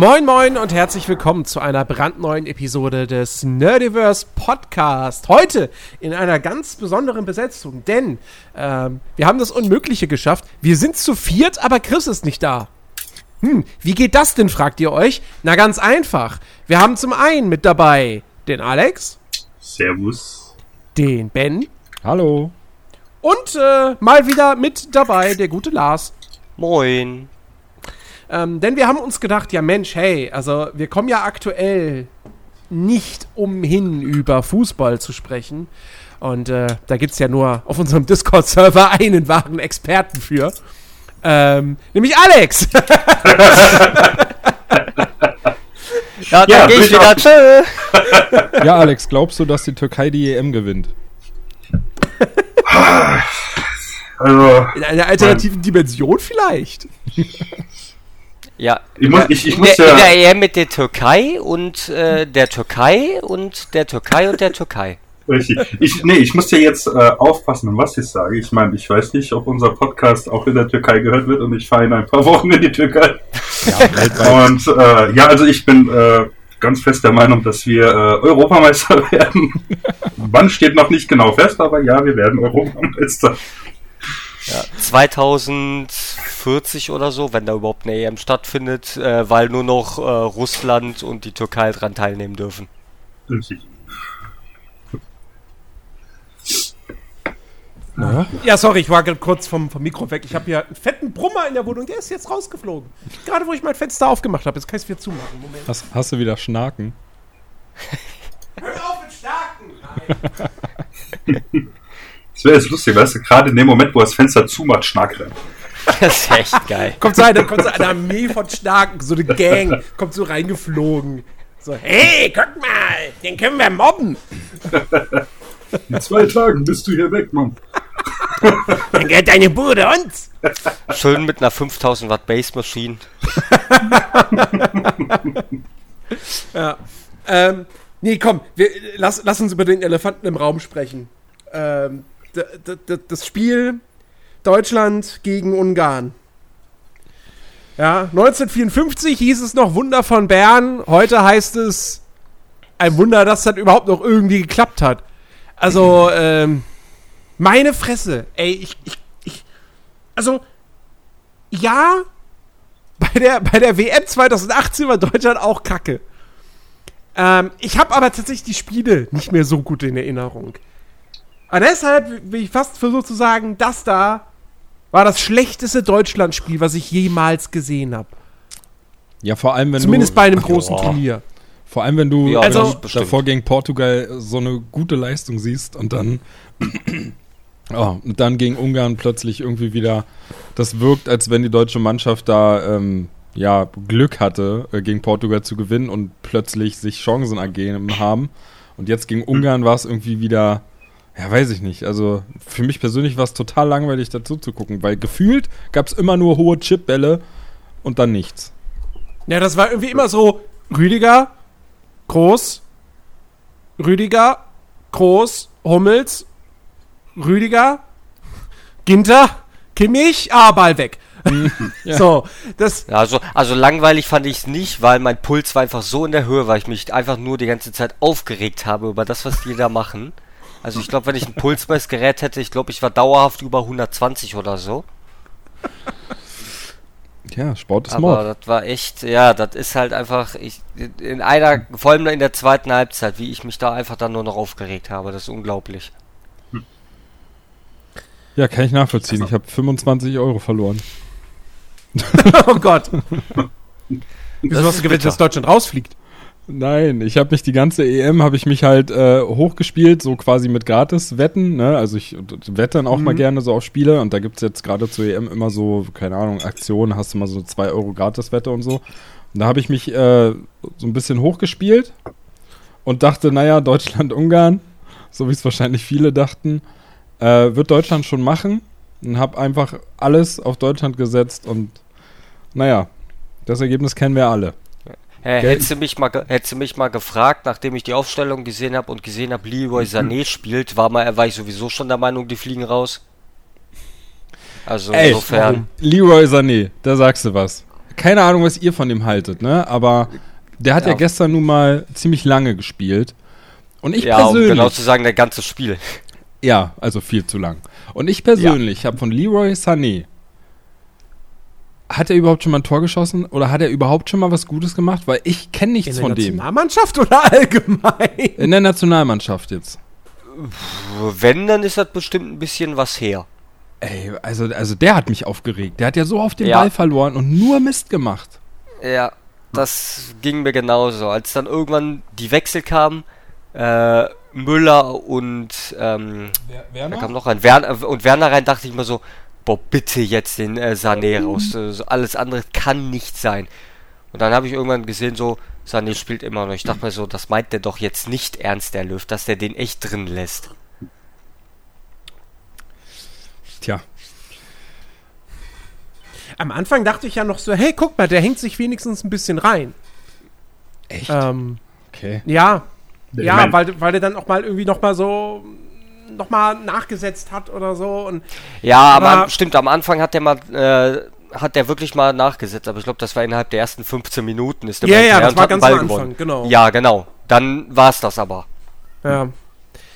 Moin Moin und herzlich willkommen zu einer brandneuen Episode des Nerdiverse Podcast. Heute in einer ganz besonderen Besetzung, denn ähm, wir haben das Unmögliche geschafft. Wir sind zu viert, aber Chris ist nicht da. Hm, wie geht das denn, fragt ihr euch? Na ganz einfach. Wir haben zum einen mit dabei den Alex. Servus. Den Ben. Hallo. Und äh, mal wieder mit dabei der gute Lars. Moin. Ähm, denn wir haben uns gedacht, ja Mensch, hey, also wir kommen ja aktuell nicht umhin, über Fußball zu sprechen. Und äh, da gibt es ja nur auf unserem Discord-Server einen wahren Experten für. Ähm, nämlich Alex. ja, dann ja, gehe ich wieder. Tschö. Ja, Alex, glaubst du, dass die Türkei die EM gewinnt? Also, In einer alternativen mein, Dimension vielleicht. Ja, ich muss, ich, ich in, muss der, ja in der EM mit der Türkei und äh, der Türkei und der Türkei und der Türkei. Richtig. Ich, nee, ich muss ja jetzt äh, aufpassen, was ich sage. Ich meine, ich weiß nicht, ob unser Podcast auch in der Türkei gehört wird und ich fahre in ein paar Wochen in die Türkei. Ja, und äh, ja, also ich bin äh, ganz fest der Meinung, dass wir äh, Europameister werden. Wann steht noch nicht genau fest, aber ja, wir werden Europameister. Ja, 2040 oder so, wenn da überhaupt eine EM stattfindet, äh, weil nur noch äh, Russland und die Türkei dran teilnehmen dürfen. Richtig. Ja, sorry, ich war gerade kurz vom, vom Mikro weg. Ich habe hier einen fetten Brummer in der Wohnung, der ist jetzt rausgeflogen. Gerade wo ich mein Fenster aufgemacht habe. Jetzt kann ich es wieder zumachen. Moment. Hast, hast du wieder Schnaken? Hör auf mit Schnaken! Das wäre jetzt lustig, weißt du, gerade in dem Moment, wo das Fenster zumacht, Schnack rein. Das ist echt geil. kommt so eine, kommt so eine Armee von Schnaken, so eine Gang, kommt so reingeflogen. So, hey, guck mal, den können wir mobben. In zwei Tagen bist du hier weg, Mann. Dann gehört deine Bude uns. Schön mit einer 5000 Watt Base Machine. ja. Ähm, nee, komm, wir, lass, lass uns über den Elefanten im Raum sprechen. Ähm, das Spiel Deutschland gegen Ungarn. Ja, 1954 hieß es noch Wunder von Bern. Heute heißt es ein Wunder, dass das überhaupt noch irgendwie geklappt hat. Also, ähm, meine Fresse. Ey, ich, ich, ich, also, ja, bei der, bei der WM 2018 war Deutschland auch kacke. Ähm, ich habe aber tatsächlich die Spiele nicht mehr so gut in Erinnerung. Aber deshalb will ich fast versuchen zu sagen, das da war das schlechteste Deutschlandspiel, was ich jemals gesehen habe. Ja, vor allem, wenn Zumindest du, bei einem großen oh. Turnier. Vor allem, wenn du ja, also, davor gegen Portugal so eine gute Leistung siehst und dann, oh, und dann gegen Ungarn plötzlich irgendwie wieder, das wirkt, als wenn die deutsche Mannschaft da ähm, ja, Glück hatte, äh, gegen Portugal zu gewinnen und plötzlich sich Chancen ergeben haben. Und jetzt gegen Ungarn war es irgendwie wieder, ja, weiß ich nicht. Also für mich persönlich war es total langweilig dazu zu gucken, weil gefühlt gab es immer nur hohe Chipbälle und dann nichts. Ja, das war irgendwie immer so Rüdiger, Groß, Rüdiger, Groß, Hummels, Rüdiger, Ginter, Kimmich, ah, Ball weg. ja. So, das. Also, also langweilig fand ich es nicht, weil mein Puls war einfach so in der Höhe, weil ich mich einfach nur die ganze Zeit aufgeregt habe über das, was die da machen. Also ich glaube, wenn ich ein Pulsmessgerät hätte, ich glaube, ich war dauerhaft über 120 oder so. Ja, Sport ist Aber Mord. das war echt, ja, das ist halt einfach, ich, in einer, vor allem in der zweiten Halbzeit, wie ich mich da einfach dann nur noch aufgeregt habe, das ist unglaublich. Ja, kann ich nachvollziehen. Ich habe 25 Euro verloren. oh Gott. Wieso hast du gewettet, dass Deutschland rausfliegt? Nein, ich habe mich die ganze EM habe ich mich halt äh, hochgespielt, so quasi mit Gratis-Wetten. Ne? Also ich wette dann auch mhm. mal gerne so auf Spiele und da gibt es jetzt gerade zur EM immer so, keine Ahnung, Aktionen, hast du mal so 2 Euro Gratis-Wette und so. Und da habe ich mich äh, so ein bisschen hochgespielt und dachte, naja, Deutschland-Ungarn, so wie es wahrscheinlich viele dachten, äh, wird Deutschland schon machen. Und habe einfach alles auf Deutschland gesetzt und naja, das Ergebnis kennen wir alle. Äh, hättest, du mich mal, hättest du mich mal gefragt, nachdem ich die Aufstellung gesehen habe und gesehen habe, Leroy Sané spielt, war, mal, war ich sowieso schon der Meinung, die fliegen raus. Also Echt? insofern. Leroy Sané, da sagst du was. keine Ahnung, was ihr von dem haltet, ne? Aber der hat ja, Ja. gestern nun mal ziemlich lange gespielt. Und ich ja, um persönlich. genau zu sagen, der ganze Spiel. Ja, also viel zu lang. Und ich persönlich habe von Leroy Sané. Hat er überhaupt schon mal ein Tor geschossen oder hat er überhaupt schon mal was Gutes gemacht? Weil ich kenne In nichts der von dem. Nationalmannschaft oder allgemein? In der Nationalmannschaft jetzt. Wenn, dann ist das bestimmt ein bisschen was her. Ey, also, also der hat mich aufgeregt. Der hat ja so oft den Ja. Ball verloren und nur Mist gemacht. Ja, das ging mir genauso. Als dann irgendwann die Wechsel kamen, äh, Müller und ähm, Wer, da kam noch ein Werner und Werner rein, dachte ich mir so, boah, bitte jetzt den äh, Sané raus. Äh, so alles andere kann nicht sein. Und dann habe ich irgendwann gesehen, so, Sané spielt immer noch. Ich dachte mir so, das meint der doch jetzt nicht ernst, der Löw, dass der den echt drin lässt. Tja, Am Anfang dachte ich ja noch so, hey, guck mal, der hängt sich wenigstens ein bisschen rein. echt? Ähm, okay. ja, Ich ja, weil, weil der dann auch mal irgendwie noch mal so noch mal nachgesetzt hat oder so und Ja, aber, Aber- stimmt, am Anfang hat der mal, äh, hat der wirklich mal nachgesetzt, aber ich glaube, das war innerhalb der ersten 15 Minuten ist der Ja, ja, das und war hat einen ganz am Ball Anfang, gewonnen. genau. Ja, genau. Dann war es das aber. ja.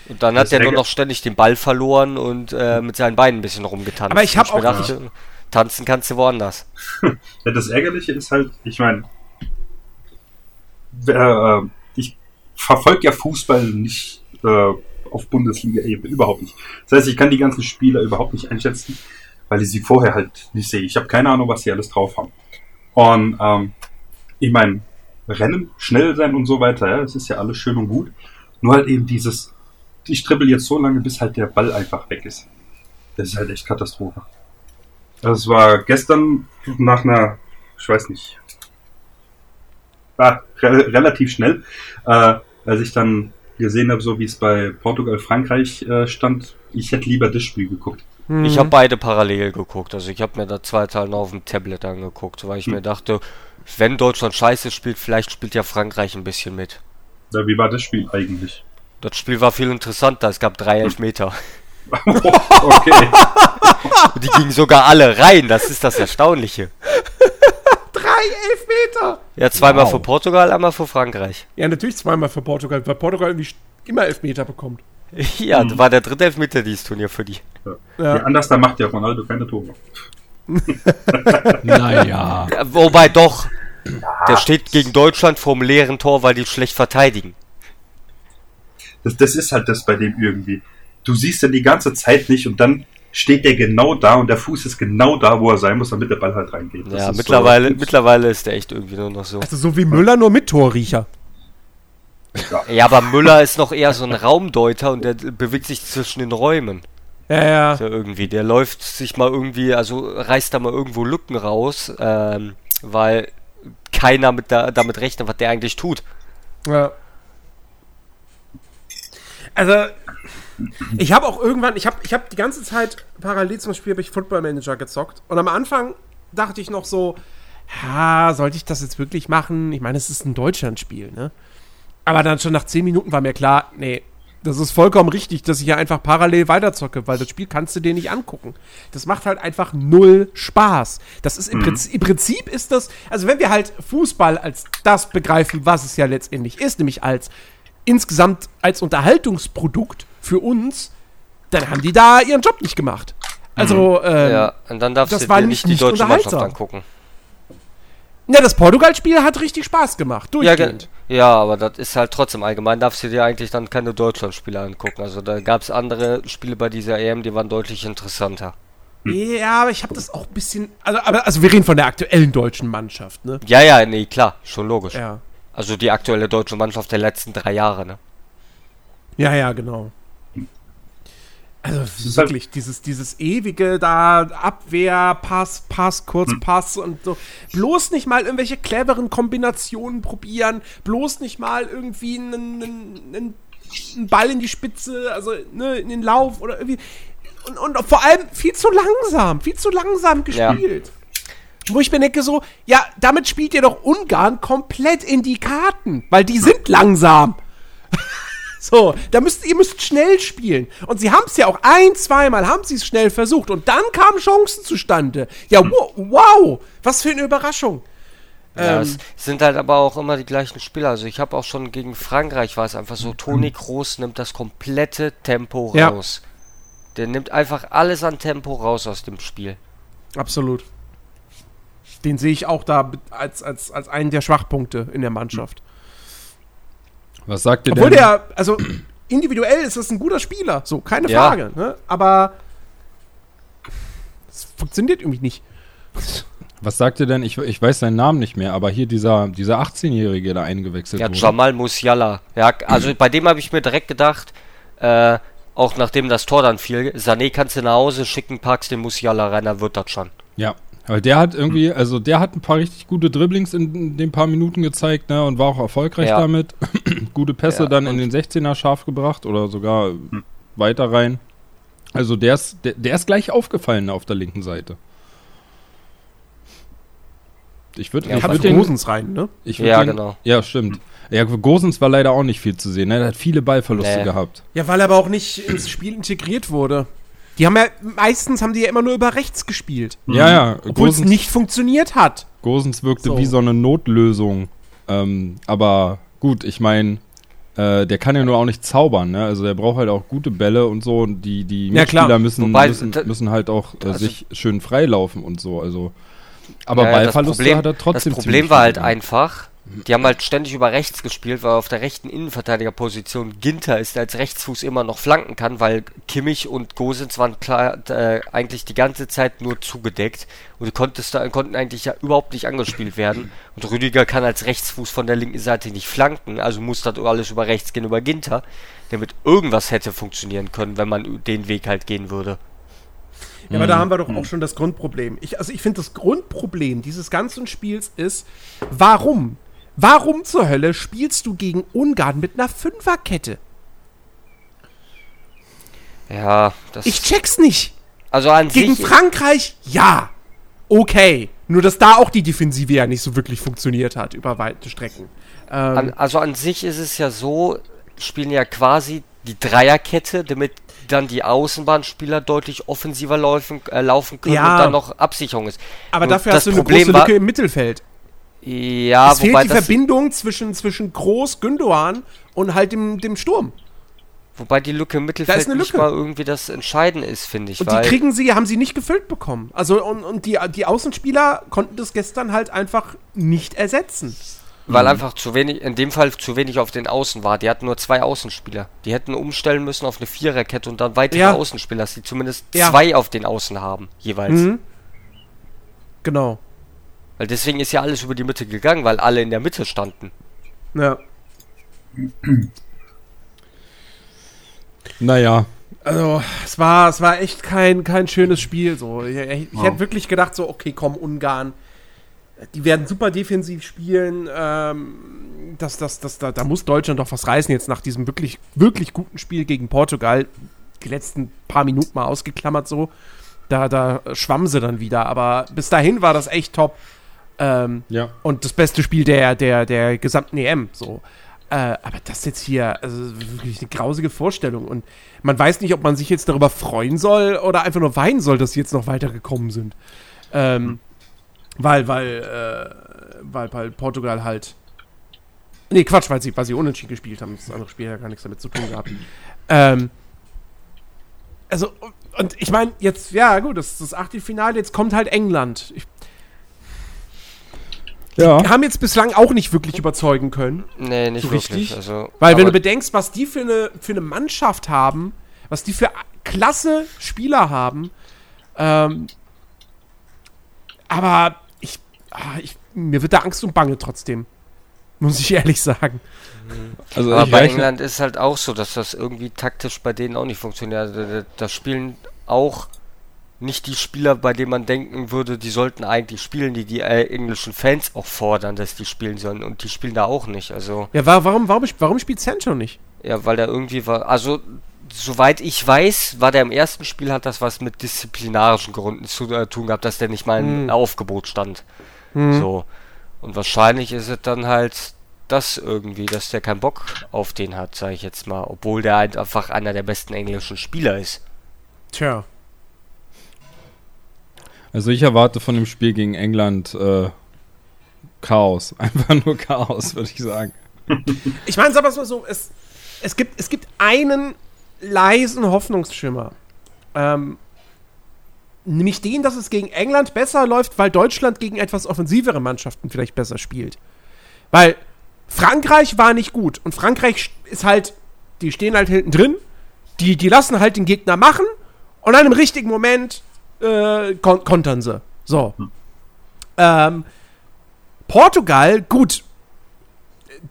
Und dann Das hat er nur noch ständig den Ball verloren und äh, mit seinen Beinen ein bisschen rumgetanzt. Aber ich hab Und mir auch- dachte, tanzen kannst du woanders. Ja, das Ärgerliche ist halt, ich meine, äh, ich verfolge ja Fußball nicht äh, auf Bundesliga-Ebene, überhaupt nicht. Das heißt, ich kann die ganzen Spieler überhaupt nicht einschätzen, weil ich sie vorher halt nicht sehe. Ich habe keine Ahnung, was sie alles drauf haben. Und ähm, ich meine, Rennen, schnell sein und so weiter, ja, das ist ja alles schön und gut. Nur halt eben dieses, ich dribbel jetzt so lange, bis halt der Ball einfach weg ist. Das ist halt echt Katastrophe. Das war gestern nach einer, ich weiß nicht, war re relativ schnell, äh, als ich dann gesehen habe, so wie es bei Portugal, Frankreich äh, stand, ich hätte lieber das Spiel geguckt. Mhm. Ich habe beide parallel geguckt. Also ich habe mir da zwei Teile noch auf dem Tablet angeguckt, weil ich Hm. mir dachte, wenn Deutschland scheiße spielt, vielleicht spielt ja Frankreich ein bisschen mit. Ja, wie war das Spiel eigentlich? Das Spiel war viel interessanter. Es gab drei Elfmeter. okay. Die gingen sogar alle rein. Das ist das Erstaunliche. Drei Elfmeter. Ja, zweimal Wow. für Portugal, einmal für Frankreich. Ja, natürlich zweimal für Portugal, weil Portugal irgendwie immer Elfmeter bekommt. Ja, Mhm. das war der dritte Elfmeter dieses Turnier für die. Ja. Ja. anders, da macht ja Ronaldo keine Tore. Naja. Ja, wobei doch, der steht gegen Deutschland vorm leeren Tor, weil die schlecht verteidigen. Das, das ist halt das bei dem irgendwie. Du siehst ihn die ganze Zeit nicht und dann steht der genau da und der Fuß ist genau da, wo er sein muss, damit der Ball halt reingeht. Das ja, ist mittlerweile, so, mittlerweile ist der echt irgendwie nur noch so. Also so wie Müller, nur mit Torriecher. Ja, aber Müller ist noch eher so ein Raumdeuter und der bewegt sich zwischen den Räumen. Ja, ja. So irgendwie, der läuft sich mal irgendwie, also reißt da mal irgendwo Lücken raus, ähm, weil keiner mit da, damit rechnet, was der eigentlich tut. Ja. Also, ich habe auch irgendwann, ich habe ich hab die ganze Zeit parallel zum Spiel habe ich Football Manager gezockt und am Anfang dachte ich noch so, ja, sollte ich das jetzt wirklich machen? Ich meine, es ist ein Deutschlandspiel, ne? Aber dann schon nach 10 Minuten war mir klar, nee, das ist vollkommen richtig, dass ich hier einfach parallel weiterzocke, weil das Spiel kannst du dir nicht angucken. Das macht halt einfach null Spaß. Das ist im, Prinzip, im Prinzip ist das, also wenn wir halt Fußball als das begreifen, was es ja letztendlich ist, nämlich als insgesamt als Unterhaltungsprodukt für uns, dann haben die da ihren Job nicht gemacht. Also, ähm, ja, und dann darfst das du war dir nicht- nicht die nicht deutsche Mannschaft angucken. ja, das Portugal-Spiel hat richtig Spaß gemacht, Ja, ge- durchgehend. ja, aber das ist halt trotzdem allgemein, darfst du dir eigentlich dann keine Deutschlandspiele angucken. Also da gab es andere Spiele bei dieser EM, die waren deutlich interessanter. Ja, aber ich habe das auch ein bisschen, also, aber, also wir reden von der aktuellen deutschen Mannschaft, ne? Ja, ja, nee, klar, schon logisch. Ja. Also die aktuelle deutsche Mannschaft der letzten drei Jahre, ne? Ja, ja, genau. Also wirklich, dieses, dieses ewige da Abwehr, Pass, Pass, kurz Pass und so. Bloß nicht mal irgendwelche cleveren Kombinationen probieren, bloß nicht mal irgendwie einen, einen, einen, Ball in die Spitze, also ne, in den Lauf oder irgendwie. Und, und vor allem viel zu langsam, viel zu langsam Ja. gespielt. Wo ich mir denke so, ja, damit spielt ihr doch Ungarn komplett in die Karten, weil die sind langsam. So, da müsst ihr müsst schnell spielen. Und sie haben es ja auch ein, zweimal haben sie es schnell versucht und dann kamen Chancen zustande. Ja, wow, wow, was für eine Überraschung. Ja, Ähm, es sind halt aber auch immer die gleichen Spieler. Also ich habe auch schon gegen Frankreich war es einfach so, Toni Kroos nimmt das komplette Tempo Ja. raus. Der nimmt einfach alles an Tempo raus aus dem Spiel. Absolut. Den sehe ich auch da als, als, als einen der Schwachpunkte in der Mannschaft. Was sagt ihr Obwohl denn? der, also individuell ist das ein guter Spieler, so, keine Ja. Frage. Ne? Aber es funktioniert irgendwie nicht. Was sagt ihr denn? Ich, ich weiß seinen Namen nicht mehr, aber hier dieser, dieser 18-Jährige, der eingewechselt Ja, wurde. Jamal Musiala. Ja, also bei dem habe ich mir direkt gedacht, äh, auch nachdem das Tor dann fiel, Sané kannst du nach Hause schicken, packst den Musiala rein, dann wird das schon. Ja, weil der hat irgendwie, also der hat ein paar richtig gute Dribblings in, in den paar Minuten gezeigt, ne, und war auch erfolgreich Ja. damit. gute Pässe Ja, dann in den 16er scharf gebracht oder sogar weiter rein. Also der ist, der, der ist gleich aufgefallen auf der linken Seite. Ich würde Ja, ich Hat würd den, Gosens rein, ne? ich Ja, den, genau. Ja, stimmt. Ja, Gosens war leider auch nicht viel zu sehen. Ne? Der hat viele Ballverluste Nee. gehabt. Ja, weil er aber auch nicht ins Spiel integriert wurde. Die haben ja, meistens haben die ja immer nur über rechts gespielt. Ja, ja. Obwohl es nicht funktioniert hat. Gosens wirkte So. wie so eine Notlösung. Ähm, aber gut, ich meine, äh, der kann ja nur auch nicht zaubern, ne? Also der braucht halt auch gute Bälle und so. Und die, die Ja, klar. Mitspieler müssen, Wobei, müssen, da- müssen halt auch äh, also- sich schön freilaufen und so. Also. Aber Ja, ja, das Ballverluste Problem- hat er trotzdem Das Problem war halt gemacht. einfach, die haben halt ständig über rechts gespielt, weil auf der rechten Innenverteidigerposition Ginter ist, der als Rechtsfuß immer noch flanken kann, weil Kimmich und Gosens waren klar, äh, eigentlich die ganze Zeit nur zugedeckt und die konntest da, konnten eigentlich ja überhaupt nicht angespielt werden. Und Rüdiger kann als Rechtsfuß von der linken Seite nicht flanken, also muss das alles über rechts gehen, über Ginter, damit irgendwas hätte funktionieren können, wenn man den Weg halt gehen würde. Ja, aber da haben wir doch auch schon das Grundproblem. Ich, also ich finde, das Grundproblem dieses ganzen Spiels ist, warum? Warum zur Hölle spielst du gegen Ungarn mit einer Fünferkette? Ja, das Ich check's nicht. also an Gegen sich Frankreich, ja. Okay. Nur, dass da auch die Defensive ja nicht so wirklich funktioniert hat über weite Strecken. Ähm, An, also an sich ist es ja so, spielen ja quasi die Dreierkette, damit dann die Außenbahnspieler deutlich offensiver laufen, äh, laufen können Ja. und dann noch Absicherung ist. aber Nur dafür hast du eine Problem große Lücke im Mittelfeld. Ja, es fehlt wobei die Verbindung zwischen, zwischen Groß, Gündogan und halt dem, dem Sturm. wobei die Lücke im Mittelfeld ist eine nicht Lücke. mal irgendwie das Entscheidende ist, finde ich. Und die kriegen sie, haben sie nicht gefüllt bekommen. Also, und, und die, die Außenspieler konnten das gestern halt einfach nicht ersetzen. weil einfach zu wenig, in dem Fall zu wenig auf den Außen war. Die hatten nur zwei Außenspieler. Die hätten umstellen müssen auf eine Viererkette und dann weitere Ja. Außenspieler, dass die zumindest Ja. zwei auf den Außen haben, jeweils. Mhm. Genau. Weil deswegen ist ja alles über die Mitte gegangen, weil alle in der Mitte standen. Ja. Naja, Also, es war, es war echt kein, kein schönes Spiel. So. Ich, ich Ja. hätte wirklich gedacht, so, okay, komm, Ungarn. Die werden super defensiv spielen. Ähm, das, das, das, da, da muss Deutschland doch was reißen jetzt nach diesem wirklich, wirklich guten Spiel gegen Portugal. Die letzten paar Minuten mal ausgeklammert so. Da, da schwammen sie dann wieder. Aber bis dahin war das echt top. Ähm, ja. und das beste Spiel der, der, der gesamten EM. So. Äh, aber das jetzt hier, also wirklich eine grausige Vorstellung. Und man weiß nicht, ob man sich jetzt darüber freuen soll oder einfach nur weinen soll, dass sie jetzt noch weitergekommen sind. Ähm, Weil, weil, äh, weil, weil Portugal halt. Nee, Quatsch, weil sie, weil sie unentschieden gespielt haben. Das andere Spiel hat ja gar nichts damit zu tun gehabt. Ähm, also, und ich meine, jetzt, ja, gut, das ist das Achtelfinale, jetzt kommt halt England. Ich, Ja. haben jetzt bislang auch nicht wirklich überzeugen können. Nee, nicht So wirklich. richtig? Also, Weil, wenn du bedenkst, was die für eine, für eine Mannschaft haben, was die für klasse Spieler haben, ähm, aber ich, ah, ich, mir wird da Angst und Bange trotzdem. Muss ich ehrlich sagen. Also Aber bei England ist halt auch so, dass das irgendwie taktisch bei denen auch nicht funktioniert. Also, da spielen auch nicht die Spieler, bei denen man denken würde, die sollten eigentlich spielen, die die äh, englischen Fans auch fordern, dass die spielen sollen. Und die spielen da auch nicht. Also, Ja, wa- warum, warum, warum spielt Sancho nicht? ja, weil der irgendwie war. Also, soweit ich weiß, war der im ersten Spiel, hat das was mit disziplinarischen Gründen zu äh, tun gehabt, dass der nicht mal im Hm. Aufgebot stand. Hm. So. Und wahrscheinlich ist es dann halt das irgendwie, dass der keinen Bock auf den hat, sage ich jetzt mal. Obwohl der halt einfach einer der besten englischen Spieler ist. Tja. Also ich erwarte von dem Spiel gegen England äh, Chaos. Einfach nur Chaos, würde ich sagen. Ich meine, sag mal so, es, es, gibt, es gibt einen leisen Hoffnungsschimmer. Ähm, nämlich den, dass es gegen England besser läuft, weil Deutschland gegen etwas offensivere Mannschaften vielleicht besser spielt. Weil Frankreich war nicht gut und Frankreich ist halt, die stehen halt hinten drin, die, die lassen halt den Gegner machen und dann im richtigen Moment äh, kon kontern sie. So. Hm. Ähm, Portugal, gut,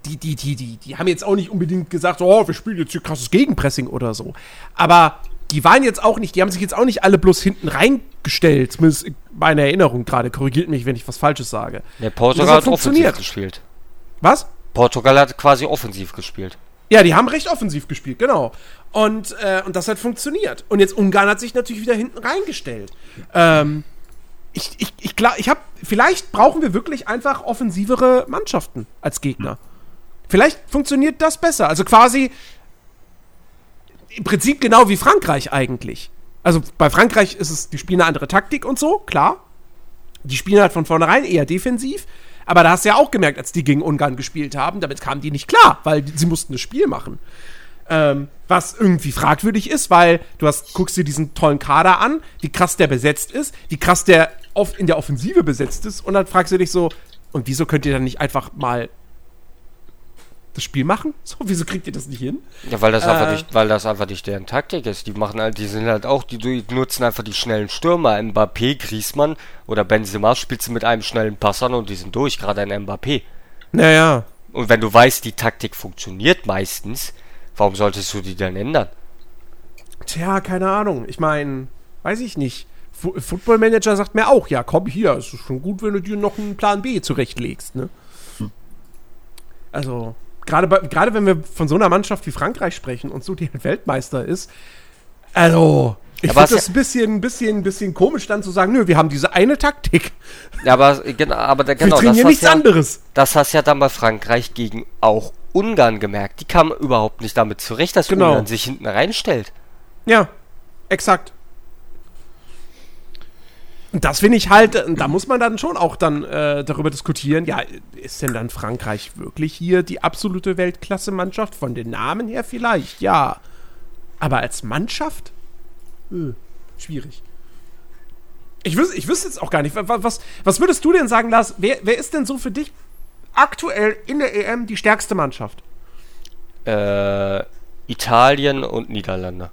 die, die, die, die, die haben jetzt auch nicht unbedingt gesagt, oh, wir spielen jetzt hier krasses Gegenpressing oder so. Aber die waren jetzt auch nicht, die haben sich jetzt auch nicht alle bloß hinten reingestellt, zumindest meine Erinnerung gerade. Korrigiert mich, wenn ich was Falsches sage. Ja, Portugal hat, hat offensiv gespielt. Was? Portugal hat quasi offensiv gespielt. Ja, die haben recht offensiv gespielt, genau. Und, äh, und das hat funktioniert. Und jetzt Ungarn hat sich natürlich wieder hinten reingestellt. Ähm, ich, ich, ich, klar, ich vielleicht brauchen wir wirklich einfach offensivere Mannschaften als Gegner. Vielleicht funktioniert das besser. Also quasi im Prinzip genau wie Frankreich eigentlich. Also bei Frankreich ist es, die spielen eine andere Taktik und so, klar. Die spielen halt von vornherein eher defensiv. Aber da hast du ja auch gemerkt, als die gegen Ungarn gespielt haben, damit kamen die nicht klar, weil sie mussten das Spiel machen. Ähm, was irgendwie fragwürdig ist, weil du hast, guckst dir diesen tollen Kader an, wie krass der besetzt ist, wie krass der auf, in der Offensive besetzt ist, und dann fragst du dich so, und wieso könnt ihr dann nicht einfach mal das Spiel machen? So, wieso kriegt ihr das nicht hin? Ja, weil das, äh, einfach nicht, weil das einfach nicht deren Taktik ist. Die machen halt, die sind halt auch, die, die nutzen einfach die schnellen Stürmer. Mbappé, Griezmann oder Benzema spielst du mit einem schnellen Passern und die sind durch, gerade ein Mbappé. Naja. Und wenn du weißt, die Taktik funktioniert meistens, warum solltest du die dann ändern? Tja, keine Ahnung. Ich meine, weiß ich nicht. F Football Manager sagt mir auch, ja, komm hier, es ist schon gut, wenn du dir noch einen Plan B zurechtlegst, ne? Hm. Also, gerade, gerade wenn wir von so einer Mannschaft wie Frankreich sprechen und so die Weltmeister ist, also, ich finde das ein bisschen, bisschen, bisschen komisch, dann zu sagen, nö, wir haben diese eine Taktik. Ja, aber genau, aber genau, wir das nichts ja, anderes. Das hast ja dann bei Frankreich gegen auch Ungarn gemerkt. Die kamen überhaupt nicht damit zurecht, dass genau. Ungarn sich hinten reinstellt. Ja, exakt. Und das finde ich halt, da muss man dann schon auch dann äh, darüber diskutieren, ja, ist denn dann Frankreich wirklich hier die absolute Weltklasse-Mannschaft? Von den Namen her vielleicht, ja. Aber als Mannschaft? Äh, schwierig. Ich wüsste ich wüs jetzt auch gar nicht, was, was würdest du denn sagen, Lars? Wer, wer ist denn so für dich aktuell in der EM die stärkste Mannschaft? Äh, Italien und Niederlande.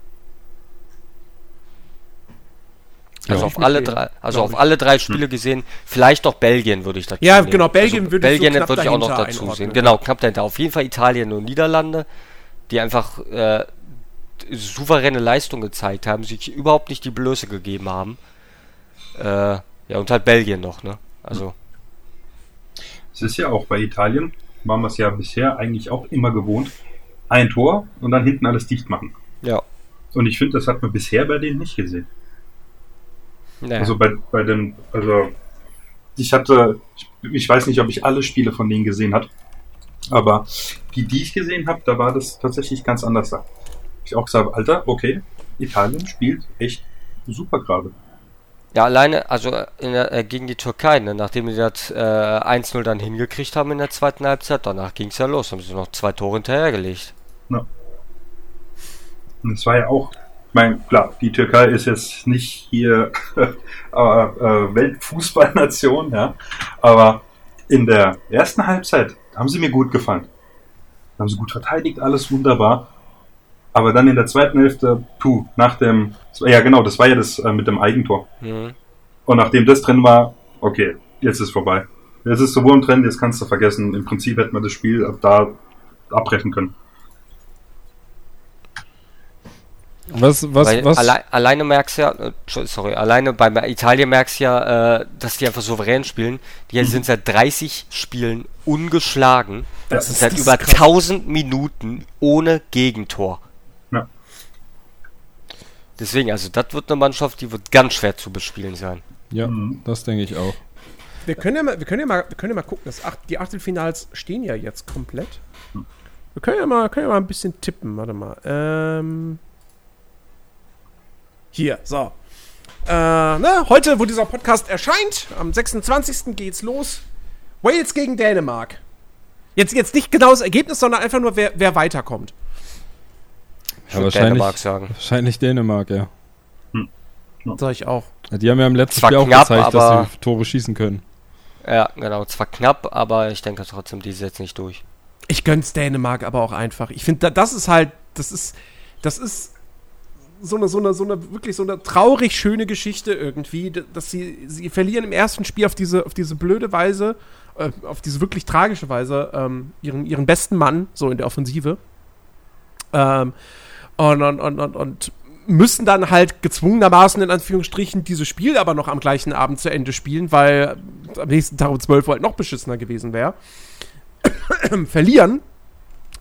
Also auf alle drei, also auf alle drei Spiele hm. gesehen, vielleicht doch Belgien würde ich dazu Ja, nehmen. genau, Belgien also würde Belgien so würde ich auch noch dazu sehen. Genau, knapp dahinter. Auf jeden Fall Italien und Niederlande, die einfach äh, souveräne Leistung gezeigt haben, sich überhaupt nicht die Blöße gegeben haben. Äh, ja, und halt Belgien noch, ne? Also. Es ist ja auch bei Italien, waren wir es ja bisher eigentlich auch immer gewohnt, ein Tor und dann hinten alles dicht machen. Ja. Und ich finde, das hat man bisher bei denen nicht gesehen. Naja. Also bei, bei dem, also ich hatte, ich weiß nicht, ob ich alle Spiele von denen gesehen habe, aber die, die ich gesehen habe, da war das tatsächlich ganz anders da. Ich auch gesagt, Alter, okay, Italien spielt echt super gerade. Ja, alleine, also der, äh, gegen die Türkei, ne, nachdem die das äh, 1-0 dann hingekriegt haben in der zweiten Halbzeit, danach ging es ja los, haben sie noch zwei Tore hinterhergelegt. Ja. Und es war ja auch ich meine, klar, die Türkei ist jetzt nicht hier äh, äh, Weltfußballnation, ja, aber in der ersten Halbzeit haben sie mir gut gefallen. Haben sie gut verteidigt, alles wunderbar. Aber dann in der zweiten Hälfte, puh, nach dem, ja genau, das war ja das äh, mit dem Eigentor. Mhm. Und nachdem das drin war, okay, jetzt ist vorbei. Jetzt ist sowohl ein Trend, jetzt kannst du vergessen. Im Prinzip hätten wir das Spiel ab da abbrechen können. Was, was, Weil was? Alle, alleine merkst du ja, äh, sorry, alleine bei Italien merkst du ja, äh, dass die einfach souverän spielen. Die mhm. sind seit 30 Spielen ungeschlagen. Das ist seit über krass. 1000 Minuten ohne Gegentor. Deswegen, also das wird eine Mannschaft, die wird ganz schwer zu bespielen sein. Ja, mhm. das denke ich auch. Wir können ja mal, wir können ja mal, wir können ja mal gucken. Das Acht, die Achtelfinals stehen ja jetzt komplett. Hm. Wir können ja mal, können ja mal ein bisschen tippen. Warte mal. Ähm hier, so. Äh, ne, heute, wo dieser Podcast erscheint, am 26. geht's los. Wales gegen Dänemark. Jetzt, jetzt nicht genau das Ergebnis, sondern einfach nur, wer, wer weiterkommt. Ich Ja, würd wahrscheinlich, Dänemark sagen. wahrscheinlich Dänemark, ja. Sag ich auch. Ja, Die haben ja im letzten Zwar Spiel auch knapp, gezeigt, dass sie Tore schießen können. Ja, genau. Zwar knapp, aber ich denke trotzdem, die setzen nicht durch. Ich gönn's Dänemark aber auch einfach. Ich finde, das ist halt, das ist, das ist so eine, so eine, so eine, wirklich so eine traurig schöne Geschichte irgendwie, dass sie, sie verlieren im ersten Spiel auf diese, auf diese blöde Weise, äh, auf diese wirklich tragische Weise, ähm, ihren, ihren besten Mann, so in der Offensive. Ähm, und, und, und, und, und müssen dann halt gezwungenermaßen in Anführungsstrichen dieses Spiel aber noch am gleichen Abend zu Ende spielen, weil am nächsten Tag um 12 Uhr halt noch beschissener gewesen wäre. verlieren,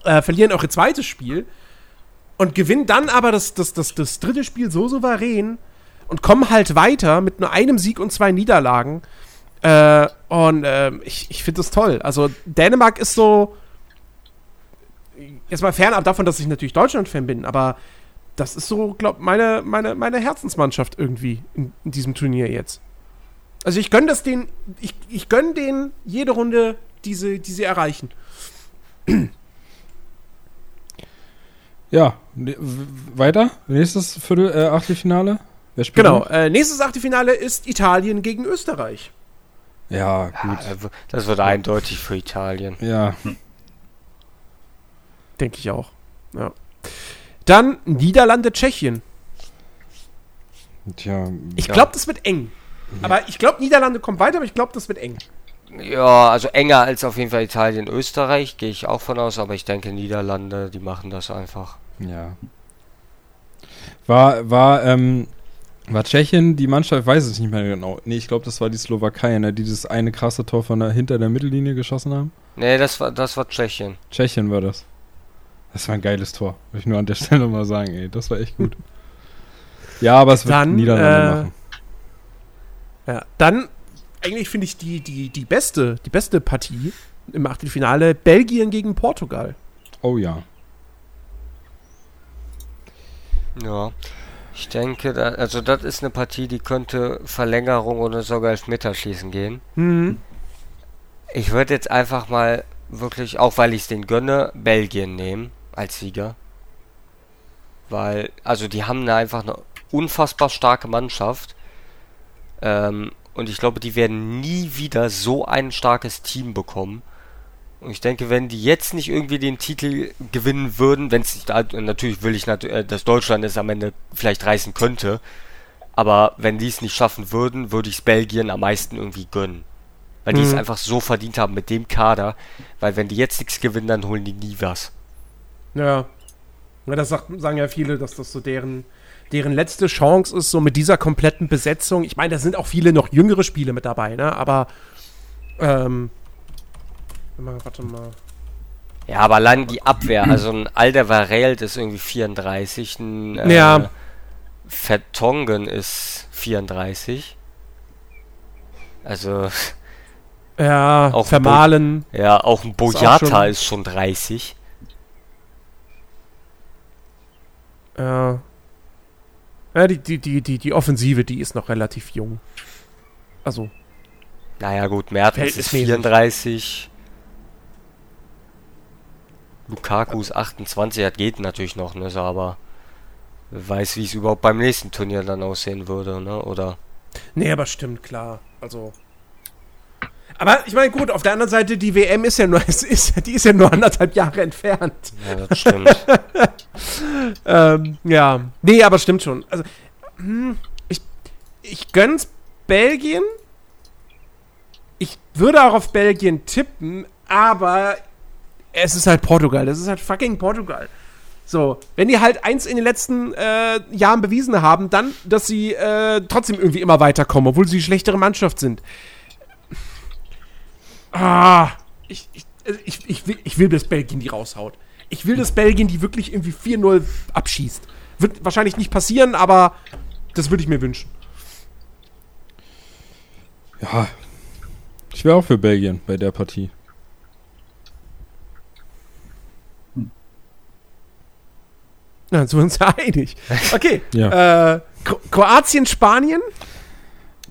äh, verlieren auch ihr zweites Spiel und gewinnen dann aber das, das, das, das dritte Spiel so souverän und kommen halt weiter mit nur einem Sieg und zwei Niederlagen. Äh, und ähm, ich, ich finde das toll. Also Dänemark ist so, jetzt mal fernab davon, dass ich natürlich Deutschland-Fan bin, aber das ist so, glaub meine, meine, meine Herzensmannschaft irgendwie in, in diesem Turnier jetzt. Also ich gönne das den, ich, ich gönne denen jede Runde, die sie, die sie erreichen. Ja, ne- weiter. Nächstes Viertel, äh, Achtelfinale. Wer spielt Genau. Äh, nächstes Achtelfinale ist Italien gegen Österreich. Ja, Ja, gut. äh, das wird eindeutig für Italien. Ja, Denke ich auch. Ja. Dann Niederlande, Tschechien. tja. Ich Ja. glaube, das wird eng. Aber ich glaube, Niederlande kommt weiter, aber ich glaube, das wird eng. Ja, also enger als auf jeden Fall Italien, Österreich, gehe ich auch von aus, aber ich denke Niederlande, die machen das einfach. Ja. War, war, ähm, war Tschechien die Mannschaft, ich weiß es nicht mehr genau. Nee, ich glaube, das war die Slowakei, ne, die dieses eine krasse Tor von der, hinter der Mittellinie geschossen haben. Nee, das war das war Tschechien. Tschechien war das. Das war ein geiles Tor. Würde ich nur an der Stelle mal sagen, ey. Das war echt gut. Ja, aber es wird Dann, Niederlande äh, machen. Ja. Dann, eigentlich finde ich die, die, die, beste, die beste Partie im Achtelfinale Belgien gegen Portugal. Oh ja. Ja. Ich denke, da, also das ist eine Partie, die könnte Verlängerung oder sogar Elfmeterschießen gehen. Hm. Ich würde jetzt einfach mal wirklich, auch weil ich es den gönne, Belgien nehmen als Sieger. Weil, also die haben da einfach eine unfassbar starke Mannschaft. Ähm, und ich glaube, die werden nie wieder so ein starkes Team bekommen. Und ich denke, wenn die jetzt nicht irgendwie den Titel gewinnen würden, wenn es nicht, natürlich will ich, nat äh, dass Deutschland es am Ende vielleicht reißen könnte. Aber wenn die es nicht schaffen würden, würde ich es Belgien am meisten irgendwie gönnen. Weil die es Mhm. einfach so verdient haben mit dem Kader. Weil wenn die jetzt nichts gewinnen, dann holen die nie was. Ja. ja das sagt, sagen ja viele, dass das so deren, deren letzte Chance ist, so mit dieser kompletten Besetzung. Ich meine, da sind auch viele noch jüngere Spiele mit dabei, ne? Aber, ähm, warte mal. Ja, aber allein die Abwehr, also ein Alder Varelt ist irgendwie 34, ein äh, Ja. Vertongen ist 34. Also, Ja, Auch Vermahlen. ja, auch ein Boyata schon- ist schon 30. Ja. Ja, die, die, die, die, die Offensive, die ist noch relativ jung. Also, Naja, gut, Mertens ist Verhältnismäßig. 34. Lukaku ist 28, das geht natürlich noch, ne, aber weiß, wie es überhaupt beim nächsten Turnier dann aussehen würde, ne, oder? nee, aber stimmt, klar. Also. Aber ich meine, gut, auf der anderen Seite, die WM ist ja nur, es ist, die ist ja nur anderthalb Jahre entfernt. Ja, das stimmt. Ähm, ja. Nee, aber stimmt schon. Also, hm, ich, ich gönn's Belgien. Ich würde auch auf Belgien tippen, aber es ist halt Portugal. Das ist halt fucking Portugal. So, wenn die halt eins in den letzten äh, Jahren bewiesen haben, dann, dass sie äh, trotzdem irgendwie immer weiterkommen, obwohl sie die schlechtere Mannschaft sind. Ah, ich, ich, also ich, ich, will, ich will, dass Belgien die raushaut. Ich will, dass Belgien die wirklich irgendwie 4-0 abschießt. Wird wahrscheinlich nicht passieren, aber das würde ich mir wünschen. Ja. Ich wäre auch für Belgien bei der Partie. Ja, dann sind wir uns ja einig. Okay. Ja. Äh, Kro Kroatien, Spanien.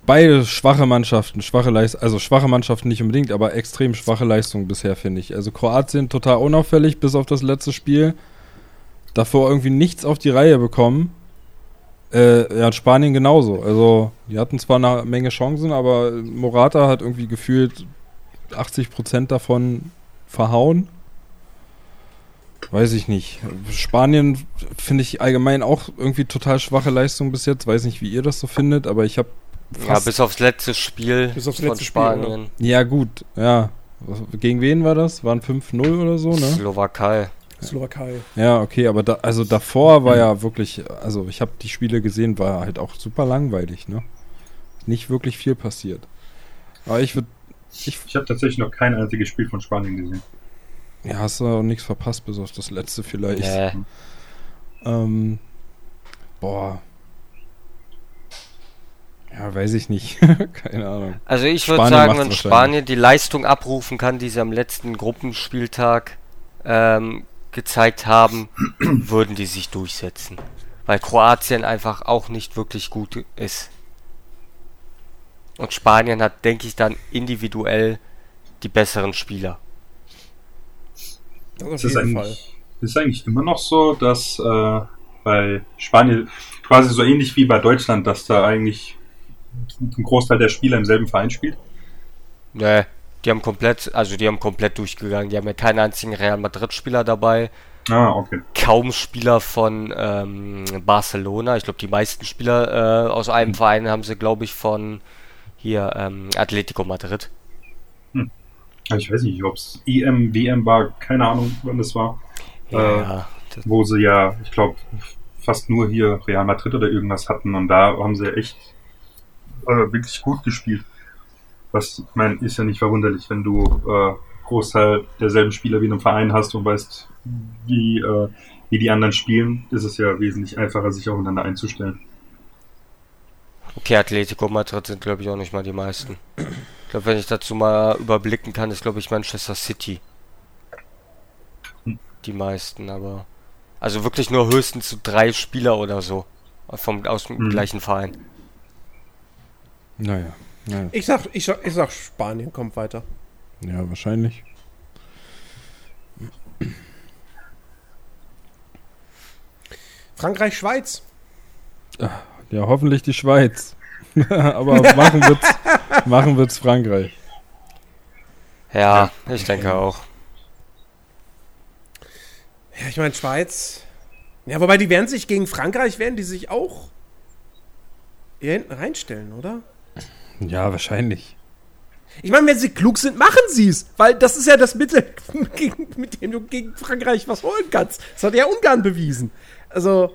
Beide schwache Mannschaften, schwache Leistung, also schwache Mannschaften nicht unbedingt, aber extrem schwache Leistung bisher, finde ich. Also Kroatien total unauffällig bis auf das letzte Spiel. Davor irgendwie nichts auf die Reihe bekommen. Äh, ja, Spanien genauso. Also, die hatten zwar eine Menge Chancen, aber Morata hat irgendwie gefühlt 80% davon verhauen. Weiß ich nicht. Spanien finde ich allgemein auch irgendwie total schwache Leistung bis jetzt. Weiß nicht, wie ihr das so findet, aber ich habe Ja, bis aufs letzte Spiel Bis aufs von letzte Spiel, Spanien. Ja, gut, ja. Gegen wen war das? Waren 5-0 oder so, ne? Slowakei. Slowakei. Ja, okay, aber da, also davor war ja wirklich, also ich habe die Spiele gesehen, war halt auch super langweilig, ne? Nicht wirklich viel passiert. Aber ich würde, ich, Ich habe tatsächlich noch kein einziges Spiel von Spanien gesehen. ja, hast du auch nichts verpasst, bis auf das letzte vielleicht. Nee. Ähm, boah. Ja, weiß ich nicht. Keine Ahnung. Also ich würde sagen, wenn. Spanien die Leistung abrufen kann, die sie am letzten Gruppenspieltag ähm, gezeigt haben, würden die sich durchsetzen. Weil Kroatien einfach auch nicht wirklich gut ist. Und Spanien hat, denke ich, dann individuell die besseren Spieler. Das auf Ist es jeden Fall. ist eigentlich immer noch so, dass äh, bei Spanien quasi so ähnlich wie bei Deutschland, dass da eigentlich ein Großteil der Spieler im selben Verein spielt? Ne, die haben komplett, also die haben komplett durchgegangen. Die haben ja keinen einzigen Real Madrid-Spieler dabei. Ah, okay. kaum Spieler von ähm, Barcelona. Ich glaube, die meisten Spieler äh, aus einem Verein haben sie, glaube ich, von hier ähm, Atletico Madrid. Aber Ich weiß nicht, ob es EM, WM war, keine Ahnung, wann das war. Äh, Ja, das, wo sie ja, ich glaube, fast nur hier Real Madrid oder irgendwas hatten und da haben sie echt äh, wirklich gut gespielt. Was, ich meine, ist ja nicht verwunderlich, wenn du äh, Großteil derselben Spieler wie in einem Verein hast und weißt, wie, äh, wie die anderen spielen, ist es ja wesentlich einfacher, sich aufeinander einzustellen. okay, Atletico Madrid sind, glaube ich, auch nicht mal die meisten. Ich glaube, wenn ich dazu mal überblicken kann, ist, glaube ich, Manchester City. Die meisten, aber. Also wirklich nur höchstens so drei Spieler oder so. Vom, aus dem Mhm. gleichen Verein. Naja, naja. Ich sag, ich, sag, ich sag, Spanien kommt weiter. ja, wahrscheinlich. Frankreich, Schweiz. Ja, hoffentlich die Schweiz. Aber machen wird's, machen wird's Frankreich. Ja, ich denke auch. Ja, ich meine, Schweiz. Ja, wobei die werden sich gegen Frankreich, werden die sich auch hier hinten reinstellen, oder? Ja, wahrscheinlich. Ich meine, wenn sie klug sind, machen sie es. Weil das ist ja das Mittel, mit dem du gegen Frankreich was holen kannst. Das hat ja Ungarn bewiesen. Also,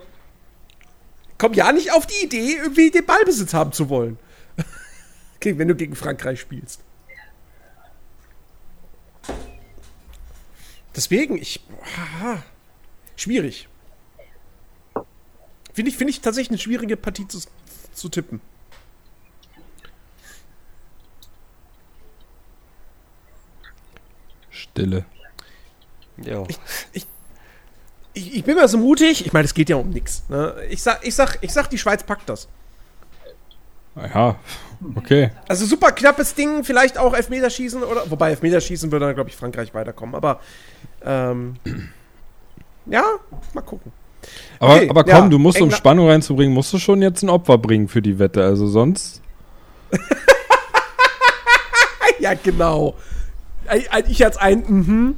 komm ja nicht auf die Idee, irgendwie den Ballbesitz haben zu wollen. Wenn du gegen Frankreich spielst. Deswegen, ich. Haha, schwierig. Finde ich, finde ich tatsächlich eine schwierige Partie zu, zu tippen. Stille. Jo. ich, ich bin mal so mutig. Ich meine, es geht ja um nichts. Ne? Ich, sag, ich, sag, ich sag, die Schweiz packt das. Ja, okay. Also super knappes Ding, vielleicht auch Elfmeterschießen oder. Wobei Elfmeterschießen würde dann, glaube ich, Frankreich weiterkommen. Aber ähm, ja, mal gucken. Aber, Okay, aber komm, ja, du musst, um Spannung reinzubringen, musst du schon jetzt ein Opfer bringen für die Wette. Also sonst. Ja, genau. Ich als ein, mhm.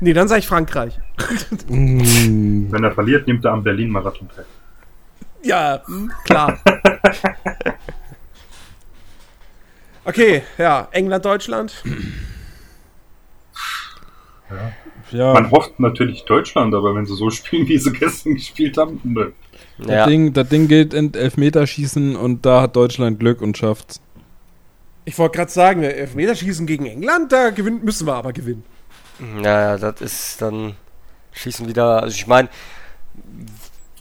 Nee, dann sage ich Frankreich. Mm, Wenn er verliert, nimmt er am Berlin-Marathon teil. Ja, hm, klar. Okay, ja, England, Deutschland. ja, Man hofft natürlich Deutschland, aber wenn sie so spielen, wie sie gestern gespielt haben, nö. das, Ja. Ding, das Ding geht in Elfmeterschießen und da hat Deutschland Glück und schafft's. Ich wollte gerade sagen, Elfmeterschießen gegen England, da gewinnen, müssen wir aber gewinnen. Ja, das ist dann schießen wieder. Also ich meine,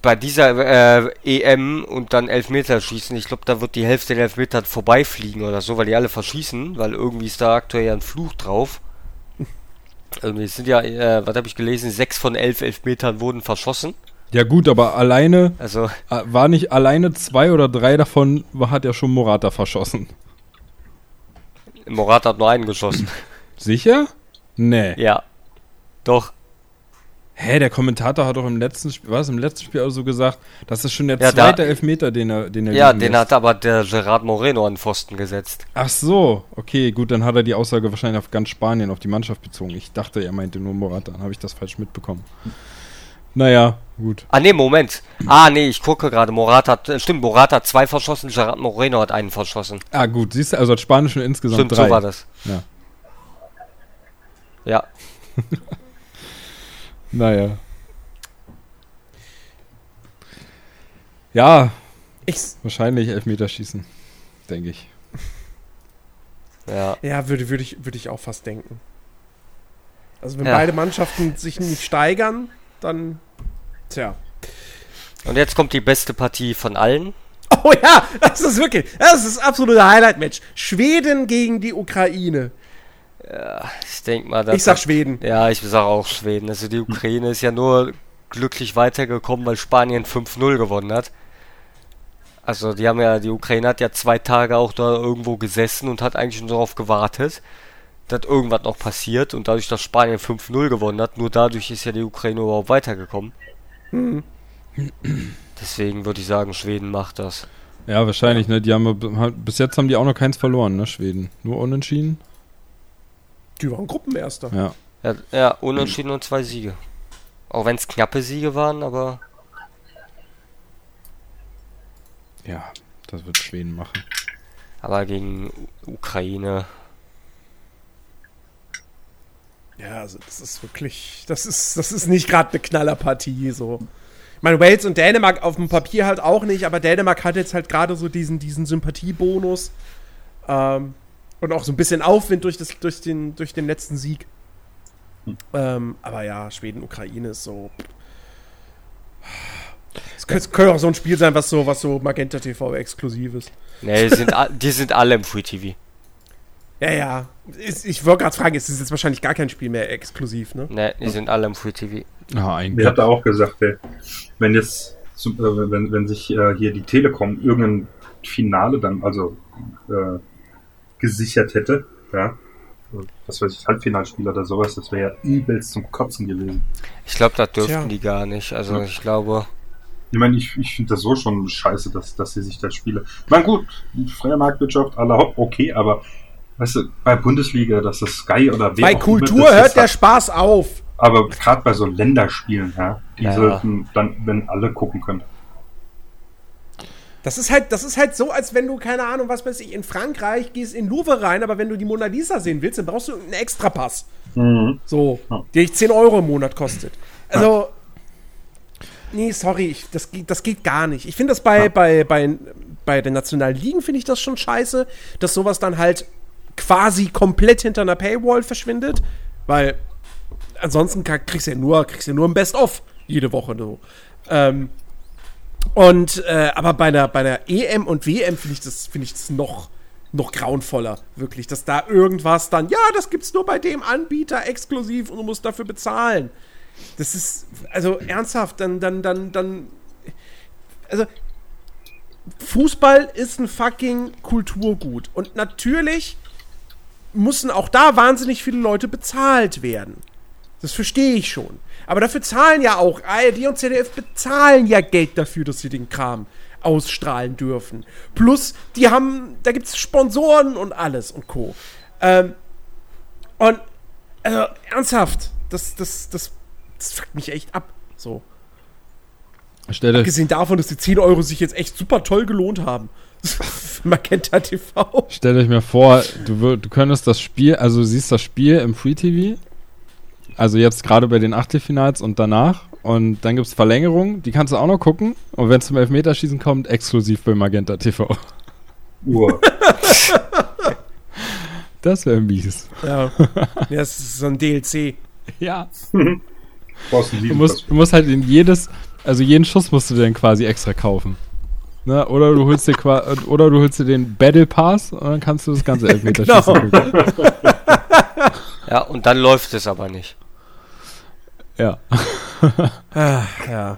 bei dieser äh, EM und dann Elfmeterschießen, ich glaube, da wird die Hälfte der Elfmeter vorbeifliegen oder so, weil die alle verschießen, weil irgendwie ist da aktuell ja ein Fluch drauf. Irgendwie es sind ja, äh, was habe ich gelesen, sechs von elf Elfmetern wurden verschossen. Ja gut, aber alleine, Also, äh, war nicht alleine zwei oder drei davon, war- hat ja schon Morata verschossen. Morata hat nur einen geschossen. Sicher? Nee. ja. Doch. Hä, der Kommentator hat doch im letzten Spiel, was, im letzten Spiel also gesagt, das ist schon der Ja, da- zweite Elfmeter, den er, den er Ja, den lässt. hat aber der Gerard Moreno an Pfosten gesetzt. Ach so, okay, gut, dann hat er die Aussage wahrscheinlich auf ganz Spanien, auf die Mannschaft bezogen. Ich dachte, er meinte nur Morata, dann habe ich das falsch mitbekommen. Naja, gut. Ah, nee, Moment. Ah, nee, ich gucke gerade. Morata hat, äh, stimmt, Morata hat zwei verschossen, Gerard Moreno hat einen verschossen. Ah, gut, siehst du, also hat Spanisch schon insgesamt Stimmt, drei. so war das. Ja. Ja. Naja. Ja, Ich, wahrscheinlich Elfmeterschießen, denke ich. Ja. ja, würde, würde, ich, würde ich auch fast denken. Also wenn Ja. beide Mannschaften sich nicht steigern, dann. Tja. Und jetzt kommt die beste Partie von allen. Oh ja, das ist wirklich, das ist das absolute Highlight-Match. Schweden gegen die Ukraine. Ich denke mal, Ich sag Schweden. Ja, ich sag auch Schweden. Also die Ukraine ist ja nur glücklich weitergekommen, weil Spanien 5-0 gewonnen hat. Also die haben ja, die Ukraine hat ja zwei Tage auch da irgendwo gesessen und hat eigentlich nur darauf gewartet, dass irgendwas noch passiert und dadurch, dass Spanien 5-0 gewonnen hat, nur dadurch ist ja die Ukraine überhaupt weitergekommen. Deswegen würde ich sagen, Schweden macht das. Ja, wahrscheinlich, ne? Die haben bis jetzt haben die auch noch keins verloren, ne, Schweden. Nur unentschieden. Die waren Gruppenerster. Ja. Ja, ja unentschieden und zwei Siege. Auch wenn es knappe Siege waren, aber Ja, das wird Schweden machen. aber gegen Ukraine Ja, also das ist wirklich, das ist, das ist nicht gerade eine Knallerpartie so. Ich meine, Wales und Dänemark auf dem Papier halt auch nicht, aber Dänemark hat jetzt halt gerade so diesen, diesen Sympathiebonus ähm, und auch so ein bisschen Aufwind durch, das, durch, den, durch den letzten Sieg. Ähm, aber ja, Schweden, Ukraine ist so. Es könnte, könnte auch so ein Spiel sein, was so, was so Magenta TV exklusiv ist. Ne, die sind, die sind alle im Free TV. Ja, ja. Ist, ich wollte gerade fragen, es ist jetzt wahrscheinlich gar kein Spiel mehr exklusiv, ne? Ne, die sind alle im Free TV. Ah, Der hat da auch gesagt, ey, wenn jetzt, zum- äh, wenn, wenn sich äh, hier die Telekom irgendein Finale dann, also äh, gesichert hätte, ja, was weiß ich, Halbfinalspiel oder sowas, das wäre ja übelst zum Kotzen gewesen. Ich glaube, das dürften Tja. die gar nicht. Also Ja. ich glaube, Ich meine, ich, ich finde das so schon scheiße, dass, dass sie sich das Spiele. Na gut, freie Marktwirtschaft, aller hopp, okay, aber weißt du, bei Bundesliga, dass das Sky oder wer Bei Kultur immer hört der hat, Spaß auf. Aber gerade bei so Länderspielen, ja, die Ja. sollten dann, wenn alle gucken können. Das ist halt, das ist halt so, als wenn du, keine Ahnung, was weiß ich, in Frankreich gehst in Louvre rein, aber wenn du die Mona Lisa sehen willst, dann brauchst du einen Extrapass. So, Ja. der dich 10 Euro im Monat kostet. Also, nee, sorry, ich, das, geht, das geht gar nicht. Ich finde das bei, Ja. bei, bei, bei den nationalen Ligen, finde ich das schon scheiße, dass sowas dann halt quasi komplett hinter einer Paywall verschwindet, weil ansonsten kriegst du ja nur, kriegst ja nur ein Best-of jede Woche so. Ähm, und äh, aber bei der bei der EM und WM finde ich das finde ich das noch noch grauenvoller wirklich, dass da irgendwas dann ja, das gibt's nur bei dem Anbieter exklusiv und du musst dafür bezahlen. Das ist also ernsthaft, dann dann dann dann also Fußball ist ein fucking Kulturgut und natürlich müssen auch da wahnsinnig viele Leute bezahlt werden. Das verstehe ich schon. Aber dafür zahlen ja auch ARD und ZDF bezahlen ja Geld dafür, dass sie den Kram ausstrahlen dürfen. Plus, die haben, da gibt es Sponsoren und alles und Co. Ähm, und, also, ernsthaft, das, das, das, das fuckt mich echt ab. So. Stell dir, Abgesehen davon, dass die 10 Euro sich jetzt echt super toll gelohnt haben. Magenta TV. stell dich mir vor, du, du könntest das Spiel, also du siehst das Spiel im Free TV, also jetzt gerade bei den Achtelfinals und danach, und dann gibt es Verlängerung, die kannst du auch noch gucken, und wenn es zum Elfmeterschießen kommt, exklusiv bei Magenta TV. Uhr. Das wäre mies. Ja. ja, das ist so ein DLC. Ja. Du musst, du musst halt in jedes, also jeden Schuss musst du dann quasi extra kaufen. Ne? Oder du holst dir oder du holst dir den Battle Pass und dann kannst du das ganze Elfmeterschießen Genau. gucken. ja, und dann läuft es aber nicht. Ja. ah, ja.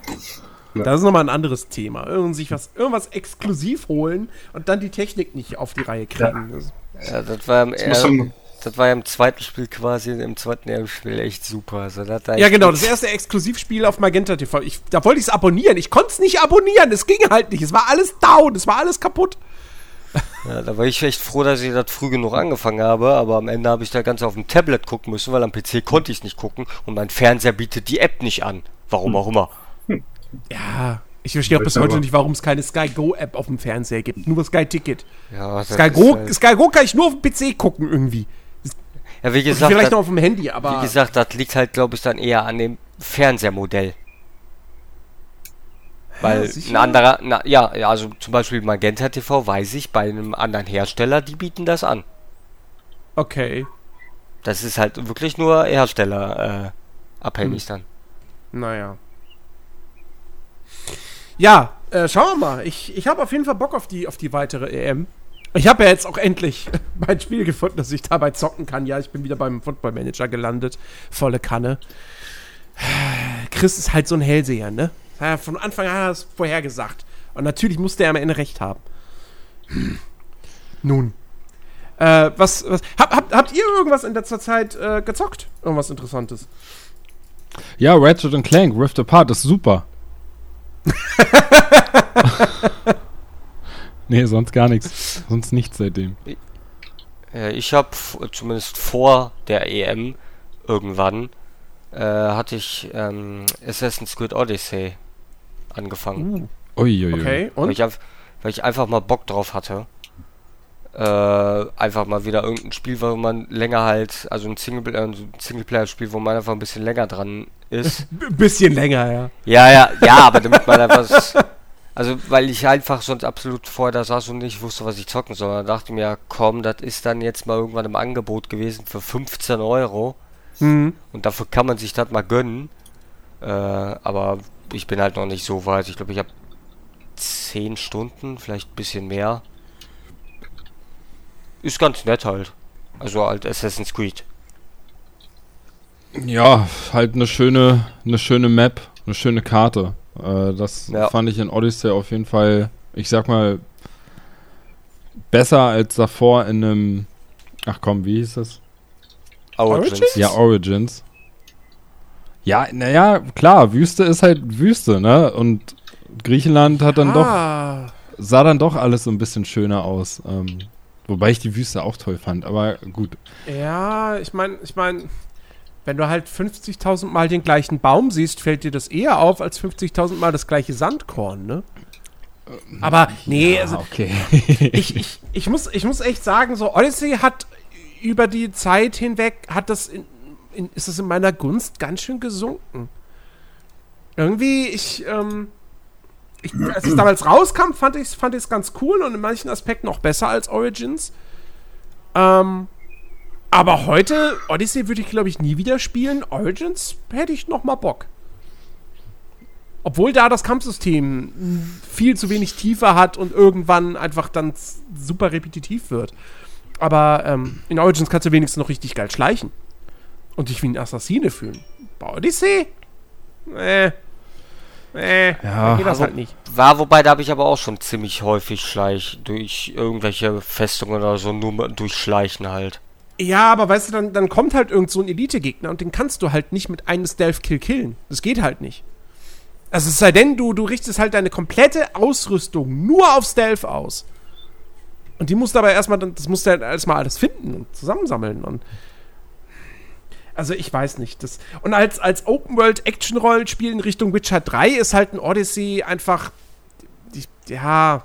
Das ist nochmal ein anderes Thema. Irgend sich was, irgendwas exklusiv holen und dann die Technik nicht auf die Reihe kriegen. Ja, ja das war im, äh, das war ja im zweiten Spiel quasi, im zweiten Spiel echt super. Also das ja, genau, das erste Exklusivspiel auf Magenta TV. Ich, da wollte ich es abonnieren. Ich konnte es nicht abonnieren. Es ging halt nicht. Es war alles down. Es war alles kaputt. Ja, da war ich echt froh, dass ich das früh genug angefangen habe, aber am Ende habe ich da ganz auf dem Tablet gucken müssen, weil am PC konnte ich es nicht gucken und mein Fernseher bietet die App nicht an. Warum hm. auch immer. Hm. Ja, ich verstehe auch bis heute nicht, warum es keine Sky Go App auf dem Fernseher gibt. Nur Sky Ticket. Ja, Sky Go, halt Sky Go kann ich nur auf dem PC gucken irgendwie. Ja, wie gesagt, vielleicht das, noch auf dem Handy, aber. Wie gesagt, das liegt halt, glaube ich, dann eher an dem Fernsehermodell. Weil ja, ein anderer, na, ja, also zum Beispiel Magenta TV weiß ich, bei einem anderen Hersteller, die bieten das an. Okay. Das ist halt wirklich nur Hersteller äh, abhängig hm. dann. Naja. Ja, äh, schauen wir mal. Ich, ich habe auf jeden Fall Bock auf die, auf die weitere EM. Ich habe ja jetzt auch endlich mein Spiel gefunden, dass ich dabei zocken kann. Ja, ich bin wieder beim Football Manager gelandet. Volle Kanne. Chris ist halt so ein Hellseher, ne? Ja, von Anfang an hat er es vorhergesagt. Und natürlich musste er am Ende recht haben. Nun. Äh, was, was hab, hab, habt ihr irgendwas in letzter Zeit äh, gezockt? Irgendwas Interessantes? Ja, Ratchet Clank, Rift Apart, ist super. nee, sonst gar nichts. Sonst nichts seitdem. Ich habe zumindest vor der EM irgendwann äh, hatte ich ähm, Assassin's Creed Odyssey angefangen. Uh. Uiuiui. Okay, und? Weil ich, weil ich, einfach mal Bock drauf hatte. Äh, einfach mal wieder irgendein Spiel, wo man länger halt, also ein Singleplayer, ein Singleplayer-Spiel, wo man einfach ein bisschen länger dran ist. Ein bisschen länger, ja. Ja, ja, ja, aber damit man einfach. Also, weil ich einfach sonst absolut vorher da saß und nicht wusste, was ich zocken soll. Da dachte ich mir, komm, das ist dann jetzt mal irgendwann im Angebot gewesen für 15 Euro. Mhm. Und dafür kann man sich das mal gönnen. Äh, aber ich bin halt noch nicht so weit. Ich glaube, ich habe 10 Stunden, vielleicht ein bisschen mehr. Ist ganz nett halt. Also halt Assassin's Creed. Ja, halt eine schöne, eine schöne Map, eine schöne Karte. Äh, das ja. fand ich in Odyssey auf jeden Fall, ich sag mal, besser als davor in einem. Ach komm, wie hieß das? Origins? Ja, Origins. Ja, naja, klar, Wüste ist halt Wüste, ne? Und Griechenland hat dann ah. doch. sah dann doch alles so ein bisschen schöner aus. Ähm, wobei ich die Wüste auch toll fand, aber gut. Ja, ich meine, ich meine, wenn du halt 50.000 Mal den gleichen Baum siehst, fällt dir das eher auf als 50.000 Mal das gleiche Sandkorn, ne? Aber nee, ja, also okay. ich, ich, ich, muss, ich muss echt sagen, so Odyssey hat über die Zeit hinweg, hat das in, in, ist es in meiner Gunst ganz schön gesunken. Irgendwie, ich, ähm, ich, als es damals rauskam, fand ich es fand ganz cool und in manchen Aspekten auch besser als Origins. Ähm, aber heute, Odyssey würde ich, glaube ich, nie wieder spielen. Origins hätte ich noch mal Bock. Obwohl da das Kampfsystem viel zu wenig Tiefe hat und irgendwann einfach dann super repetitiv wird. Aber ähm, in Origins kannst du wenigstens noch richtig geil schleichen. Und dich wie ein Assassine fühlen. Bei Odyssey? Äh. Äh, ja, geht das also, halt nicht. War, wobei, da habe ich aber auch schon ziemlich häufig Schleich durch irgendwelche Festungen oder so, nur durch Schleichen halt. Ja, aber weißt du, dann, dann kommt halt irgend so ein Elite-Gegner und den kannst du halt nicht mit einem Stealth-Kill killen. Das geht halt nicht. Also es sei denn, du, du richtest halt deine komplette Ausrüstung nur auf Stealth aus. Und die musst du aber erstmal, das musst du halt erstmal alles finden und zusammensammeln. Und also ich weiß nicht. Das, und als, als Open-World-Action-Rollenspiel in Richtung Witcher 3 ist halt ein Odyssey einfach. Ja.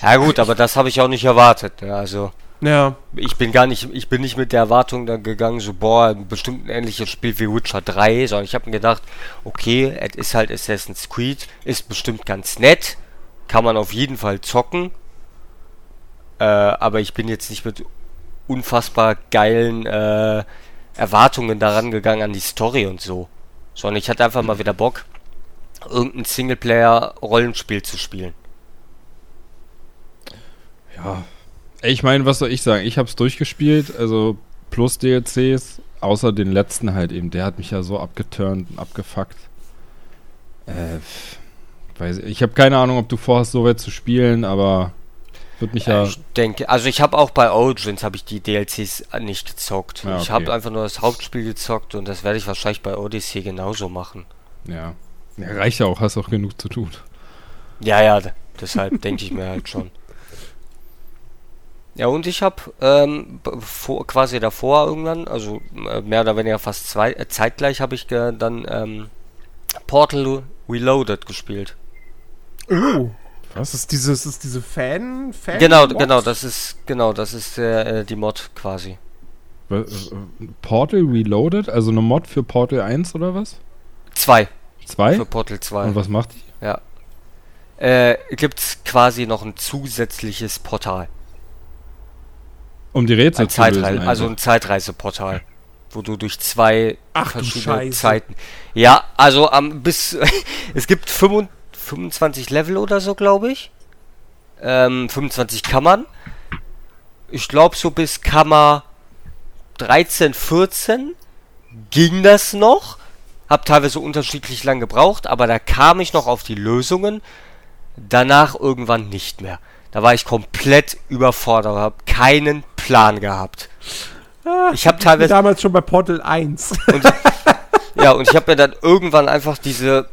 Ja gut, aber das habe ich auch nicht erwartet. Also. Ja. Ich bin gar nicht, ich bin nicht mit der Erwartung dann gegangen, so, boah, bestimmt ein ähnliches Spiel wie Witcher 3, sondern ich habe mir gedacht, okay, es ist halt Assassin's Creed, ist bestimmt ganz nett, kann man auf jeden Fall zocken, äh, aber ich bin jetzt nicht mit unfassbar geilen äh, Erwartungen daran gegangen an die Story und so, sondern ich hatte einfach mal wieder Bock, irgendein Singleplayer-Rollenspiel zu spielen. Ja, ich meine, was soll ich sagen? Ich habe es durchgespielt, also plus DLCs, außer den letzten halt eben, der hat mich ja so abgeturnt und abgefuckt. Äh, weiß, ich habe keine Ahnung, ob du vorhast, so weit zu spielen, aber wird mich ja. Ich denke, also ich habe auch bei Origins habe ich die DLCs nicht gezockt. Ja, Ich okay. habe einfach nur das Hauptspiel gezockt und das werde ich wahrscheinlich bei Odyssey genauso machen. Ja. ja. Reicht ja auch, hast auch genug zu tun. Ja, ja, deshalb denke ich mir halt schon. Ja, und ich habe ähm, b- vor, quasi davor irgendwann, also äh, mehr oder weniger fast zwei, äh, zeitgleich habe ich dann ähm, Portal Reloaded gespielt. Oh. Was ist dieses, ist diese Fan, Fan Genau, Mod? genau, das ist genau, das ist äh, die Mod quasi. Wa- äh, Portal Reloaded, also eine Mod für Portal 1 oder was? Zwei Zwei? für Portal 2. Und was macht die? Äh, gibt's quasi noch ein zusätzliches Portal. Um die Rätsel Ein zu lösen. Zeitreise, also ein. Zeitreiseportal. Wo du durch zwei Ach verschiedene. Zeiten. Ja, also am bis es gibt 25 25 Level oder so, glaube ich. Ähm, 25 Kammern. Ich glaube so bis Kammer 13, 14 ging das noch. Hab teilweise unterschiedlich lang gebraucht, aber da kam ich noch auf die Lösungen. Danach irgendwann nicht mehr. Da war ich komplett überfordert, habe keinen Plan gehabt. Ich habe teilweise damals schon bei Portal 1. und, ja, und ich habe mir dann irgendwann einfach diese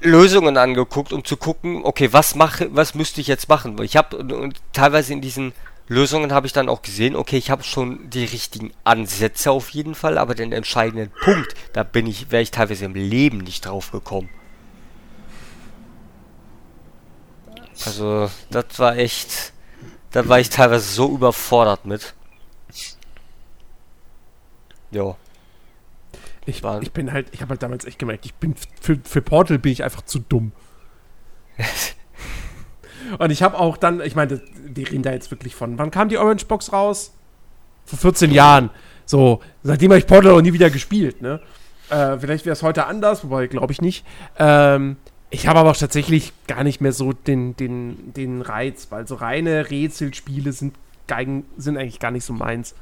Lösungen angeguckt, um zu gucken, okay, was mache, was müsste ich jetzt machen? Ich habe und, und teilweise in diesen Lösungen habe ich dann auch gesehen, okay, ich habe schon die richtigen Ansätze auf jeden Fall, aber den entscheidenden Punkt, da bin ich, wäre ich teilweise im Leben nicht drauf gekommen. Also, das war echt, da war ich teilweise so überfordert mit. Jo. Ich, War- ich bin halt, ich habe halt damals echt gemerkt, ich bin für, für Portal bin ich einfach zu dumm. Und ich habe auch dann, ich meine, wir reden da jetzt wirklich von, wann kam die Orange Box raus? Vor 14 Jahren. So, seitdem habe ich Portal auch nie wieder gespielt, ne? Äh, vielleicht wäre es heute anders, wobei glaube ich nicht. Ähm, ich habe aber auch tatsächlich gar nicht mehr so den, den, den Reiz, weil so reine Rätselspiele sind, sind eigentlich gar nicht so meins.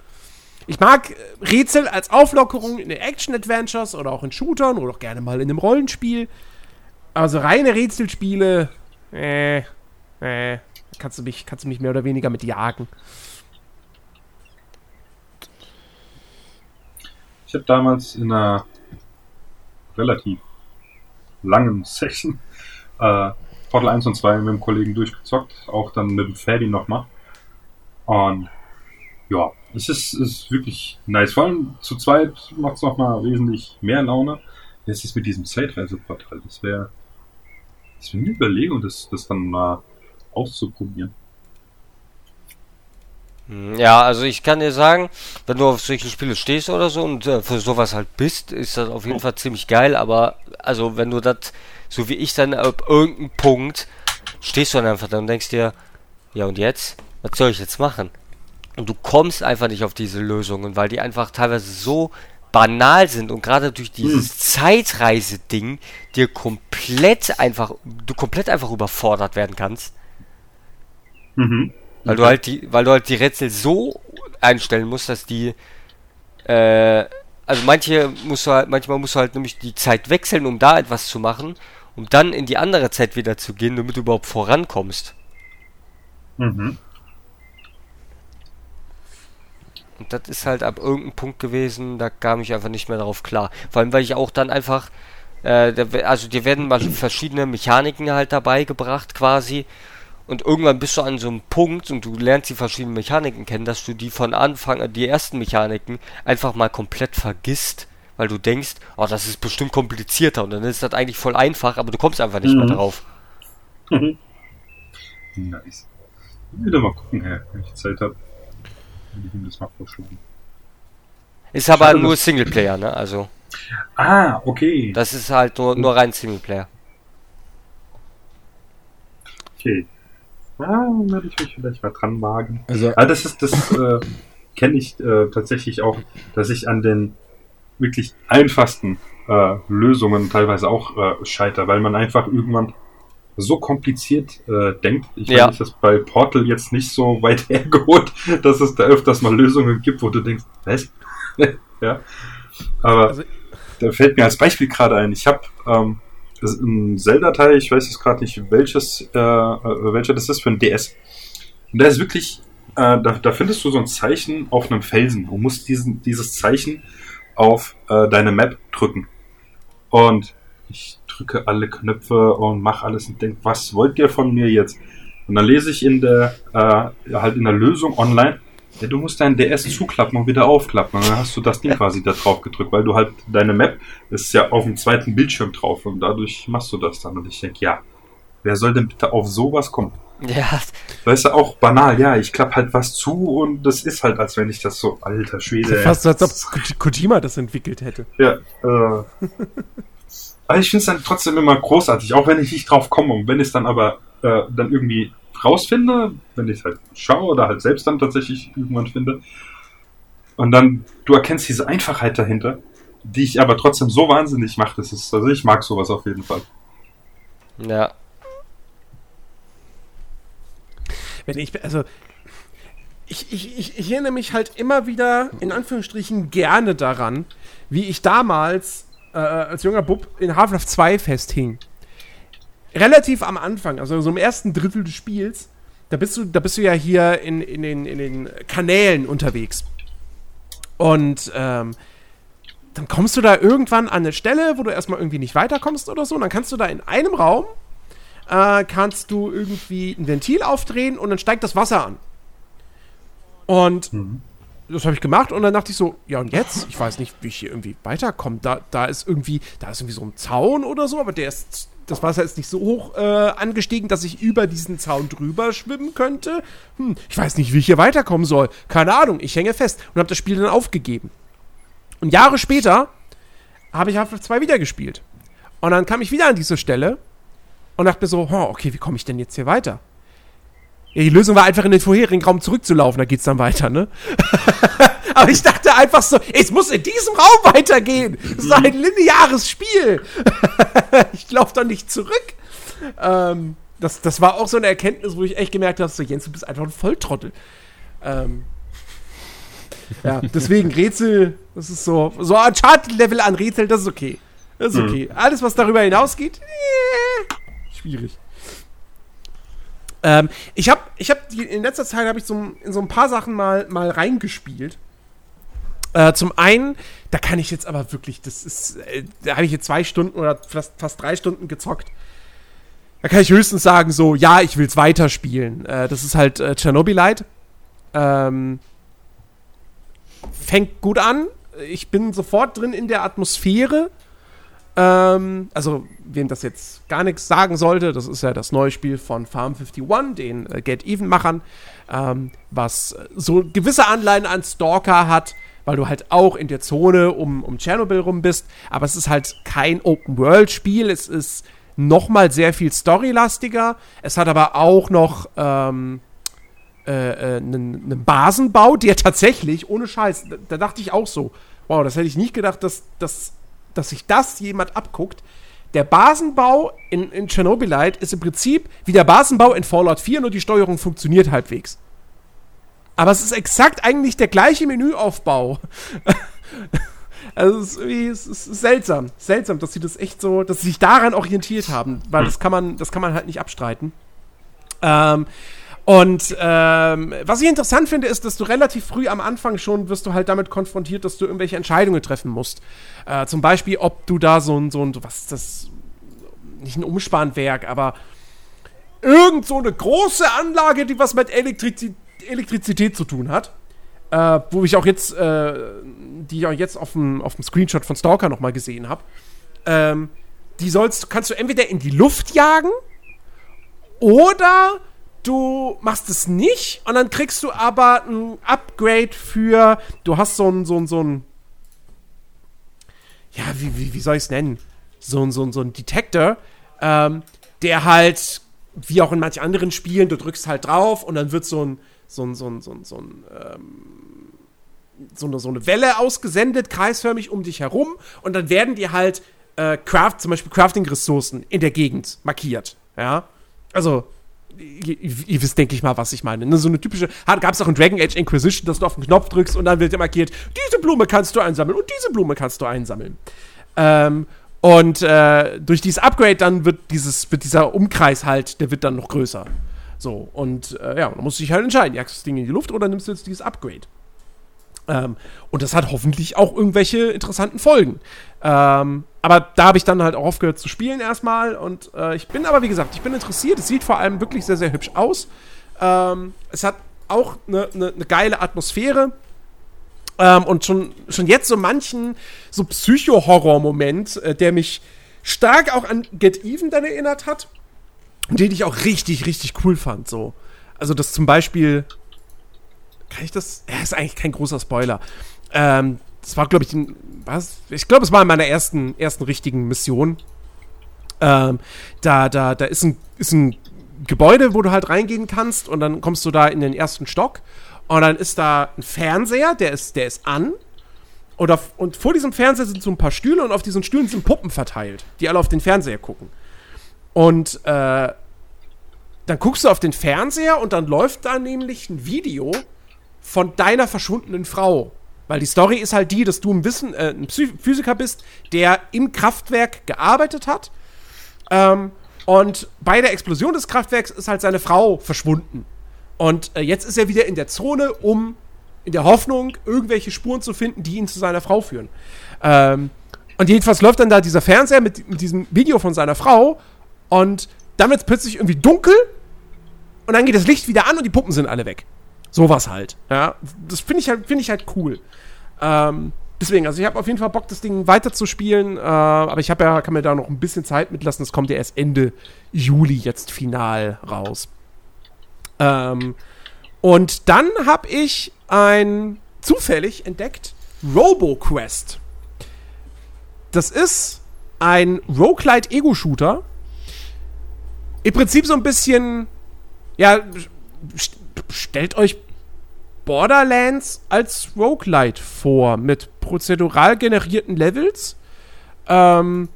Ich mag äh, Rätsel als Auflockerung in Action-Adventures oder auch in Shootern oder auch gerne mal in einem Rollenspiel. Also reine Rätselspiele, äh, äh, kannst du mich, kannst du mich mehr oder weniger mit jagen. Ich habe damals in einer relativ langen Session äh, Portal 1 und 2 mit dem Kollegen durchgezockt, auch dann mit dem Fadi nochmal. Und ja, es ist, es ist wirklich nice. Vor allem zu zweit macht es nochmal wesentlich mehr Laune. Jetzt ist mit diesem Zeitreiseportal. Das wäre das wär eine Überlegung, das, das dann mal auszuprobieren. Hm, Ja, also ich kann dir sagen, wenn du auf solche Spiele stehst oder so und äh, für sowas halt bist, ist das auf jeden Fall ziemlich geil, aber also wenn du das, so wie ich dann ab irgendeinem Punkt, stehst du dann einfach da und denkst dir, ja und jetzt? Was soll ich jetzt machen? Und du kommst einfach nicht auf diese Lösungen, weil die einfach teilweise so banal sind und gerade durch dieses Zeitreise-Ding dir komplett einfach, du komplett einfach überfordert werden kannst. Mhm. Weil du halt die, weil du halt die Rätsel so einstellen musst, dass die, äh, also manche musst du halt, manchmal musst du halt nämlich die Zeit wechseln, um da etwas zu machen, um dann in die andere Zeit wieder zu gehen, damit du überhaupt vorankommst. Mhm. Und das ist halt ab irgendeinem Punkt gewesen, da kam ich einfach nicht mehr darauf klar. Vor allem, weil ich auch dann einfach, äh, also dir werden mal verschiedene Mechaniken halt dabei gebracht quasi. Und irgendwann bist du an so einem Punkt und du lernst die verschiedenen Mechaniken kennen, dass du die von Anfang an, die ersten Mechaniken, einfach mal komplett vergisst. Weil du denkst, oh, das ist bestimmt komplizierter und dann ist das eigentlich voll einfach, aber du kommst einfach nicht mehr Mhm. drauf. Nice. Ich will mal gucken, Herr, wenn ich Zeit habe. Will ich ihm das mal vorschlagen. Ist aber Schade, nur Singleplayer, ne? Also, Ah, okay. das ist halt nur, nur rein Singleplayer. Okay. Ah, werde ich mich vielleicht mal dran wagen. Also, Aber das ist, das äh, kenne ich äh, tatsächlich auch, dass ich an den wirklich einfachsten äh, Lösungen teilweise auch äh, scheiter, weil man einfach irgendwann so kompliziert äh, denkt. Ich Ja. meine, ist das bei Portal jetzt nicht so weit hergeholt, dass es da öfters mal Lösungen gibt, wo du denkst, was? ja. Aber also, da fällt mir als Beispiel gerade ein, ich habe ähm, ein Zelda-Teil, ich weiß jetzt gerade nicht, welches, äh, äh, welcher das ist für ein DS. Und da ist wirklich, äh, da, da findest du so ein Zeichen auf einem Felsen. Du musst diesen, dieses Zeichen auf äh, deine Map drücken. Und ich drücke alle Knöpfe und mache alles und denke, was wollt ihr von mir jetzt? Und dann lese ich in der, äh, halt in der Lösung online, ja, du musst deinen DS zuklappen und wieder aufklappen. Und dann hast du das Ding quasi da drauf gedrückt, weil du halt deine Map ist ja auf dem zweiten Bildschirm drauf und dadurch machst du das dann. Und ich denke, ja, wer soll denn bitte auf sowas kommen? Ja. Weißt du, auch banal, ja, ich klappe halt was zu und das ist halt, als wenn ich das so, alter Schwede. Fast so, als ob Kojima das entwickelt hätte. Ja, äh. aber ich finde es dann trotzdem immer großartig, auch wenn ich nicht drauf komme und wenn es dann aber äh, dann irgendwie rausfinde, wenn ich es halt schaue oder halt selbst dann tatsächlich irgendwann finde. Und dann, du erkennst diese Einfachheit dahinter, die ich aber trotzdem so wahnsinnig mache, das ist, also ich mag sowas auf jeden Fall. Ja. Wenn ich, also, ich, ich, ich, ich erinnere mich halt immer wieder, in Anführungsstrichen, gerne daran, wie ich damals äh, als junger Bub in Half-Life 2 festhing relativ am Anfang, also so im ersten Drittel des Spiels, da bist du, da bist du ja hier in, in, den, in den Kanälen unterwegs. Und ähm, dann kommst du da irgendwann an eine Stelle, wo du erstmal irgendwie nicht weiterkommst oder so. Und dann kannst du da in einem Raum, äh, kannst du irgendwie ein Ventil aufdrehen und dann steigt das Wasser an. Und mhm. das habe ich gemacht und dann dachte ich so, ja und jetzt? Ich weiß nicht, wie ich hier irgendwie weiterkomme. Da, da ist irgendwie, da ist irgendwie so ein Zaun oder so, aber der ist das Wasser ist nicht so hoch äh, angestiegen, dass ich über diesen Zaun drüber schwimmen könnte. Hm, ich weiß nicht, wie ich hier weiterkommen soll. Keine Ahnung, ich hänge fest und habe das Spiel dann aufgegeben. Und Jahre später habe ich Half-Life 2 wieder gespielt. Und dann kam ich wieder an diese Stelle und dachte mir so, oh, okay, wie komme ich denn jetzt hier weiter? Ja, die Lösung war einfach in den vorherigen Raum zurückzulaufen, da geht's dann weiter, ne? Aber ich dachte einfach so, es muss in diesem Raum weitergehen. Das ist ein lineares Spiel. ich laufe doch nicht zurück. Ähm, das, das war auch so eine Erkenntnis, wo ich echt gemerkt habe, so Jens, du bist einfach ein Volltrottel. Ähm, ja, deswegen Rätsel, das ist so, so ein Uncharted-Level an Rätsel, das ist okay. Das ist mhm. okay. Mhm. Alles, was darüber hinausgeht, äh, schwierig. Ähm, ich habe ich hab in letzter Zeit habe ich so in so ein paar Sachen mal, mal reingespielt. Äh, zum einen, da kann ich jetzt aber wirklich, das ist, äh, da habe ich jetzt zwei Stunden oder fast, fast drei Stunden gezockt. Da kann ich höchstens sagen, so, ja, ich will es weiterspielen. Äh, das ist halt äh, Chernobylite. Ähm, fängt gut an. Ich bin sofort drin in der Atmosphäre. Ähm, also, wem das jetzt gar nichts sagen sollte, das ist ja das neue Spiel von Farm 51, den äh, Get Even-Machern, ähm, was so gewisse Anleihen an Stalker hat, weil du halt auch in der Zone um, um Tschernobyl rum bist. Aber es ist halt kein Open-World-Spiel. Es ist nochmal sehr viel storylastiger. Es hat aber auch noch ähm, äh, einen, äh, Basenbau, der tatsächlich, ohne Scheiß, da, da, dachte ich auch so, wow, das hätte ich nicht gedacht, dass, dass, dass sich das jemand abguckt. Der Basenbau in, in Chernobylite ist im Prinzip wie der Basenbau in Fallout 4, nur die Steuerung funktioniert halbwegs. Aber es ist exakt eigentlich der gleiche Menüaufbau. also es ist, irgendwie, es ist seltsam. Seltsam, dass sie das echt so, dass sie sich daran orientiert haben, weil hm. das kann man, das kann man halt nicht abstreiten. Ähm, und ähm, was ich interessant finde, ist, dass du relativ früh am Anfang schon wirst du halt damit konfrontiert, dass du irgendwelche Entscheidungen treffen musst. Äh, zum Beispiel, ob du da so ein, so ein, was ist das, nicht ein Umspannwerk, aber irgend so eine große Anlage, die was mit Elektrizität Elektrizität zu tun hat. Äh, wo ich auch jetzt, äh, die ich auch jetzt auf dem, auf dem Screenshot von Stalker nochmal gesehen habe. Ähm, die sollst, kannst du entweder in die Luft jagen oder du machst es nicht und dann kriegst du aber ein Upgrade für, du hast so ein, so ein, so ein, ja, wie, wie, wie soll ich es nennen? So ein, so ein, so ein Detector, ähm, der halt, wie auch in manchen anderen Spielen, du drückst halt drauf und dann wird so ein, so ein, so ein, so ein, so ein ähm, so eine, so eine Welle ausgesendet, kreisförmig um dich herum. Und dann werden dir halt äh, Craft, zum Beispiel Crafting-Ressourcen in der Gegend markiert. Ja. Also, ihr, wisst, denke ich mal, was ich meine. Ne? So eine typische, gab es auch in Dragon Age Inquisition, dass du auf den Knopf drückst und dann wird dir markiert, diese Blume kannst du einsammeln und diese Blume kannst du einsammeln. Ähm, und äh, durch dieses Upgrade dann wird dieses, wird dieser Umkreis halt, der wird dann noch größer. So, und äh, ja, dann musst du dich halt entscheiden, jagst du das Ding in die Luft oder nimmst du jetzt dieses Upgrade? Ähm, und das hat hoffentlich auch irgendwelche interessanten Folgen. Ähm, aber da habe ich dann halt auch aufgehört zu spielen erstmal. Und äh, ich bin aber, wie gesagt, ich bin interessiert. Es sieht vor allem wirklich sehr, sehr hübsch aus. Ähm, es hat auch eine ne, ne geile Atmosphäre. Ähm, und schon, schon jetzt so manchen so Psycho-Horror-Moment, äh, der mich stark auch an Get Even dann erinnert hat. Und den ich auch richtig, richtig cool fand. So. Also, das zum Beispiel kann ich das? Ja, ist eigentlich kein großer Spoiler. Ähm, das war, glaube ich, ein, was? Ich glaube, es war in meiner ersten, ersten richtigen Mission. Ähm, da, da, da ist ein, ist ein Gebäude, wo du halt reingehen kannst und dann kommst du da in den ersten Stock und dann ist da ein Fernseher, der ist, der ist an. Und, auf, und vor diesem Fernseher sind so ein paar Stühle und auf diesen Stühlen sind Puppen verteilt, die alle auf den Fernseher gucken. Und äh, dann guckst du auf den Fernseher und dann läuft da nämlich ein Video von deiner verschwundenen Frau. Weil die Story ist halt die, dass du ein, Wissen, äh, ein Physiker bist, der im Kraftwerk gearbeitet hat. Ähm, und bei der Explosion des Kraftwerks ist halt seine Frau verschwunden. Und äh, jetzt ist er wieder in der Zone, um in der Hoffnung, irgendwelche Spuren zu finden, die ihn zu seiner Frau führen. Ähm, und jedenfalls läuft dann da dieser Fernseher mit, mit diesem Video von seiner Frau und dann wird es plötzlich irgendwie dunkel und dann geht das Licht wieder an und die Puppen sind alle weg. Sowas halt. Ja, das finde ich halt, finde ich halt cool. Ähm, deswegen, also ich habe auf jeden Fall Bock, das Ding weiter zu spielen, äh, aber ich habe ja, kann mir da noch ein bisschen Zeit mitlassen. Es kommt ja erst Ende Juli jetzt final raus. Ähm, und dann habe ich ein zufällig entdeckt RoboQuest. Das ist ein Roguelite Ego-Shooter. Im Prinzip so ein bisschen, ja, st stellt euch Borderlands als Roguelite vor, mit prozedural generierten Levels. Ähm,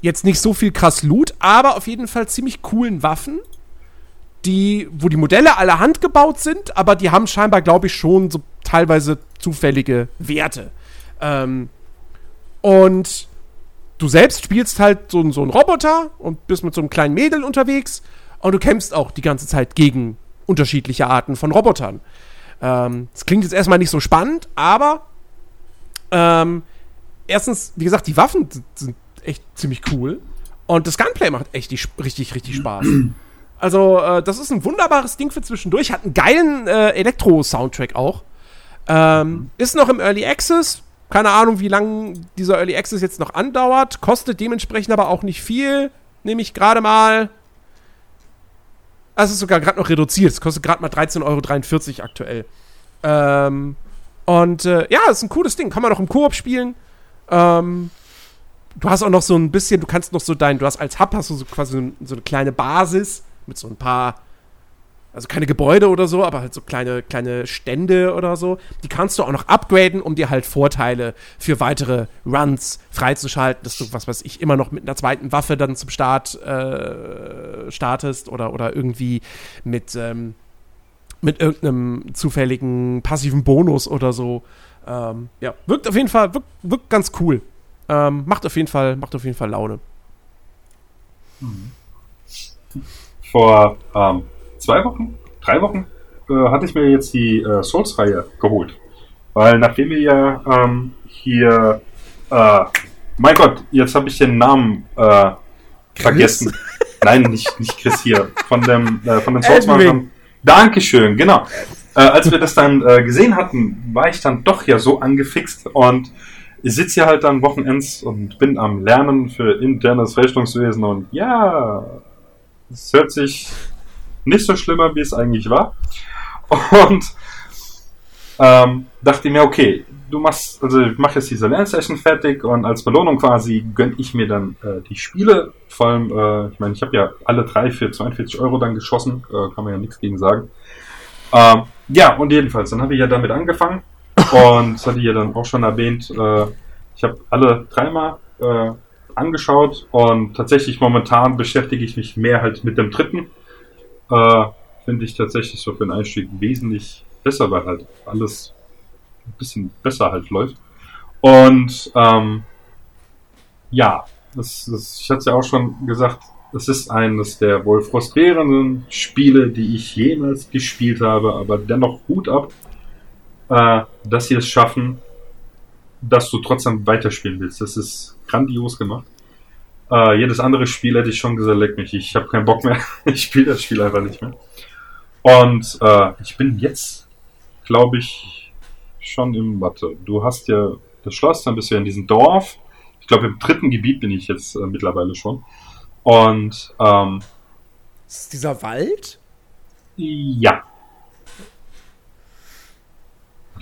jetzt nicht so viel krass Loot, aber auf jeden Fall ziemlich coolen Waffen, die, wo die Modelle alle handgebaut sind, aber die haben scheinbar, glaube ich, schon so teilweise zufällige Werte. Ähm, und du selbst spielst halt so, so einen Roboter und bist mit so einem kleinen Mädel unterwegs und du kämpfst auch die ganze Zeit gegen unterschiedliche Arten von Robotern. Ähm, das klingt jetzt erstmal nicht so spannend, aber ähm, erstens, wie gesagt, die Waffen sind echt ziemlich cool. Und das Gunplay macht echt die, richtig, richtig Spaß. Also, äh, das ist ein wunderbares Ding für zwischendurch. Hat einen geilen äh, Elektro-Soundtrack auch. Ähm, ist noch im Early Access. Keine Ahnung, wie lange dieser Early Access jetzt noch andauert. Kostet dementsprechend aber auch nicht viel. Nämlich gerade mal also sogar gerade noch reduziert. Es kostet gerade mal 13,43 Euro aktuell. Ähm, und äh, ja, ist ein cooles Ding. Kann man auch im Koop spielen. Ähm, du hast auch noch so ein bisschen, du kannst noch so dein, du hast als Hub hast du so quasi so eine kleine Basis mit so ein paar also keine Gebäude oder so, aber halt so kleine, kleine Stände oder so. Die kannst du auch noch upgraden, um dir halt Vorteile für weitere Runs freizuschalten, dass du, was weiß ich, immer noch mit einer zweiten Waffe dann zum Start äh, startest oder, oder irgendwie mit, ähm, mit irgendeinem zufälligen passiven Bonus oder so. Ähm, ja, wirkt auf jeden Fall, wirkt, wirkt ganz cool. Ähm, macht auf jeden Fall, macht auf jeden Fall Laune. Vor ähm, zwei Wochen, drei Wochen äh, hatte ich mir jetzt die äh, Souls-Reihe geholt. Weil nachdem wir ja ähm, hier, äh, mein Gott, jetzt habe ich den Namen äh, vergessen. Nein, nicht, nicht Chris hier. Von dem, äh, von den Souls-Machern. Dankeschön, genau. Äh, als wir das dann gesehen hatten, war ich dann doch ja so angefixt und ich sitze hier halt dann Wochenends und bin am Lernen für internes Rechnungswesen und ja, es hört sich nicht so schlimmer, wie es eigentlich war. Und ähm, dachte mir, okay, du machst, also ich mache jetzt diese Lernsession fertig und als Belohnung quasi gönne ich mir dann äh, die Spiele. Vor allem, äh, ich meine, ich habe ja alle drei für 42 Euro dann geschossen, äh, kann man ja nichts gegen sagen. Ähm, ja, und jedenfalls, dann habe ich ja damit angefangen und das hatte ich ja dann auch schon erwähnt. Äh, ich habe alle dreimal äh, angeschaut und tatsächlich momentan beschäftige ich mich mehr halt mit dem dritten äh, finde ich tatsächlich so für den Einstieg wesentlich besser, weil halt alles ein bisschen besser halt läuft. Und ähm, ja, das, das, ich hatte es ja auch schon gesagt, es ist eines der wohl frustrierenden Spiele, die ich jemals gespielt habe, aber dennoch Hut ab, äh, dass sie es schaffen, dass du trotzdem weiterspielen willst. Das ist grandios gemacht. Äh, jedes andere Spiel hätte ich schon gesagt, leck mich, ich habe keinen Bock mehr. ich spiele das Spiel einfach nicht mehr. Und äh, ich bin jetzt, glaube ich, schon im Warte. Du hast ja das Schloss, dann bist du ja in diesem Dorf. Ich glaube, im dritten Gebiet bin ich jetzt äh, mittlerweile schon. Und ähm, ist dieser Wald? Ja.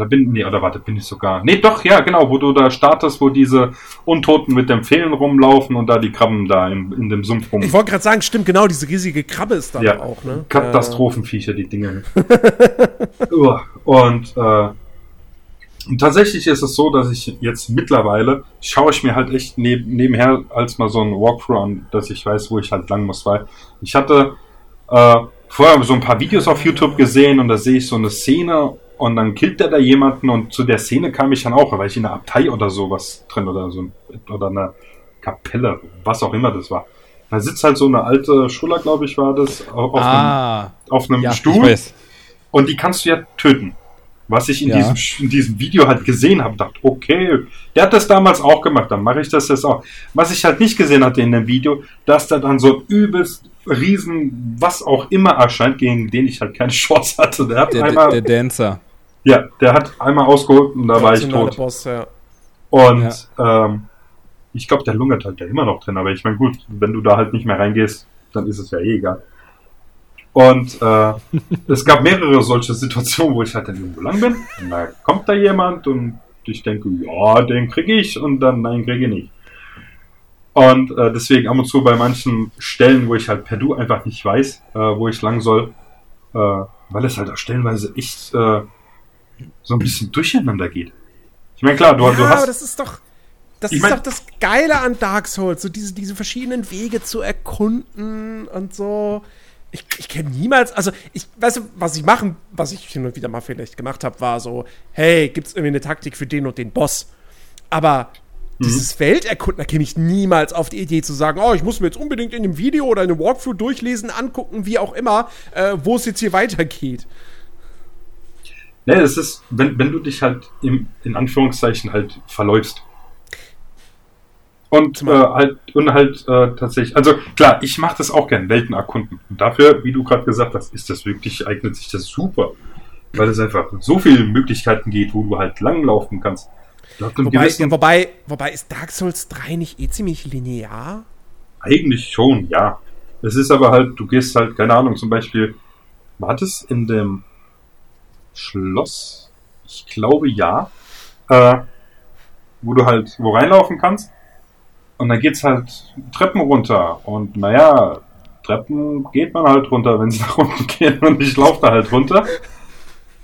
Oder bin, nee, oder warte, bin ich sogar. Nee, doch, ja, genau, wo du da startest, wo diese Untoten mit dem Fehlen rumlaufen und da die Krabben da in, in dem Sumpf rum. Ich wollte gerade sagen, stimmt, genau, diese riesige Krabbe ist da ja, auch, ne? Katastrophenviecher, die Dinge. und, äh, und tatsächlich ist es so, dass ich jetzt mittlerweile schaue ich mir halt echt neb nebenher als mal so ein Walkthrough an, dass ich weiß, wo ich halt lang muss, weil ich hatte äh, vorher so ein paar Videos auf YouTube gesehen und da sehe ich so eine Szene und dann killt der da jemanden und zu der Szene kam ich dann auch, weil ich in einer Abtei oder sowas drin oder so oder eine Kapelle, was auch immer das war. Da sitzt halt so eine alte Schuller, glaube ich, war das, auf, ah, einem, auf einem ja, Stuhl. Und die kannst du ja töten. Was ich in, ja. diesem, in diesem Video halt gesehen habe, dachte, okay, der hat das damals auch gemacht, dann mache ich das jetzt auch. Was ich halt nicht gesehen hatte in dem Video, dass da dann so ein übelst riesen, was auch immer erscheint, gegen den ich halt keine Chance hatte. Der hat der, einmal, der Dancer. Ja, der hat einmal ausgeholt und da war ich tot. Boss, ja. Und ja. Ähm, ich glaube, der lungert halt ja immer noch drin, aber ich meine, gut, wenn du da halt nicht mehr reingehst, dann ist es ja eh egal. Und äh, es gab mehrere solche Situationen, wo ich halt dann irgendwo lang bin, und da kommt da jemand und ich denke, ja, den kriege ich und dann nein, kriege ich nicht. Und äh, deswegen ab und zu bei manchen Stellen, wo ich halt per Du einfach nicht weiß, äh, wo ich lang soll, äh, weil es halt auch stellenweise echt äh, so ein bisschen durcheinander geht. Ich meine, klar, du, ja, du hast. Aber das ist doch. Das ist mein, doch das Geile an Dark Souls, so diese, diese verschiedenen Wege zu erkunden und so. Ich, ich kenne niemals, also ich weiß, du, was ich machen, was ich hin und wieder mal vielleicht gemacht habe, war so, hey, gibt es irgendwie eine Taktik für den und den Boss? Aber mhm. dieses Feld erkunden, da käme ich niemals auf die Idee zu sagen, oh, ich muss mir jetzt unbedingt in einem Video oder in einem Walkthrough durchlesen, angucken, wie auch immer, äh, wo es jetzt hier weitergeht. Ne, es ist, wenn, wenn du dich halt im, in Anführungszeichen halt verläufst. Und äh, halt, und halt äh, tatsächlich, also klar, ich mache das auch gern, Welten erkunden. Und dafür, wie du gerade gesagt hast, ist das wirklich, eignet sich das super. Weil es einfach so viele Möglichkeiten geht, wo du halt langlaufen kannst. Wobei, wobei, wobei ist Dark Souls 3 nicht eh ziemlich linear? Eigentlich schon, ja. Es ist aber halt, du gehst halt, keine Ahnung, zum Beispiel, war das in dem Schloss? Ich glaube ja. Äh, wo du halt wo reinlaufen kannst. Und dann geht's halt Treppen runter. Und naja, Treppen geht man halt runter, wenn sie nach unten gehen. Und ich laufe da halt runter.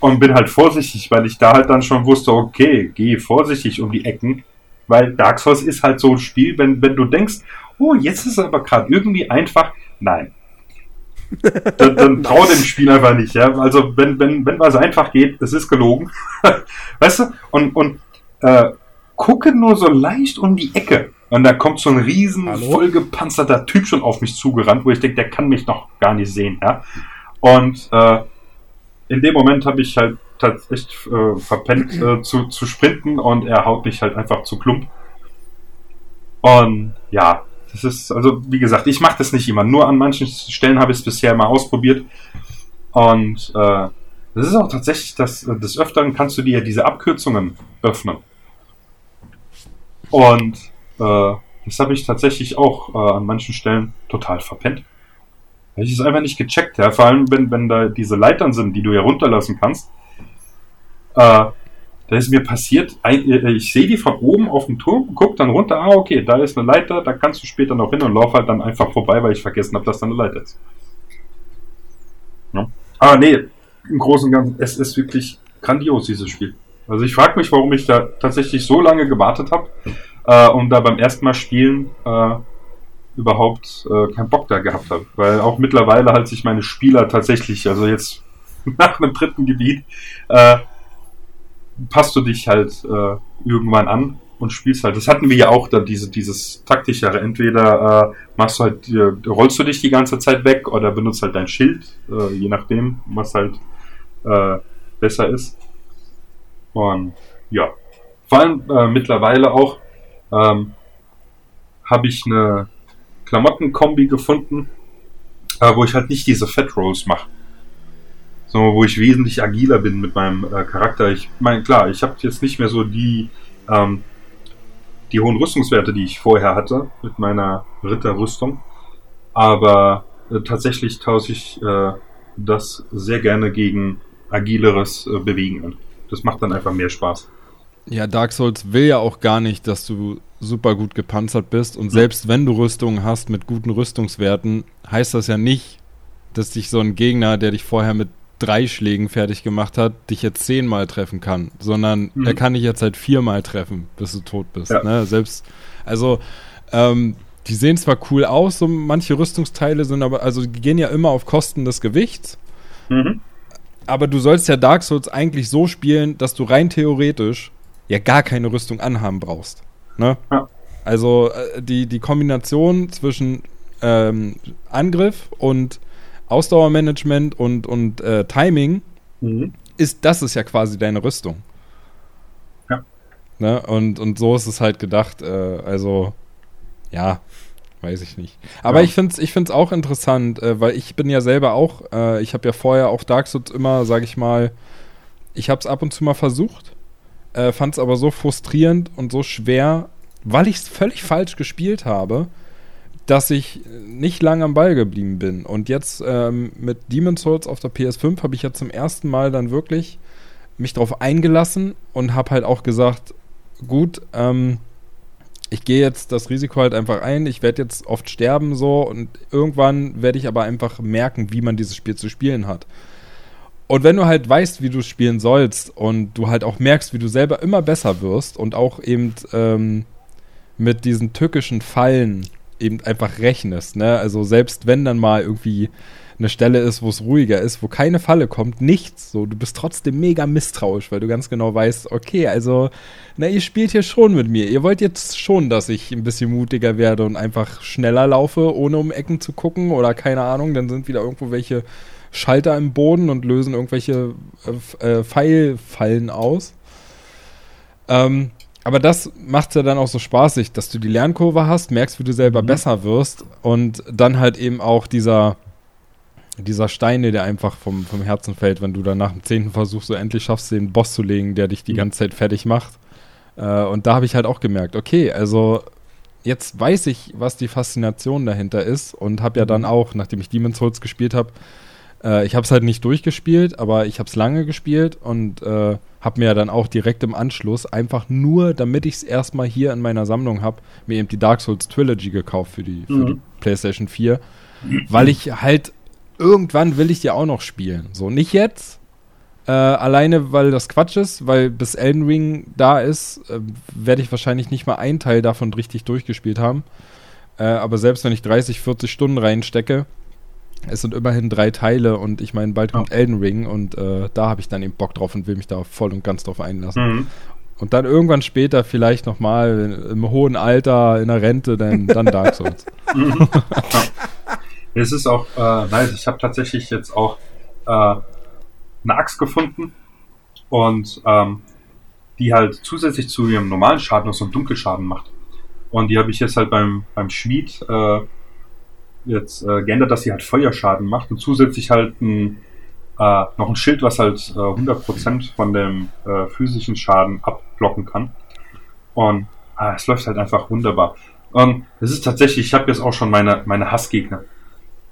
Und bin halt vorsichtig, weil ich da halt dann schon wusste, okay, geh vorsichtig um die Ecken. Weil Dark Souls ist halt so ein Spiel, wenn, wenn du denkst, oh, jetzt ist es aber gerade irgendwie einfach. Nein, dann, dann trau dem Spiel einfach nicht, ja. Also wenn, wenn, wenn was einfach geht, es ist gelogen. weißt du? Und, und äh, gucke nur so leicht um die Ecke. Und da kommt so ein riesen, Hallo? vollgepanzerter Typ schon auf mich zugerannt, wo ich denke, der kann mich noch gar nicht sehen, ja. Und äh, in dem Moment habe ich halt tatsächlich äh, verpennt äh, zu, zu sprinten und er haut mich halt einfach zu klump. Und ja, das ist, also wie gesagt, ich mache das nicht immer. Nur an manchen Stellen habe ich es bisher mal ausprobiert. Und äh, das ist auch tatsächlich, das, des Öfteren kannst du dir diese Abkürzungen öffnen. Und äh, das habe ich tatsächlich auch äh, an manchen Stellen total verpennt. Habe ich es einfach nicht gecheckt, ja. Vor allem, wenn, wenn da diese Leitern sind, die du ja runterlassen kannst. Äh, da ist mir passiert, äh, ich sehe die von oben auf dem Turm, guck dann runter, ah, okay, da ist eine Leiter, da kannst du später noch hin und lauf halt dann einfach vorbei, weil ich vergessen habe, dass da eine Leiter ist. Ja. Aber nee, im Großen und Ganzen, es ist wirklich grandios, dieses Spiel. Also ich frage mich, warum ich da tatsächlich so lange gewartet habe, äh, um da beim ersten Mal spielen äh, überhaupt äh, keinen Bock da gehabt habe. Weil auch mittlerweile halt sich meine Spieler tatsächlich, also jetzt nach einem dritten Gebiet, äh, passt du dich halt äh, irgendwann an und spielst halt. Das hatten wir ja auch dann, diese, dieses taktischere. Entweder äh, machst du halt, äh, rollst du dich die ganze Zeit weg oder benutzt halt dein Schild, äh, je nachdem, was halt äh, besser ist. Und ja, vor allem äh, mittlerweile auch ähm, habe ich eine Klamottenkombi gefunden, äh, wo ich halt nicht diese Fat Rolls mache. Sondern wo ich wesentlich agiler bin mit meinem äh, Charakter. Ich meine, klar, ich habe jetzt nicht mehr so die, ähm, die hohen Rüstungswerte, die ich vorher hatte mit meiner Ritterrüstung. Aber äh, tatsächlich tausche ich äh, das sehr gerne gegen agileres äh, Bewegen an. Das macht dann einfach mehr Spaß. Ja, Dark Souls will ja auch gar nicht, dass du super gut gepanzert bist. Und selbst wenn du Rüstungen hast mit guten Rüstungswerten, heißt das ja nicht, dass dich so ein Gegner, der dich vorher mit drei Schlägen fertig gemacht hat, dich jetzt zehnmal treffen kann, sondern mhm. er kann dich jetzt halt viermal treffen, bis du tot bist. Ja. Ne? Selbst, also, ähm, die sehen zwar cool aus, so manche Rüstungsteile sind aber, also die gehen ja immer auf Kosten des Gewichts. Mhm. Aber du sollst ja Dark Souls eigentlich so spielen, dass du rein theoretisch ja gar keine Rüstung anhaben brauchst. Ne? Ja. Also äh, die, die Kombination zwischen ähm, Angriff und Ausdauermanagement und, und äh, Timing mhm. ist, das ist ja quasi deine Rüstung. Ja. Ne? Und, und so ist es halt gedacht. Äh, also, ja, weiß ich nicht. Aber ja. ich finde es ich find's auch interessant, äh, weil ich bin ja selber auch, äh, ich habe ja vorher auch Dark Souls immer, sage ich mal, ich habe es ab und zu mal versucht äh, fand es aber so frustrierend und so schwer, weil ich es völlig falsch gespielt habe, dass ich nicht lange am Ball geblieben bin. Und jetzt ähm, mit Demon's Souls auf der PS5 habe ich ja zum ersten Mal dann wirklich mich darauf eingelassen und habe halt auch gesagt, gut, ähm, ich gehe jetzt das Risiko halt einfach ein, ich werde jetzt oft sterben so und irgendwann werde ich aber einfach merken, wie man dieses Spiel zu spielen hat. Und wenn du halt weißt, wie du spielen sollst und du halt auch merkst, wie du selber immer besser wirst und auch eben ähm, mit diesen tückischen Fallen eben einfach rechnest, ne? Also selbst wenn dann mal irgendwie eine Stelle ist, wo es ruhiger ist, wo keine Falle kommt, nichts, so, du bist trotzdem mega misstrauisch, weil du ganz genau weißt, okay, also, na, ihr spielt hier schon mit mir. Ihr wollt jetzt schon, dass ich ein bisschen mutiger werde und einfach schneller laufe, ohne um Ecken zu gucken oder keine Ahnung, dann sind wieder irgendwo welche Schalter im Boden und lösen irgendwelche äh, äh, Pfeilfallen aus. Ähm, aber das macht ja dann auch so spaßig, dass du die Lernkurve hast, merkst, wie du selber mhm. besser wirst und dann halt eben auch dieser, dieser Stein, der einfach vom, vom Herzen fällt, wenn du dann nach dem zehnten Versuch so endlich schaffst, den Boss zu legen, der dich die mhm. ganze Zeit fertig macht. Äh, und da habe ich halt auch gemerkt, okay, also jetzt weiß ich, was die Faszination dahinter ist und habe ja dann mhm. auch, nachdem ich Demon's Souls gespielt habe, äh, ich habe es halt nicht durchgespielt, aber ich habe es lange gespielt und äh, habe mir dann auch direkt im Anschluss, einfach nur, damit ich es erstmal hier in meiner Sammlung habe, mir eben die Dark Souls Trilogy gekauft für die, mhm. für die PlayStation 4, weil ich halt irgendwann will ich die auch noch spielen. So, nicht jetzt, äh, alleine, weil das Quatsch ist, weil bis Elden Ring da ist, äh, werde ich wahrscheinlich nicht mal einen Teil davon richtig durchgespielt haben. Äh, aber selbst wenn ich 30, 40 Stunden reinstecke, es sind immerhin drei Teile und ich meine, bald kommt oh. Elden Ring und äh, da habe ich dann eben Bock drauf und will mich da voll und ganz drauf einlassen. Mhm. Und dann irgendwann später vielleicht nochmal im hohen Alter, in der Rente, dann, dann Dark Souls. Mhm. Es ist auch äh, nice. Ich habe tatsächlich jetzt auch äh, eine Axt gefunden und ähm, die halt zusätzlich zu ihrem normalen Schaden noch so einen Dunkelschaden macht. Und die habe ich jetzt halt beim, beim Schmied äh, jetzt äh, geändert, dass sie halt Feuerschaden macht und zusätzlich halt ein, äh, noch ein Schild, was halt äh, 100% von dem äh, physischen Schaden abblocken kann. Und äh, es läuft halt einfach wunderbar. Und es ist tatsächlich, ich habe jetzt auch schon meine, meine Hassgegner.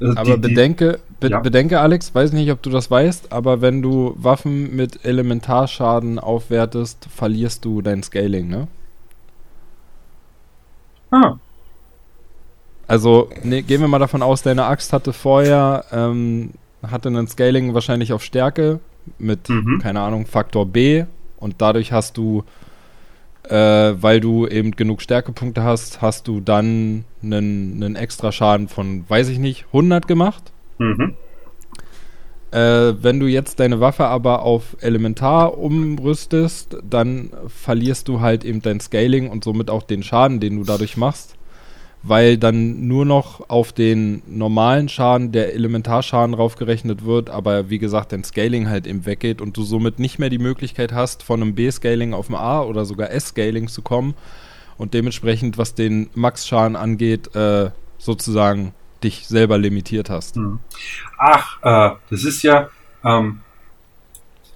Also aber die, bedenke, be ja. bedenke, Alex, weiß nicht, ob du das weißt, aber wenn du Waffen mit Elementarschaden aufwertest, verlierst du dein Scaling, ne? Ah, also ne, gehen wir mal davon aus, deine Axt hatte vorher, ähm, hatte einen Scaling wahrscheinlich auf Stärke mit, mhm. keine Ahnung, Faktor B und dadurch hast du äh, weil du eben genug Stärkepunkte hast, hast du dann einen, einen extra Schaden von, weiß ich nicht, 100 gemacht. Mhm. Äh, wenn du jetzt deine Waffe aber auf Elementar umrüstest, dann verlierst du halt eben dein Scaling und somit auch den Schaden, den du dadurch machst, weil dann nur noch auf den normalen Schaden der Elementarschaden raufgerechnet wird, aber wie gesagt, dein Scaling halt eben weggeht und du somit nicht mehr die Möglichkeit hast, von einem B-Scaling auf ein A oder sogar S-Scaling zu kommen und dementsprechend, was den Max-Schaden angeht, äh, sozusagen dich selber limitiert hast. Mhm. Ach, äh, das ist ja ähm,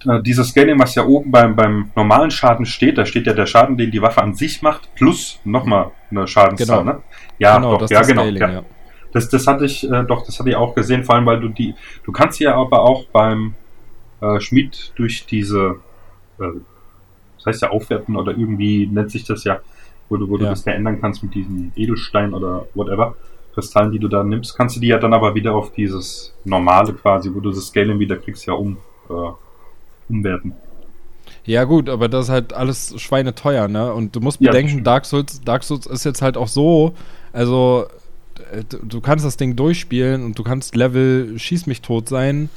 äh, dieses Scaling, was ja oben beim, beim normalen Schaden steht, da steht ja der Schaden, den die Waffe an sich macht, plus nochmal eine Schadenszahl, Genau. ne? Ja, genau, doch, das ja, genau. Scaling, ja. ja. Das, das hatte ich, äh, doch, das hatte ich auch gesehen, vor allem, weil du die, du kannst ja aber auch beim äh, Schmied durch diese, äh, das heißt ja aufwerten oder irgendwie nennt sich das ja, wo du, wo du Ja. das ja ändern kannst mit diesen Edelstein oder whatever, Kristallen, die du da nimmst, kannst du die ja dann aber wieder auf dieses normale quasi, wo du das Scaling wieder kriegst, ja um, äh, umwerten. Ja gut, aber das ist halt alles schweineteuer, ne? Und du musst Ja, bedenken, stimmt. Dark Souls, Dark Souls ist jetzt halt auch so, also äh, du- du kannst das Ding durchspielen und du kannst Level schieß mich tot sein,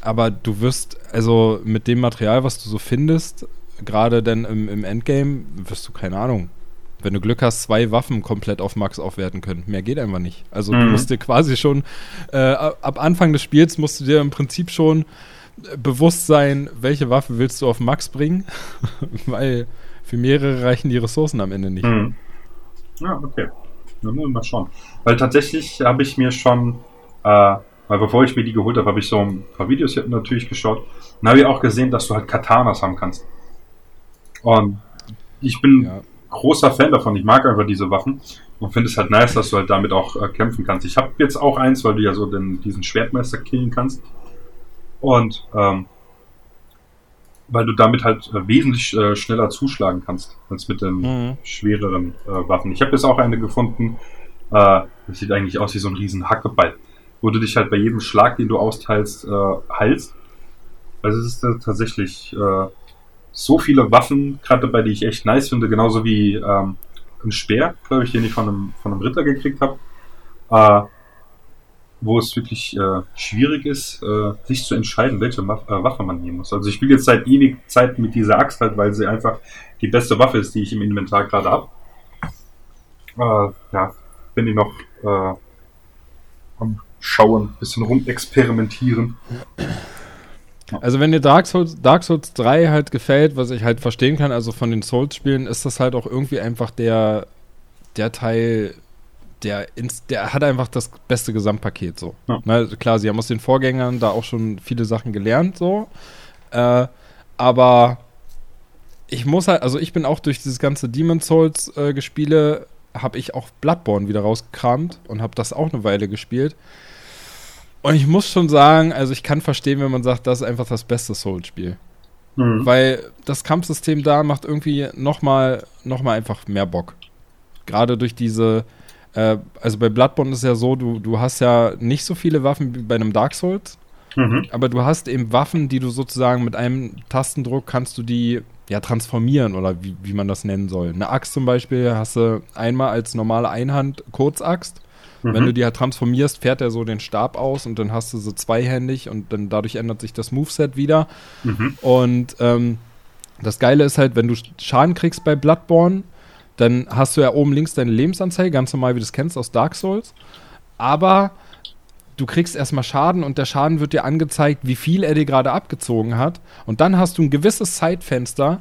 aber du wirst, also mit dem Material, was du so findest, gerade dann im, im Endgame, wirst du, keine Ahnung, wenn du Glück hast, zwei Waffen komplett auf Max aufwerten können. Mehr geht einfach nicht. Also du Mhm. musst dir quasi schon, äh, ab ab Anfang des Spiels musst du dir im Prinzip schon äh, bewusst sein, welche Waffe willst du auf Max bringen, weil für mehrere reichen die Ressourcen am Ende nicht. Mhm. Ja, okay. Müssen wir mal schauen. Weil tatsächlich habe ich mir schon, äh, weil bevor ich mir die geholt habe, habe ich so ein paar Videos hier natürlich geschaut. Und habe ich auch gesehen, dass du halt Katanas haben kannst. Und ich bin Ja. großer Fan davon. Ich mag einfach diese Waffen und finde es halt nice, dass du halt damit auch äh, kämpfen kannst. Ich habe jetzt auch eins, weil du ja so den, diesen Schwertmeister killen kannst. Und ähm, weil du damit halt äh, wesentlich äh, schneller zuschlagen kannst als mit den Mhm. schwereren äh, Waffen. Ich habe jetzt auch eine gefunden, äh, das sieht eigentlich aus wie so ein riesen Hackeball, wo du dich halt bei jedem Schlag, den du austeilst, äh, heilst. Also es ist äh, tatsächlich äh, so viele Waffen, gerade bei die ich echt nice finde, genauso wie ähm, ein Speer, glaube ich, den ich von einem, von einem Ritter gekriegt habe, äh, wo es wirklich äh, schwierig ist, äh, sich zu entscheiden, welche äh, Waffe man nehmen muss. Also ich spiele jetzt seit ewig Zeit mit dieser Axt halt, weil sie einfach die beste Waffe ist, die ich im Inventar gerade habe. Äh, ja, bin ich noch äh, am Schauen, bisschen rumexperimentieren. Also wenn dir Dark Souls, Dark Souls 3 halt gefällt, was ich halt verstehen kann, also von den Souls-Spielen, ist das halt auch irgendwie einfach der, der Teil, der, der hat einfach das beste Gesamtpaket so. Ja. Na, klar, sie haben aus den Vorgängern da auch schon viele Sachen gelernt so, äh, aber ich muss halt, also ich bin auch durch dieses ganze Demon Souls äh, gespiele, habe ich auch Bloodborne wieder rausgekramt und habe das auch eine Weile gespielt. Und ich muss schon sagen, also ich kann verstehen, wenn man sagt, das ist einfach das beste Souls-Spiel. Mhm. Weil das Kampfsystem da macht irgendwie nochmal noch mal einfach mehr Bock. Gerade durch diese, äh, also bei Bloodborne ist ja so, du, du hast ja nicht so viele Waffen wie bei einem Dark Souls, Mhm. aber du hast eben Waffen, die du sozusagen mit einem Tastendruck kannst du die ja transformieren oder wie, wie man das nennen soll. Eine Axt zum Beispiel hast du einmal als normale Einhand Kurzaxt. Wenn Mhm. du die halt transformierst, fährt er so den Stab aus und dann hast du sie zweihändig und dann dadurch ändert sich das Moveset wieder. Mhm. Und ähm, das Geile ist halt, wenn du Schaden kriegst bei Bloodborne, dann hast du ja oben links deine Lebensanzeige, ganz normal, wie du es kennst aus Dark Souls. Aber du kriegst erstmal Schaden und der Schaden wird dir angezeigt, wie viel er dir gerade abgezogen hat. Und dann hast du ein gewisses Zeitfenster.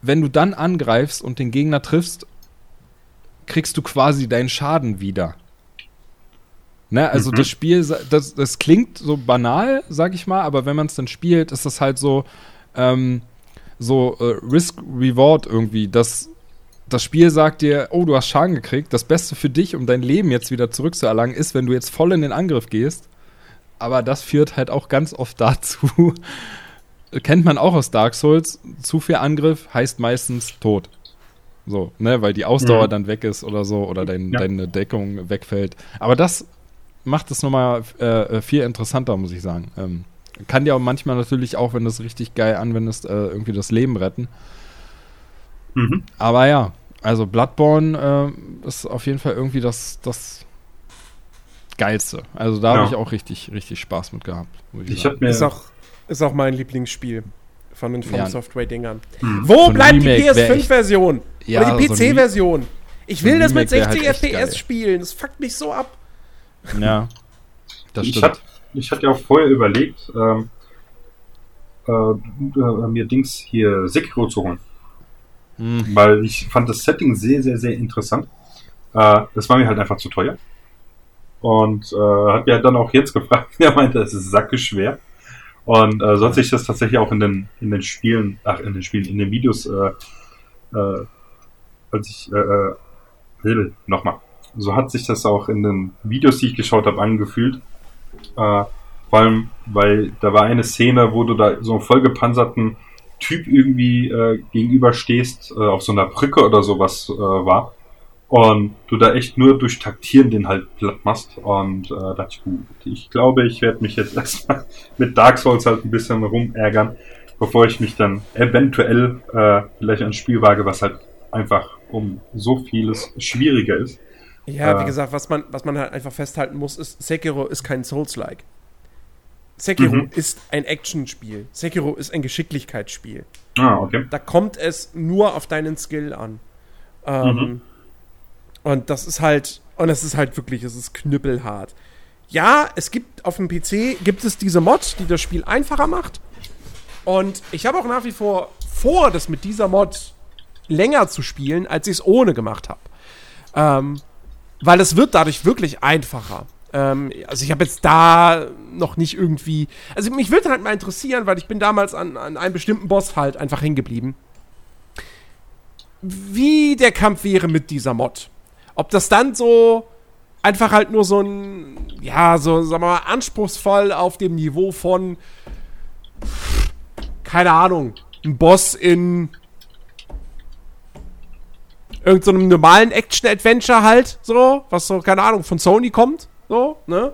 Wenn du dann angreifst und den Gegner triffst, kriegst du quasi deinen Schaden wieder. Ne, also Mhm. das Spiel, das, das klingt so banal, sag ich mal, aber wenn man es dann spielt, ist das halt so, ähm, so äh, Risk-Reward irgendwie. Das, das Spiel sagt dir, oh, du hast Schaden gekriegt. Das Beste für dich, um dein Leben jetzt wieder zurückzuerlangen, ist, wenn du jetzt voll in den Angriff gehst. Aber das führt halt auch ganz oft dazu, kennt man auch aus Dark Souls, zu viel Angriff heißt meistens Tod. So, ne, weil die Ausdauer Mhm. dann weg ist oder so, oder dein, Ja. deine Deckung wegfällt. Aber das macht es nochmal äh, viel interessanter, muss ich sagen. Ähm, kann dir auch manchmal natürlich auch, wenn du es richtig geil anwendest, äh, irgendwie das Leben retten. Mhm. Aber ja, also Bloodborne äh, ist auf jeden Fall irgendwie das, das Geilste. Also da Ja. habe ich auch richtig, richtig Spaß mit gehabt. muss Ich sagen. habe mir. Ist auch, ist auch mein Lieblingsspiel von den From Ja. Software-Dingern. Hm. Wo ein bleibt die Remake wär echt- PS5-Version? Ja, Oder die so PC-Version? Ich so will ein das mit Remake wär 60 halt FPS geil. spielen. Das fuckt mich so ab. Ja, das ich, stimmt. hat, ich hatte ja auch vorher überlegt, ähm, äh, äh, mir Dings hier Sekiro zu holen. Hm. Weil ich fand das Setting sehr, sehr, sehr interessant. Äh, das war mir halt einfach zu teuer. Und äh, hat mir dann auch jetzt gefragt, er meinte, es ist sackeschwer. Und äh, so hat sich das tatsächlich auch in den, in den Spielen, ach, in den Spielen, in den Videos, äh, äh, als ich, äh, äh, Hilde, nochmal. So hat sich das auch in den Videos, die ich geschaut habe, angefühlt. Äh, vor allem, weil da war eine Szene, wo du da so einen vollgepanzerten Typ irgendwie äh, gegenüberstehst, äh, auf so einer Brücke oder sowas äh, war. Und du da echt nur durch Taktieren den halt platt machst. Und äh, dachte ich, gut, ich glaube, ich werde mich jetzt erstmal mit Dark Souls halt ein bisschen rumärgern, bevor ich mich dann eventuell äh, vielleicht ein Spiel wage, was halt einfach um so vieles schwieriger ist. Ja, wie Äh. gesagt, was man, was man halt einfach festhalten muss, ist, Sekiro ist kein Souls-like. Sekiro Mhm. ist ein Actionspiel. Sekiro ist ein Geschicklichkeitsspiel. Ah, okay. Da kommt es nur auf deinen Skill an. Ähm, Mhm. Und das ist halt, und es ist halt wirklich, es ist knüppelhart. Ja, es gibt auf dem PC, gibt es diese Mod, die das Spiel einfacher macht. Und ich habe auch nach wie vor vor, das mit dieser Mod länger zu spielen, als ich es ohne gemacht habe. Ähm, weil es wird dadurch wirklich einfacher. Ähm, also ich habe jetzt da noch nicht irgendwie. Also mich würde halt mal interessieren, weil ich bin damals an, an einem bestimmten Boss halt einfach hängen geblieben. Wie der Kampf wäre mit dieser Mod. Ob das dann so einfach halt nur so ein, ja, so, sagen wir mal, anspruchsvoll auf dem Niveau von, keine Ahnung, ein Boss in irgendeinem so normalen Action-Adventure halt, so, was so, keine Ahnung, von Sony kommt, so, ne?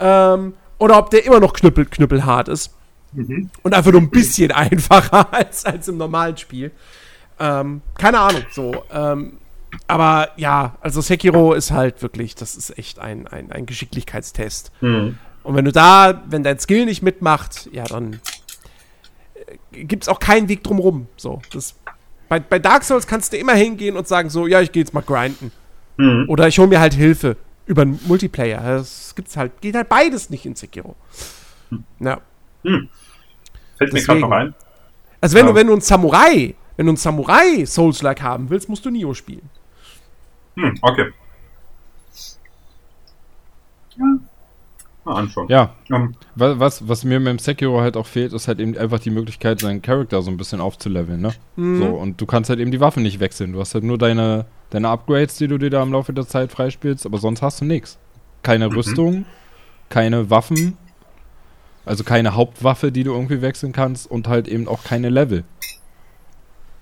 Ähm, oder ob der immer noch knüppel, knüppelhart ist. Mhm. Und einfach nur ein bisschen einfacher als, als im normalen Spiel. Ähm, keine Ahnung, so. Ähm, aber ja, also Sekiro ist halt wirklich, das ist echt ein, ein, ein Geschicklichkeitstest. Mhm. Und wenn du da, wenn dein Skill nicht mitmacht, ja, dann äh, gibt's auch keinen Weg drumrum. So, das, bei, bei Dark Souls kannst du immer hingehen und sagen so, ja, ich gehe jetzt mal grinden. Mhm. Oder ich hole mir halt Hilfe über einen Multiplayer. Das gibt's halt, geht halt beides nicht in Sekiro. Ja. Fällt mir gerade noch ein. Also wenn Ja. du, wenn du einen Samurai, wenn du einen Samurai Souls-like haben willst, musst du Nio spielen. Hm, okay. Ja. Mal anschauen. Ja, Ähm, wa- was, was mir mit dem Sekiro halt auch fehlt, ist halt eben einfach die Möglichkeit, seinen Charakter so ein bisschen aufzuleveln, ne? Mhm. So, und du kannst halt eben die Waffen nicht wechseln. Du hast halt nur deine, deine Upgrades, die du dir da im Laufe der Zeit freispielst, aber sonst hast du nichts. Keine Mhm. Rüstung, keine Waffen, also keine Hauptwaffe, die du irgendwie wechseln kannst und halt eben auch keine Level.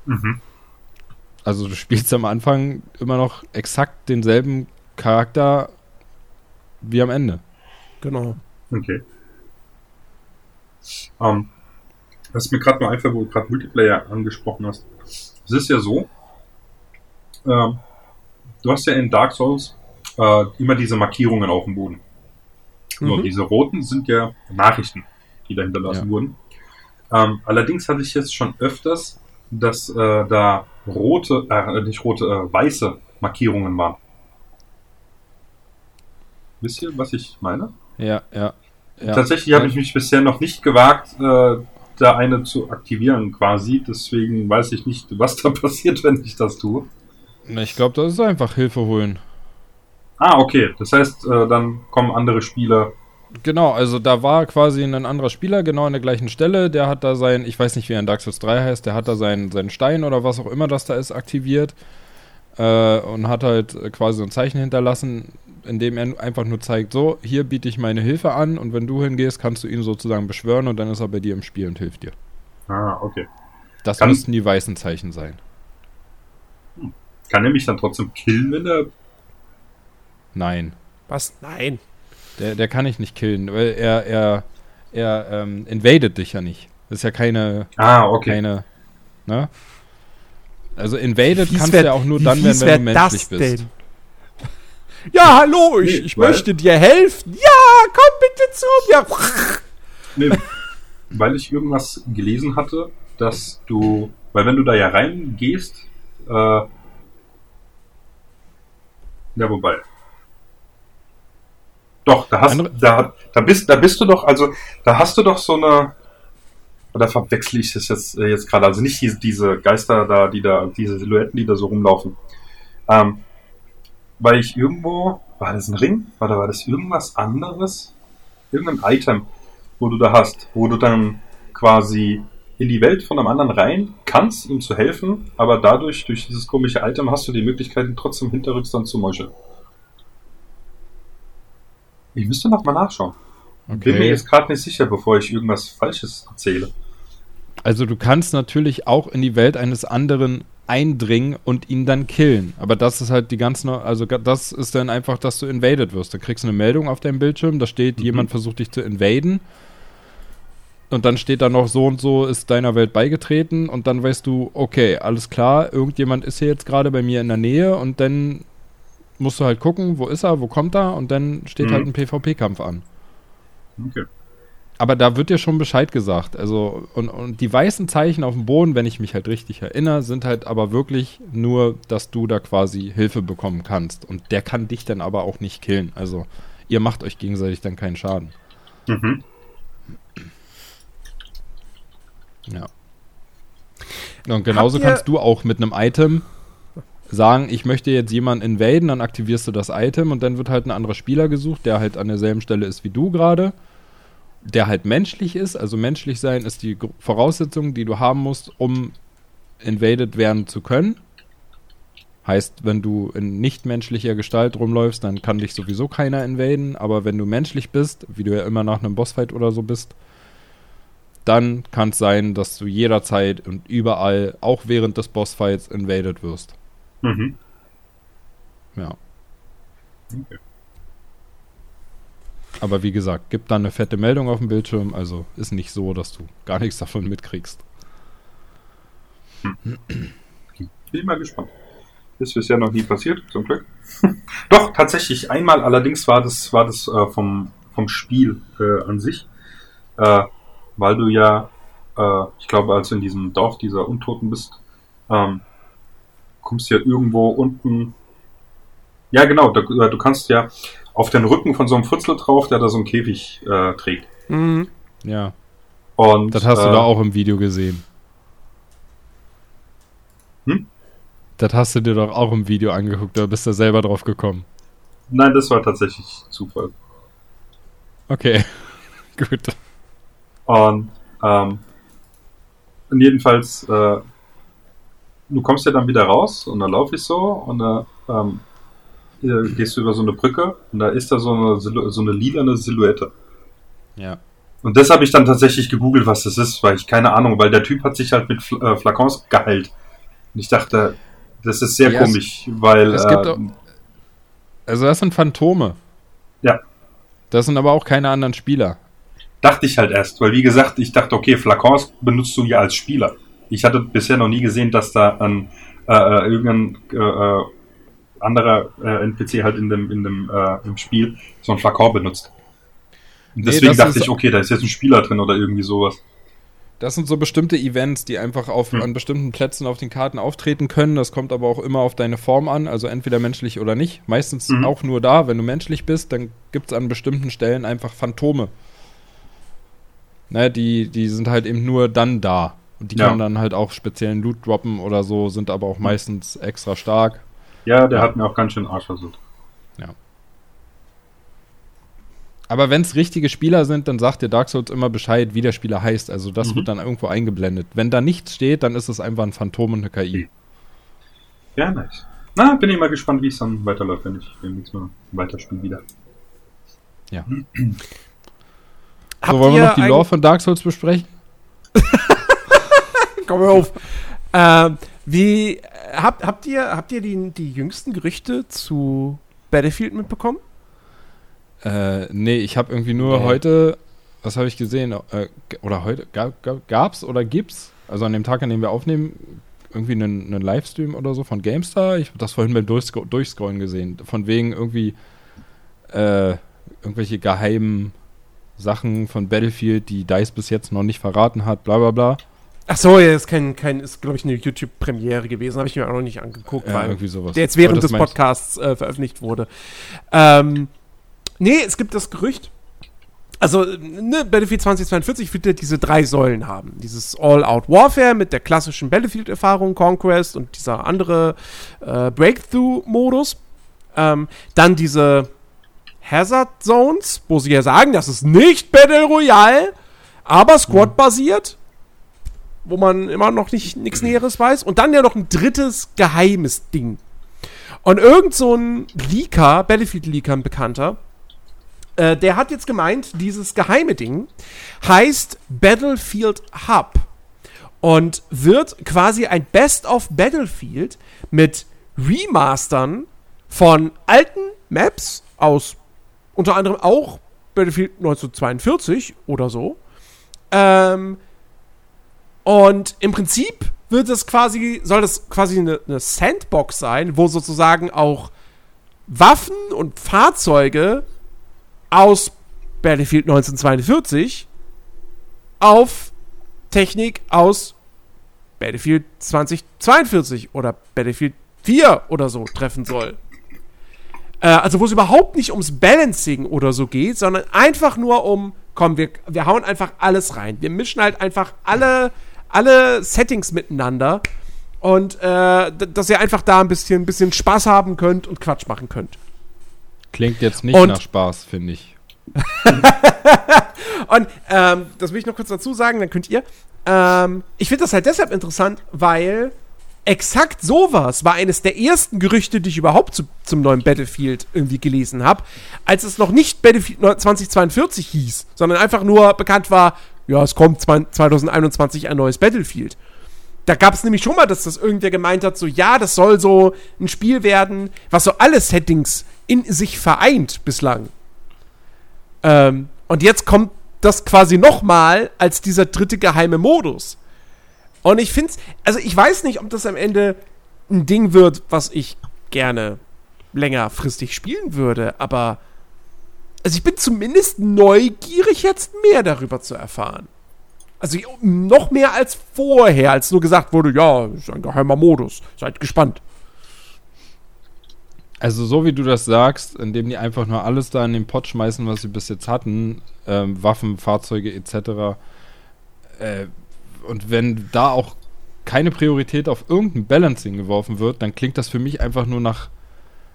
mhm. Also du spielst am Anfang immer noch exakt denselben Charakter wie am Ende. Genau. Okay. Ähm, was mir gerade noch einfällt, wo du gerade Multiplayer angesprochen hast. Es ist ja so, ähm, du hast ja in Dark Souls äh, immer diese Markierungen auf dem Boden. So, Mhm. diese roten sind ja Nachrichten, die da hinterlassen Ja. wurden. Ähm, allerdings hatte ich jetzt schon öfters, dass äh, da rote, äh, nicht rote, äh, weiße Markierungen waren. Wisst ihr, was ich meine? Ja, ja. ja. Tatsächlich habe ich mich bisher noch nicht gewagt, äh, da eine zu aktivieren quasi. Deswegen weiß ich nicht, was da passiert, wenn ich das tue. Na, Ich glaube, das ist einfach Hilfe holen. Ah, okay. Das heißt, äh, dann kommen andere Spieler. Genau, also da war quasi ein anderer Spieler genau an der gleichen Stelle. Der hat da sein, ich weiß nicht, wie er in Dark Souls 3 heißt, der hat da seinen, seinen Stein oder was auch immer das da ist, aktiviert. Äh, und hat halt quasi so ein Zeichen hinterlassen, in dem er einfach nur zeigt, so, hier biete ich meine Hilfe an und wenn du hingehst, kannst du ihn sozusagen beschwören und dann ist er bei dir im Spiel und hilft dir. Ah, okay. Das Kann- müssten die weißen Zeichen sein. Kann er mich dann trotzdem killen, wenn er. Nein. Was? Nein. Der, der kann ich nicht killen, weil er, er, er ähm, invadet dich ja nicht. Das ist ja keine, Ah, okay. keine, ne? Also invaded Wie kannst wär- du ja auch nur dann, wenn, fies wenn du menschlich bist. denn? Ja, hallo, ich, Nee, ich möchte dir helfen. Ja, komm bitte zu mir. Nee, weil ich irgendwas gelesen hatte, dass du, weil wenn du da ja reingehst, äh, ja, wobei. Doch, da hast Andere- da, da bist, da bist du doch, also, da hast du doch so eine, oder verwechsel ich das jetzt, äh, jetzt gerade, also nicht diese, diese Geister da, die da, diese Silhouetten, die da so rumlaufen. Ähm, weil ich irgendwo, war das ein Ring? Oder war das irgendwas anderes? Irgendein Item, wo du da hast, wo du dann quasi in die Welt von einem anderen rein kannst, ihm zu helfen, aber dadurch, durch dieses komische Item, hast du die Möglichkeit, ihn trotzdem hinterrücks dann zu meucheln. Ich müsste noch mal nachschauen. Bin mir Okay. jetzt gerade nicht sicher, bevor ich irgendwas Falsches erzähle. Also du kannst natürlich auch in die Welt eines anderen eindringen und ihn dann killen. Aber das ist halt die ganz neu, also das ist dann einfach, dass du invaded wirst. Da kriegst du eine Meldung auf deinem Bildschirm, da steht, Mhm. jemand versucht dich zu invaden. Und dann steht da noch so und so ist deiner Welt beigetreten und dann weißt du, okay, alles klar, irgendjemand ist hier jetzt gerade bei mir in der Nähe und dann musst du halt gucken, wo ist er, wo kommt er und dann steht Mhm. halt ein PvP-Kampf an. Okay. Aber da wird dir schon Bescheid gesagt. Also, und, und die weißen Zeichen auf dem Boden, wenn ich mich halt richtig erinnere, sind halt aber wirklich nur, dass du da quasi Hilfe bekommen kannst. Und der kann dich dann aber auch nicht killen. Also, ihr macht euch gegenseitig dann keinen Schaden. Mhm. Ja. Und genauso kannst du auch mit einem Item sagen, ich möchte jetzt jemanden invaden, dann aktivierst du das Item und dann wird halt ein anderer Spieler gesucht, der halt an derselben Stelle ist wie du gerade, der halt menschlich ist. Also menschlich sein ist die Voraussetzung, die du haben musst, um invaded werden zu können. Heißt, wenn du in nichtmenschlicher Gestalt rumläufst, dann kann dich sowieso keiner invaden. Aber wenn du menschlich bist, wie du ja immer nach einem Bossfight oder so bist, dann kann es sein, dass du jederzeit und überall, auch während des Bossfights, invaded wirst. Mhm. Ja. Okay. Aber wie gesagt, gibt dann eine fette Meldung auf dem Bildschirm, also ist nicht so, dass du gar nichts davon mitkriegst. Bin mal gespannt. Ist bisher noch nie passiert, zum Glück. Doch, tatsächlich, einmal allerdings war das, war das äh, vom, vom Spiel äh, an sich. Äh, weil du ja, äh, ich glaube, als du in diesem Dorf dieser Untoten bist, ähm, kommst ja irgendwo unten. Ja, genau, du, du kannst ja auf den Rücken von so einem Fritzel drauf, der da so einen Käfig äh, trägt. Mhm. Ja, Und, das hast du äh, da auch im Video gesehen. Hm? Das hast du dir doch auch im Video angeguckt, da bist du selber drauf gekommen. Nein, das war tatsächlich Zufall. Okay, gut. Und, ähm, und jedenfalls, äh, du kommst ja dann wieder raus und dann laufe ich so und da ähm, gehst du über so eine Brücke und da ist da so eine, Silu so eine lilane Silhouette. Ja. Und das habe ich dann tatsächlich gegoogelt, was das ist, weil ich keine Ahnung, weil der Typ hat sich halt mit Fl äh, Flakons geheilt. Und ich dachte, das ist sehr Ja, es- komisch, weil es äh, gibt auch- Also das sind Phantome. Ja. Das sind aber auch keine anderen Spieler. Dachte ich halt erst, weil wie gesagt, ich dachte, okay, Flakons benutzt du ja als Spieler. Ich hatte bisher noch nie gesehen, dass da ein äh, äh, irgendein äh, äh, anderer äh, NPC halt in dem in dem äh, im Spiel so ein Flakon benutzt. Und Nee, deswegen das dachte ich, okay, da ist jetzt ein Spieler drin oder irgendwie sowas. Das sind so bestimmte Events, die einfach auf, Hm. an bestimmten Plätzen auf den Karten auftreten können. Das kommt aber auch immer auf deine Form an, also entweder menschlich oder nicht. Meistens Mhm. auch nur da, wenn du menschlich bist, dann gibt es an bestimmten Stellen einfach Phantome. Ne, die, die sind halt eben nur dann da. Und die Ja. können dann halt auch speziellen Loot droppen oder so, sind aber auch meistens extra stark. Ja, der Ja. hat mir auch ganz schön Arsch versucht. Aber wenn es richtige Spieler sind, dann sagt dir Dark Souls immer Bescheid, wie der Spieler heißt. Also das Mhm. wird dann irgendwo eingeblendet. Wenn da nichts steht, dann ist es einfach ein Phantom und eine KI. Ja, nice. Na, bin ich mal gespannt, wie es dann weiterläuft, wenn ich demnächst mal weiterspiele wieder. Ja. Habt So, wollen wir noch die Lore von Dark Souls besprechen? Komm auf. Ähm, wie äh, habt, habt ihr habt ihr die, die jüngsten Gerüchte zu Battlefield mitbekommen? Äh, nee, ich habe irgendwie nur Nee. heute, was habe ich gesehen? Äh, oder heute, gab, gab, gab's oder gibt's? Also an dem Tag, an dem wir aufnehmen, irgendwie einen, einen Livestream oder so von GameStar. Ich habe das vorhin beim Durchscro Durchscrollen gesehen. Von wegen irgendwie äh, irgendwelche geheimen Sachen von Battlefield, die DICE bis jetzt noch nicht verraten hat, bla bla bla. Ach so, ja, ist kein, kein ist glaube ich eine YouTube-Premiere gewesen, habe ich mir auch noch nicht angeguckt, Ja, weil irgendwie sowas. der jetzt während des Podcasts äh, veröffentlicht wurde. Ähm, nee, es gibt das Gerücht. Also, ne, Battlefield 2042 wird ja diese drei Säulen haben. Dieses All-Out-Warfare mit der klassischen Battlefield-Erfahrung, Conquest und dieser andere äh, Breakthrough-Modus. Ähm, dann diese Hazard Zones, wo sie ja sagen, das ist nicht Battle Royale, aber Squad-basiert, wo man immer noch nicht nichts Näheres weiß. Und dann ja noch ein drittes geheimes Ding. Und irgend so ein Leaker, Battlefield-Leaker, ein Bekannter, äh, der hat jetzt gemeint, dieses geheime Ding heißt Battlefield Hub und wird quasi ein Best of Battlefield mit Remastern von alten Maps aus unter anderem auch Battlefield 1942 oder so. Ähm, und im Prinzip wird es quasi, soll das quasi eine, eine Sandbox sein, wo sozusagen auch Waffen und Fahrzeuge aus Battlefield 1942 auf Technik aus Battlefield 2042 oder Battlefield 4 oder so treffen soll. Äh, also wo es überhaupt nicht ums Balancing oder so geht, sondern einfach nur um, komm, wir, wir hauen einfach alles rein. Wir mischen halt einfach alle, alle Settings miteinander und äh, dass ihr einfach da ein bisschen, bisschen Spaß haben könnt und Quatsch machen könnt. Klingt jetzt nicht Und- nach Spaß, finde ich. Und ähm, das will ich noch kurz dazu sagen, dann könnt ihr. Ähm, ich finde das halt deshalb interessant, weil exakt sowas war eines der ersten Gerüchte, die ich überhaupt zu, zum neuen Battlefield irgendwie gelesen habe, als es noch nicht Battlefield 2042 hieß, sondern einfach nur bekannt war, ja, es kommt 2021 ein neues Battlefield. Da gab es nämlich schon mal, dass das irgendwer gemeint hat, so ja, das soll so ein Spiel werden, was so alle Settings in sich vereint bislang. Ähm, und jetzt kommt das quasi nochmal als dieser dritte geheime Modus. Und ich finde also ich weiß nicht, ob das am Ende ein Ding wird, was ich gerne längerfristig spielen würde, aber also ich bin zumindest neugierig, jetzt mehr darüber zu erfahren. Also noch mehr als vorher, als nur gesagt wurde, ja, ist ein geheimer Modus. Seid gespannt. Also so wie du das sagst, indem die einfach nur alles da in den Pott schmeißen, was sie bis jetzt hatten, ähm, Waffen, Fahrzeuge etc. Äh, und wenn da auch keine Priorität auf irgendein Balancing geworfen wird, dann klingt das für mich einfach nur nach,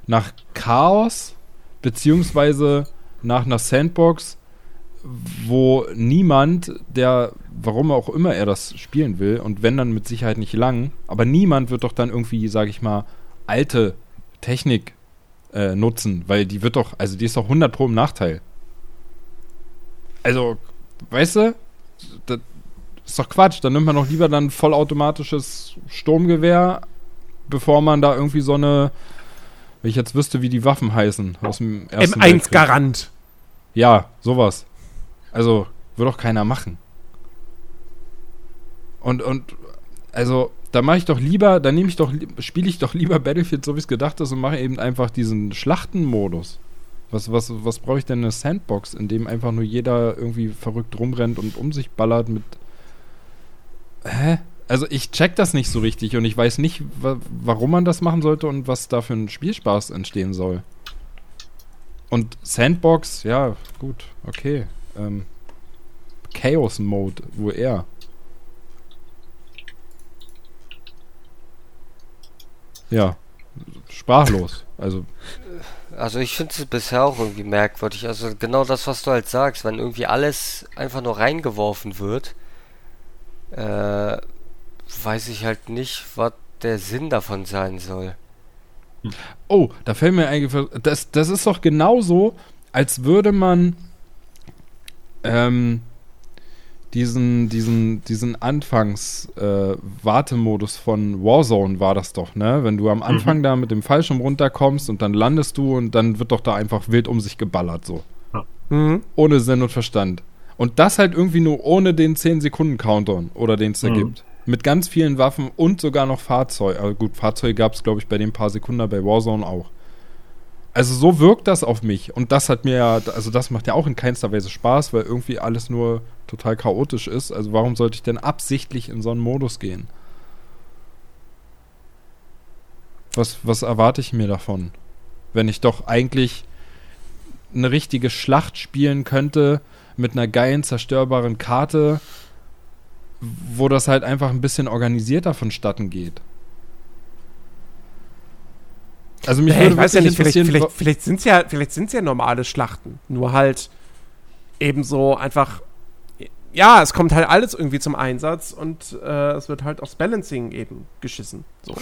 nach Chaos, beziehungsweise nach einer Sandbox, wo niemand, der, warum auch immer er das spielen will, und wenn dann mit Sicherheit nicht lang, aber niemand wird doch dann irgendwie, sage ich mal, alte Technik äh, nutzen, weil die wird doch, also die ist doch 100 pro im Nachteil. Also, weißt du, das ist doch Quatsch. Dann nimmt man doch lieber dann vollautomatisches Sturmgewehr, bevor man da irgendwie so eine, wenn ich jetzt wüsste, wie die Waffen heißen aus dem ersten M1 Weltkrieg. Garant. Ja, sowas. Also, wird doch keiner machen. Und, und, also, da mache ich doch lieber, da nehme ich doch, spiele ich doch lieber Battlefield, so wie es gedacht ist, und mache eben einfach diesen Schlachtenmodus. Was, was, was brauche ich denn eine Sandbox, in dem einfach nur jeder irgendwie verrückt rumrennt und um sich ballert mit. Hä? Also ich check das nicht so richtig und ich weiß nicht, wa warum man das machen sollte und was da für ein Spielspaß entstehen soll. Und Sandbox, ja, gut, okay. Ähm, Chaos Mode, wo er. Ja, sprachlos. Also, Also ich finde es bisher auch irgendwie merkwürdig. Also genau das, was du halt sagst, wenn irgendwie alles einfach nur reingeworfen wird, äh, weiß ich halt nicht, was der Sinn davon sein soll. oh, da fällt mir ein, das, das ist doch genauso, als würde man ähm, diesen, diesen, diesen Anfangs-Wartemodus von Warzone war das doch, ne? Wenn du am Anfang da mit dem Fallschirm runterkommst und dann landest du und dann wird doch da einfach wild um sich geballert, so. Mhm. Ohne Sinn und Verstand. Und das halt irgendwie nur ohne den 10-Sekunden-Countdown oder den es da Mhm. gibt. Mit ganz vielen Waffen und sogar noch Fahrzeuge. Also gut, Fahrzeuge gab es, glaube ich, bei den paar Sekunden bei Warzone auch. Also so wirkt das auf mich. Und das hat mir ja, also das macht ja auch in keinster Weise Spaß, weil irgendwie alles nur total chaotisch ist. Also warum sollte ich denn absichtlich in so einen Modus gehen? Was, was erwarte ich mir davon? Wenn ich doch eigentlich eine richtige Schlacht spielen könnte mit einer geilen, zerstörbaren Karte, wo das halt einfach ein bisschen organisierter vonstatten geht. Also mich würde ich weiß ja nicht, vielleicht, vielleicht, vielleicht sind es ja, vielleicht sind's ja normale Schlachten. Nur halt eben so einfach, ja, es kommt halt alles irgendwie zum Einsatz und äh, es wird halt aufs Balancing eben geschissen. So.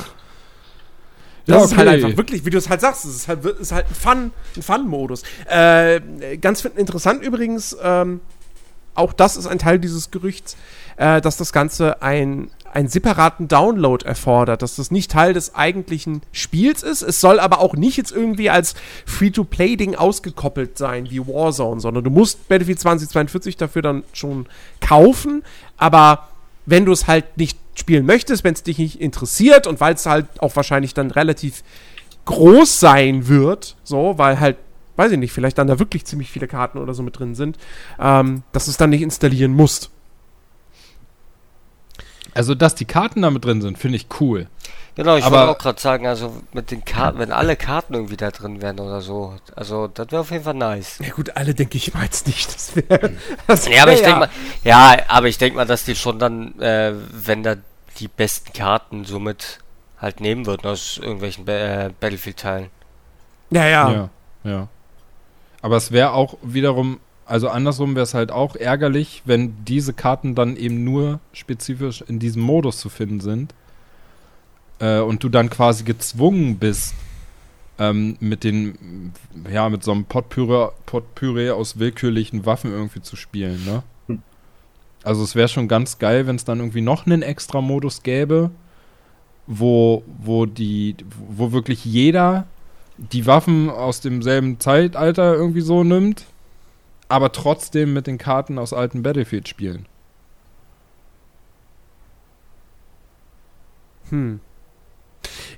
Das ja, okay. ist halt einfach wirklich, wie du es halt sagst, es ist halt, ist halt ein Fun, ein Fun-Modus. Äh, ganz interessant übrigens, ähm, auch das ist ein Teil dieses Gerüchts, äh, dass das Ganze ein, einen separaten Download erfordert, dass das nicht Teil des eigentlichen Spiels ist. Es soll aber auch nicht jetzt irgendwie als Free-to-Play-Ding ausgekoppelt sein wie Warzone, sondern du musst Battlefield 2042 dafür dann schon kaufen, aber wenn du es halt nicht spielen möchtest, wenn es dich nicht interessiert und weil es halt auch wahrscheinlich dann relativ groß sein wird, so, weil halt weiß ich nicht, vielleicht dann da wirklich ziemlich viele Karten oder so mit drin sind, ähm, dass du es dann nicht installieren musst. Also, dass die Karten damit drin sind, finde ich cool. Genau, ich wollte auch gerade sagen, also mit den Karten, wenn alle Karten irgendwie da drin wären oder so, also das wäre auf jeden Fall nice. Ja gut, alle denke ich mal jetzt nicht, das wäre. Wär, ja, aber ich ja. denke mal, ja, aber ich denke mal, dass die schon dann, äh, wenn da die besten Karten somit halt nehmen würden aus irgendwelchen äh, Battlefield-Teilen. Ja, ja. Ja, ja. Aber es wäre auch wiederum also andersrum wäre es halt auch ärgerlich, wenn diese Karten dann eben nur spezifisch in diesem Modus zu finden sind äh, und du dann quasi gezwungen bist, ähm, mit den, ja, mit so einem Potpüree, Potpüree aus willkürlichen Waffen irgendwie zu spielen, ne? Hm. Also es wäre schon ganz geil, wenn es dann irgendwie noch einen extra Modus gäbe, wo, wo die, wo wirklich jeder die Waffen aus demselben Zeitalter irgendwie so nimmt aber trotzdem mit den Karten aus alten Battlefield spielen. Hm.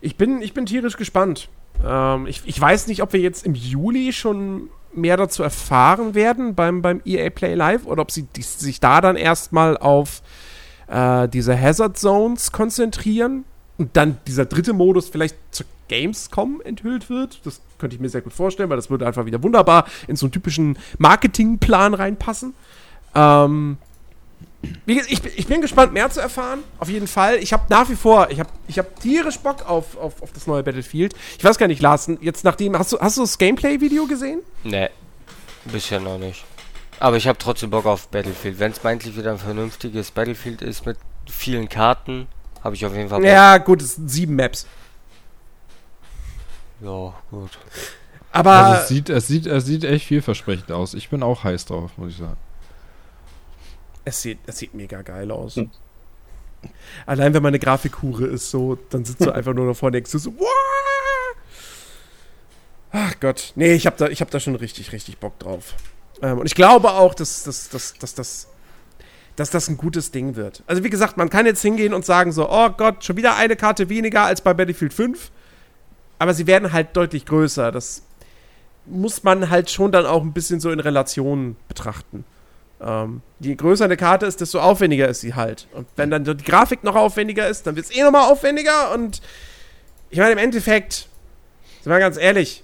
Ich bin, ich bin tierisch gespannt. Ähm, ich, ich weiß nicht, ob wir jetzt im Juli schon mehr dazu erfahren werden beim, beim EA Play Live oder ob sie die, sich da dann erstmal auf äh, diese Hazard Zones konzentrieren und dann dieser dritte Modus vielleicht zur Gamescom enthüllt wird. Das könnte ich mir sehr gut vorstellen, weil das würde einfach wieder wunderbar in so einen typischen Marketingplan reinpassen. Ähm, ich, ich, bin gespannt, mehr zu erfahren. Auf jeden Fall. Ich habe nach wie vor, ich habe ich hab tierisch Bock auf, auf, auf das neue Battlefield. Ich weiß gar nicht, Lars, jetzt nachdem, hast du, hast du das Gameplay-Video gesehen? Nee, bisher noch nicht. Aber ich habe trotzdem Bock auf Battlefield. Wenn es mal endlich wieder ein vernünftiges Battlefield ist mit vielen Karten, habe ich auf jeden Fall Bock. Ja, gut, es sind sieben Maps. Ja, gut. Aber. Also es, sieht, es, sieht, es sieht echt vielversprechend aus. Ich bin auch heiß drauf, muss ich sagen. Es sieht, es sieht mega geil aus. Hm. Allein wenn man eine Grafikhure ist, so, dann sitzt du einfach nur davor und denkst du so, Wah! Ach Gott. Nee, ich hab da, hab da schon richtig, richtig Bock drauf. Ähm, und ich glaube auch, dass, dass, dass, dass, dass, dass das ein gutes Ding wird. Also wie gesagt, man kann jetzt hingehen und sagen so, oh Gott, schon wieder eine Karte weniger als bei Battlefield 5 aber sie werden halt deutlich größer. Das muss man halt schon dann auch ein bisschen so in Relation betrachten. Ähm, je größer eine Karte ist, desto aufwendiger ist sie halt. Und wenn dann die Grafik noch aufwendiger ist, dann wird es eh nochmal aufwendiger. Und ich meine, im Endeffekt, sind wir ganz ehrlich,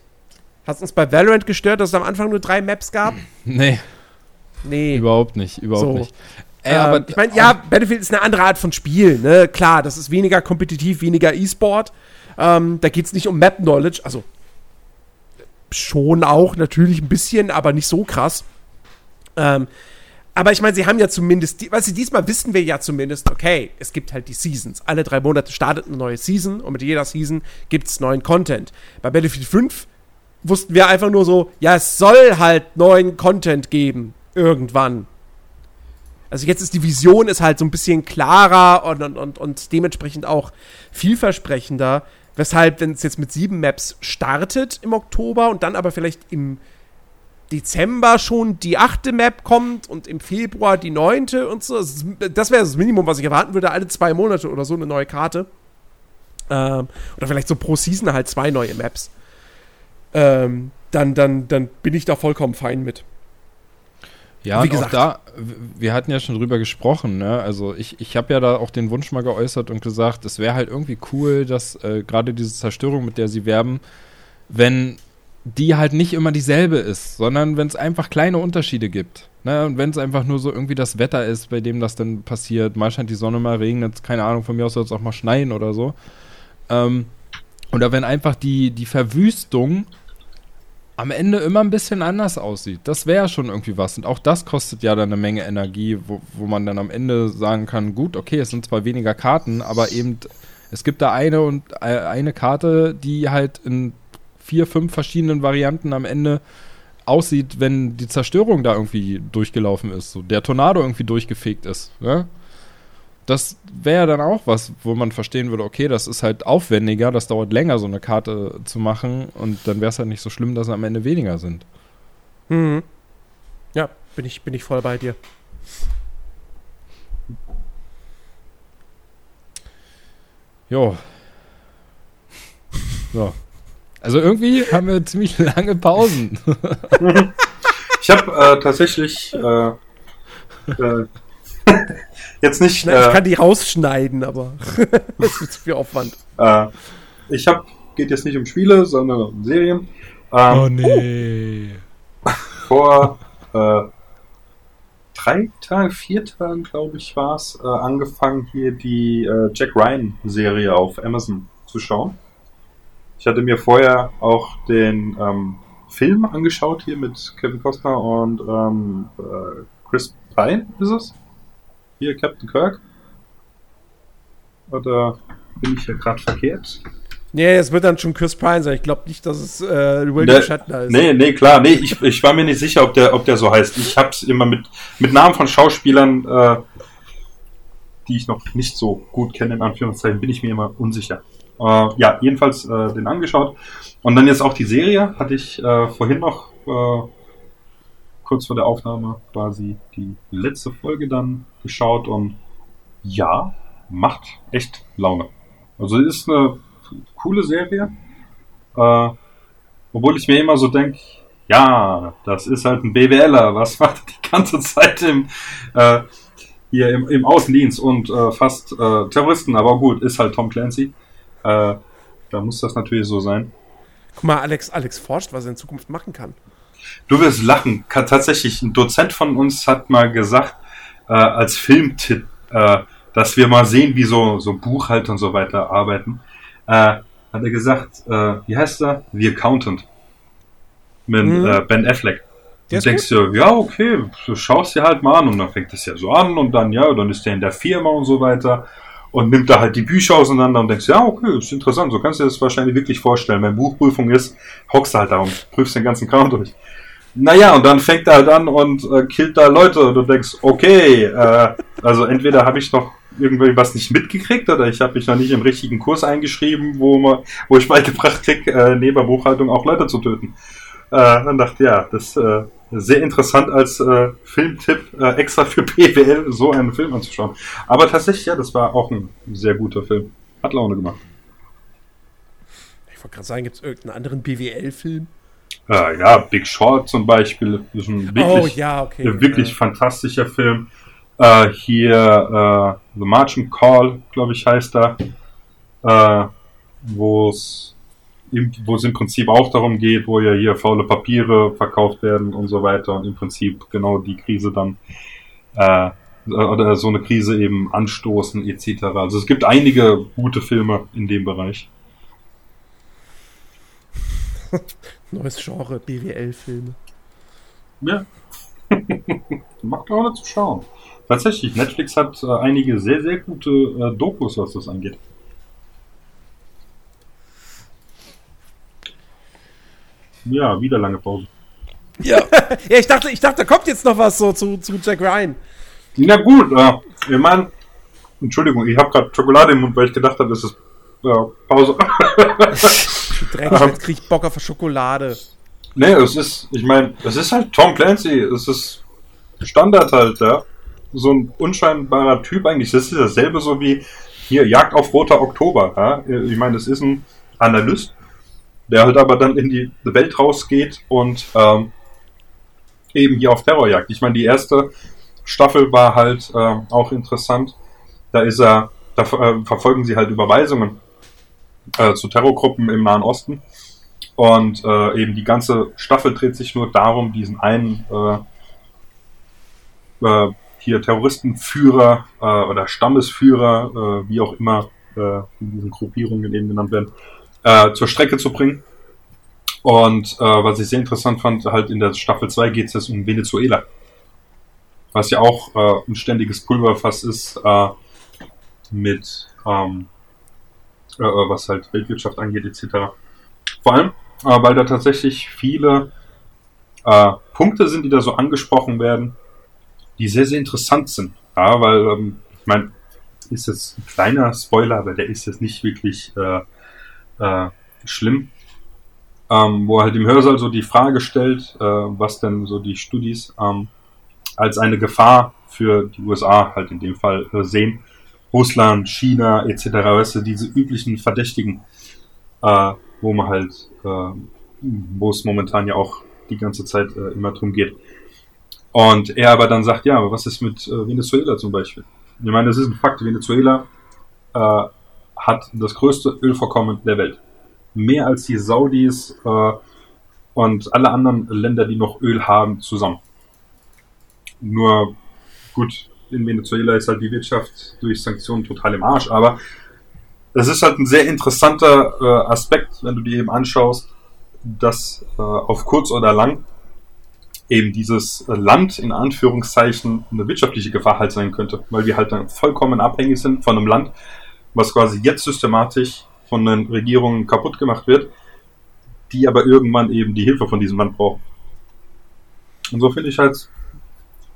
hat es uns bei Valorant gestört, dass es am Anfang nur drei Maps gab? Nee. Nee. Überhaupt nicht, überhaupt so. nicht. Ey, ähm, aber, ich meine, ja, Battlefield ist eine andere Art von Spiel, ne? Klar, das ist weniger kompetitiv, weniger E-Sport. Ähm, da geht es nicht um Map-Knowledge, also schon auch natürlich ein bisschen, aber nicht so krass. Ähm, aber ich meine, sie haben ja zumindest, weißt du, diesmal wissen wir ja zumindest, okay, es gibt halt die Seasons. Alle drei Monate startet eine neue Season und mit jeder Season gibt es neuen Content. Bei Battlefield 5 wussten wir einfach nur so, ja, es soll halt neuen Content geben. Irgendwann. Also jetzt ist die Vision ist halt so ein bisschen klarer und, und, und, und dementsprechend auch vielversprechender. Weshalb, wenn es jetzt mit sieben Maps startet im Oktober und dann aber vielleicht im Dezember schon die achte Map kommt und im Februar die neunte und so. Das, wäre das Minimum, was ich erwarten würde, alle zwei Monate oder so eine neue Karte. Ähm, oder vielleicht so pro Season halt zwei neue Maps. Ähm, dann, dann, dann bin ich da vollkommen fein mit. Ja, Wie gesagt, da, wir hatten ja schon drüber gesprochen, ne? Also ich, ich habe ja da auch den Wunsch mal geäußert und gesagt, es wäre halt irgendwie cool, dass äh, gerade diese Zerstörung, mit der sie werben, wenn die halt nicht immer dieselbe ist, sondern wenn es einfach kleine Unterschiede gibt. Ne? Und wenn es einfach nur so irgendwie das Wetter ist, bei dem das dann passiert, mal scheint die Sonne, mal regnet, keine Ahnung, von mir aus soll es auch mal schneien oder so. Ähm, oder wenn einfach die, die Verwüstung am Ende immer ein bisschen anders aussieht. Das wäre schon irgendwie was. Und auch das kostet ja dann eine Menge Energie, wo, wo man dann am Ende sagen kann, gut, okay, es sind zwar weniger Karten, aber eben, es gibt da eine und äh, eine Karte, die halt in vier, fünf verschiedenen Varianten am Ende aussieht, wenn die Zerstörung da irgendwie durchgelaufen ist, so der Tornado irgendwie durchgefegt ist. Ne? das wäre dann auch was, wo man verstehen würde, okay, das ist halt aufwendiger, das dauert länger, so eine Karte zu machen und dann wäre es halt nicht so schlimm, dass am Ende weniger sind. Mhm. Ja, bin ich, bin ich voll bei dir. Jo. So. Also irgendwie haben wir ziemlich lange Pausen. ich habe äh, tatsächlich äh, äh, jetzt nicht. Ich äh, kann die rausschneiden, aber das ist zu viel Aufwand. Äh, ich habe, geht jetzt nicht um Spiele, sondern um Serien. Ähm, oh nee. Vor äh, drei Tagen, vier Tagen, glaube ich, war es, äh, angefangen, hier die äh, Jack Ryan-Serie auf Amazon zu schauen. Ich hatte mir vorher auch den ähm, Film angeschaut hier mit Kevin Costner und ähm, äh, Chris Pine, ist es? Hier, Captain Kirk? Oder bin ich hier gerade verkehrt? Nee, es wird dann schon Chris Pine sein. Ich glaube nicht, dass es äh, William ne, Shatner ist. Nee, nee, klar. Nee, ich, ich war mir nicht sicher, ob der, ob der so heißt. Ich habe es immer mit, mit Namen von Schauspielern, äh, die ich noch nicht so gut kenne, in Anführungszeichen, bin ich mir immer unsicher. Äh, ja, jedenfalls äh, den angeschaut. Und dann jetzt auch die Serie hatte ich äh, vorhin noch äh, kurz vor der Aufnahme quasi die letzte Folge dann geschaut und ja, macht echt Laune. Also ist eine coole Serie. Äh, obwohl ich mir immer so denke, ja, das ist halt ein BWLer, was macht die ganze Zeit im, äh, hier im, im Außendienst und äh, fast äh, Terroristen, aber gut, ist halt Tom Clancy. Äh, da muss das natürlich so sein. Guck mal, Alex, Alex forscht, was er in Zukunft machen kann. Du wirst lachen. Tatsächlich, ein Dozent von uns hat mal gesagt, äh, als Filmtipp, äh, dass wir mal sehen, wie so, so Buchhalter und so weiter arbeiten. Äh, hat er gesagt, äh, wie heißt er? The Accountant. Mit mhm. äh, Ben Affleck. Du denkst dir, ja, okay, du schaust dir halt mal an und dann fängt es ja so an und dann, ja, dann ist der in der Firma und so weiter und nimmt da halt die Bücher auseinander und denkst, ja, okay, ist interessant, so kannst du dir das wahrscheinlich wirklich vorstellen. Wenn Buchprüfung ist, hockst du halt da und prüfst den ganzen Kram durch. Naja, und dann fängt er halt an und äh, killt da Leute und du denkst, okay, äh, also entweder habe ich noch irgendwie was nicht mitgekriegt oder ich habe mich noch nicht im richtigen Kurs eingeschrieben, wo, man, wo ich beigebracht krieg, äh, neben Buchhaltung auch Leute zu töten. Äh, dann dachte ja, das äh, sehr interessant als äh, Filmtipp äh, extra für PWL so einen Film anzuschauen. Aber tatsächlich, ja, das war auch ein sehr guter Film. Hat Laune gemacht. Ich wollte gerade sagen, gibt es irgendeinen anderen BWL-Film? Äh, ja, Big Short zum Beispiel ist ein wirklich, oh, ja, okay. wirklich ja. fantastischer Film. Äh, hier äh, The Margin Call, glaube ich, heißt er, äh, wo es wo es im Prinzip auch darum geht, wo ja hier faule Papiere verkauft werden und so weiter und im Prinzip genau die Krise dann äh, oder so eine Krise eben anstoßen etc. Also es gibt einige gute Filme in dem Bereich. Neues Genre, BWL-Filme. Ja. Macht Laune zu schauen. Tatsächlich, Netflix hat äh, einige sehr, sehr gute äh, Dokus, was das angeht. Ja, wieder lange Pause. Ja. ja, ich dachte, ich dachte, da kommt jetzt noch was so zu, zu Jack Ryan. Na gut, äh, ich meine, Entschuldigung, ich habe gerade Schokolade im Mund, weil ich gedacht habe, das ist ja, Pause. Dreck, jetzt krieg ich Bock auf Schokolade. Nee, es ist, ich meine, es ist halt Tom Clancy, es ist Standard halt, ja. So ein unscheinbarer Typ eigentlich. Das ist dasselbe so wie hier Jagd auf Roter Oktober, ja. Ich meine, es ist ein Analyst, der halt aber dann in die Welt rausgeht und ähm, eben hier auf Terrorjagd. Ich meine, die erste Staffel war halt äh, auch interessant. Da ist er, da äh, verfolgen sie halt Überweisungen äh, zu Terrorgruppen im Nahen Osten. Und äh, eben die ganze Staffel dreht sich nur darum, diesen einen äh, äh, hier Terroristenführer oder Stammesführer, wie auch immer in diesen Gruppierungen eben genannt werden, äh, zur Strecke zu bringen. Und äh, was ich sehr interessant fand, halt in der Staffel 2 geht es um Venezuela. Was ja auch äh, ein ständiges Pulverfass ist äh, mit ähm, äh, was halt Weltwirtschaft angeht, etc. Vor allem, äh, weil da tatsächlich viele äh, Punkte sind, die da so angesprochen werden, die sehr, sehr interessant sind. Ja, weil, ähm, ich meine, ist jetzt ein kleiner Spoiler, aber der ist jetzt nicht wirklich äh, äh, schlimm. Ähm, wo er halt im Hörsaal so die Frage stellt, äh, was denn so die Studis ähm, als eine Gefahr für die USA halt in dem Fall äh, sehen. Russland, China etc. Weißt du, diese üblichen Verdächtigen, äh, wo man halt, äh, wo es momentan ja auch die ganze Zeit äh, immer drum geht. Und er aber dann sagt, ja, aber was ist mit äh, Venezuela zum Beispiel? Ich meine, das ist ein Fakt, Venezuela äh, hat das größte Ölvorkommen der Welt. Mehr als die Saudis äh, und alle anderen Länder, die noch Öl haben, zusammen. Nur gut, in Venezuela ist halt die Wirtschaft durch Sanktionen total im Arsch, aber es ist halt ein sehr interessanter äh, Aspekt, wenn du dir eben anschaust, dass äh, auf kurz oder lang eben dieses Land in Anführungszeichen eine wirtschaftliche Gefahr halt sein könnte, weil wir halt dann vollkommen abhängig sind von einem Land, was quasi jetzt systematisch von den Regierungen kaputt gemacht wird, die aber irgendwann eben die Hilfe von diesem Land brauchen. Und so finde ich halt,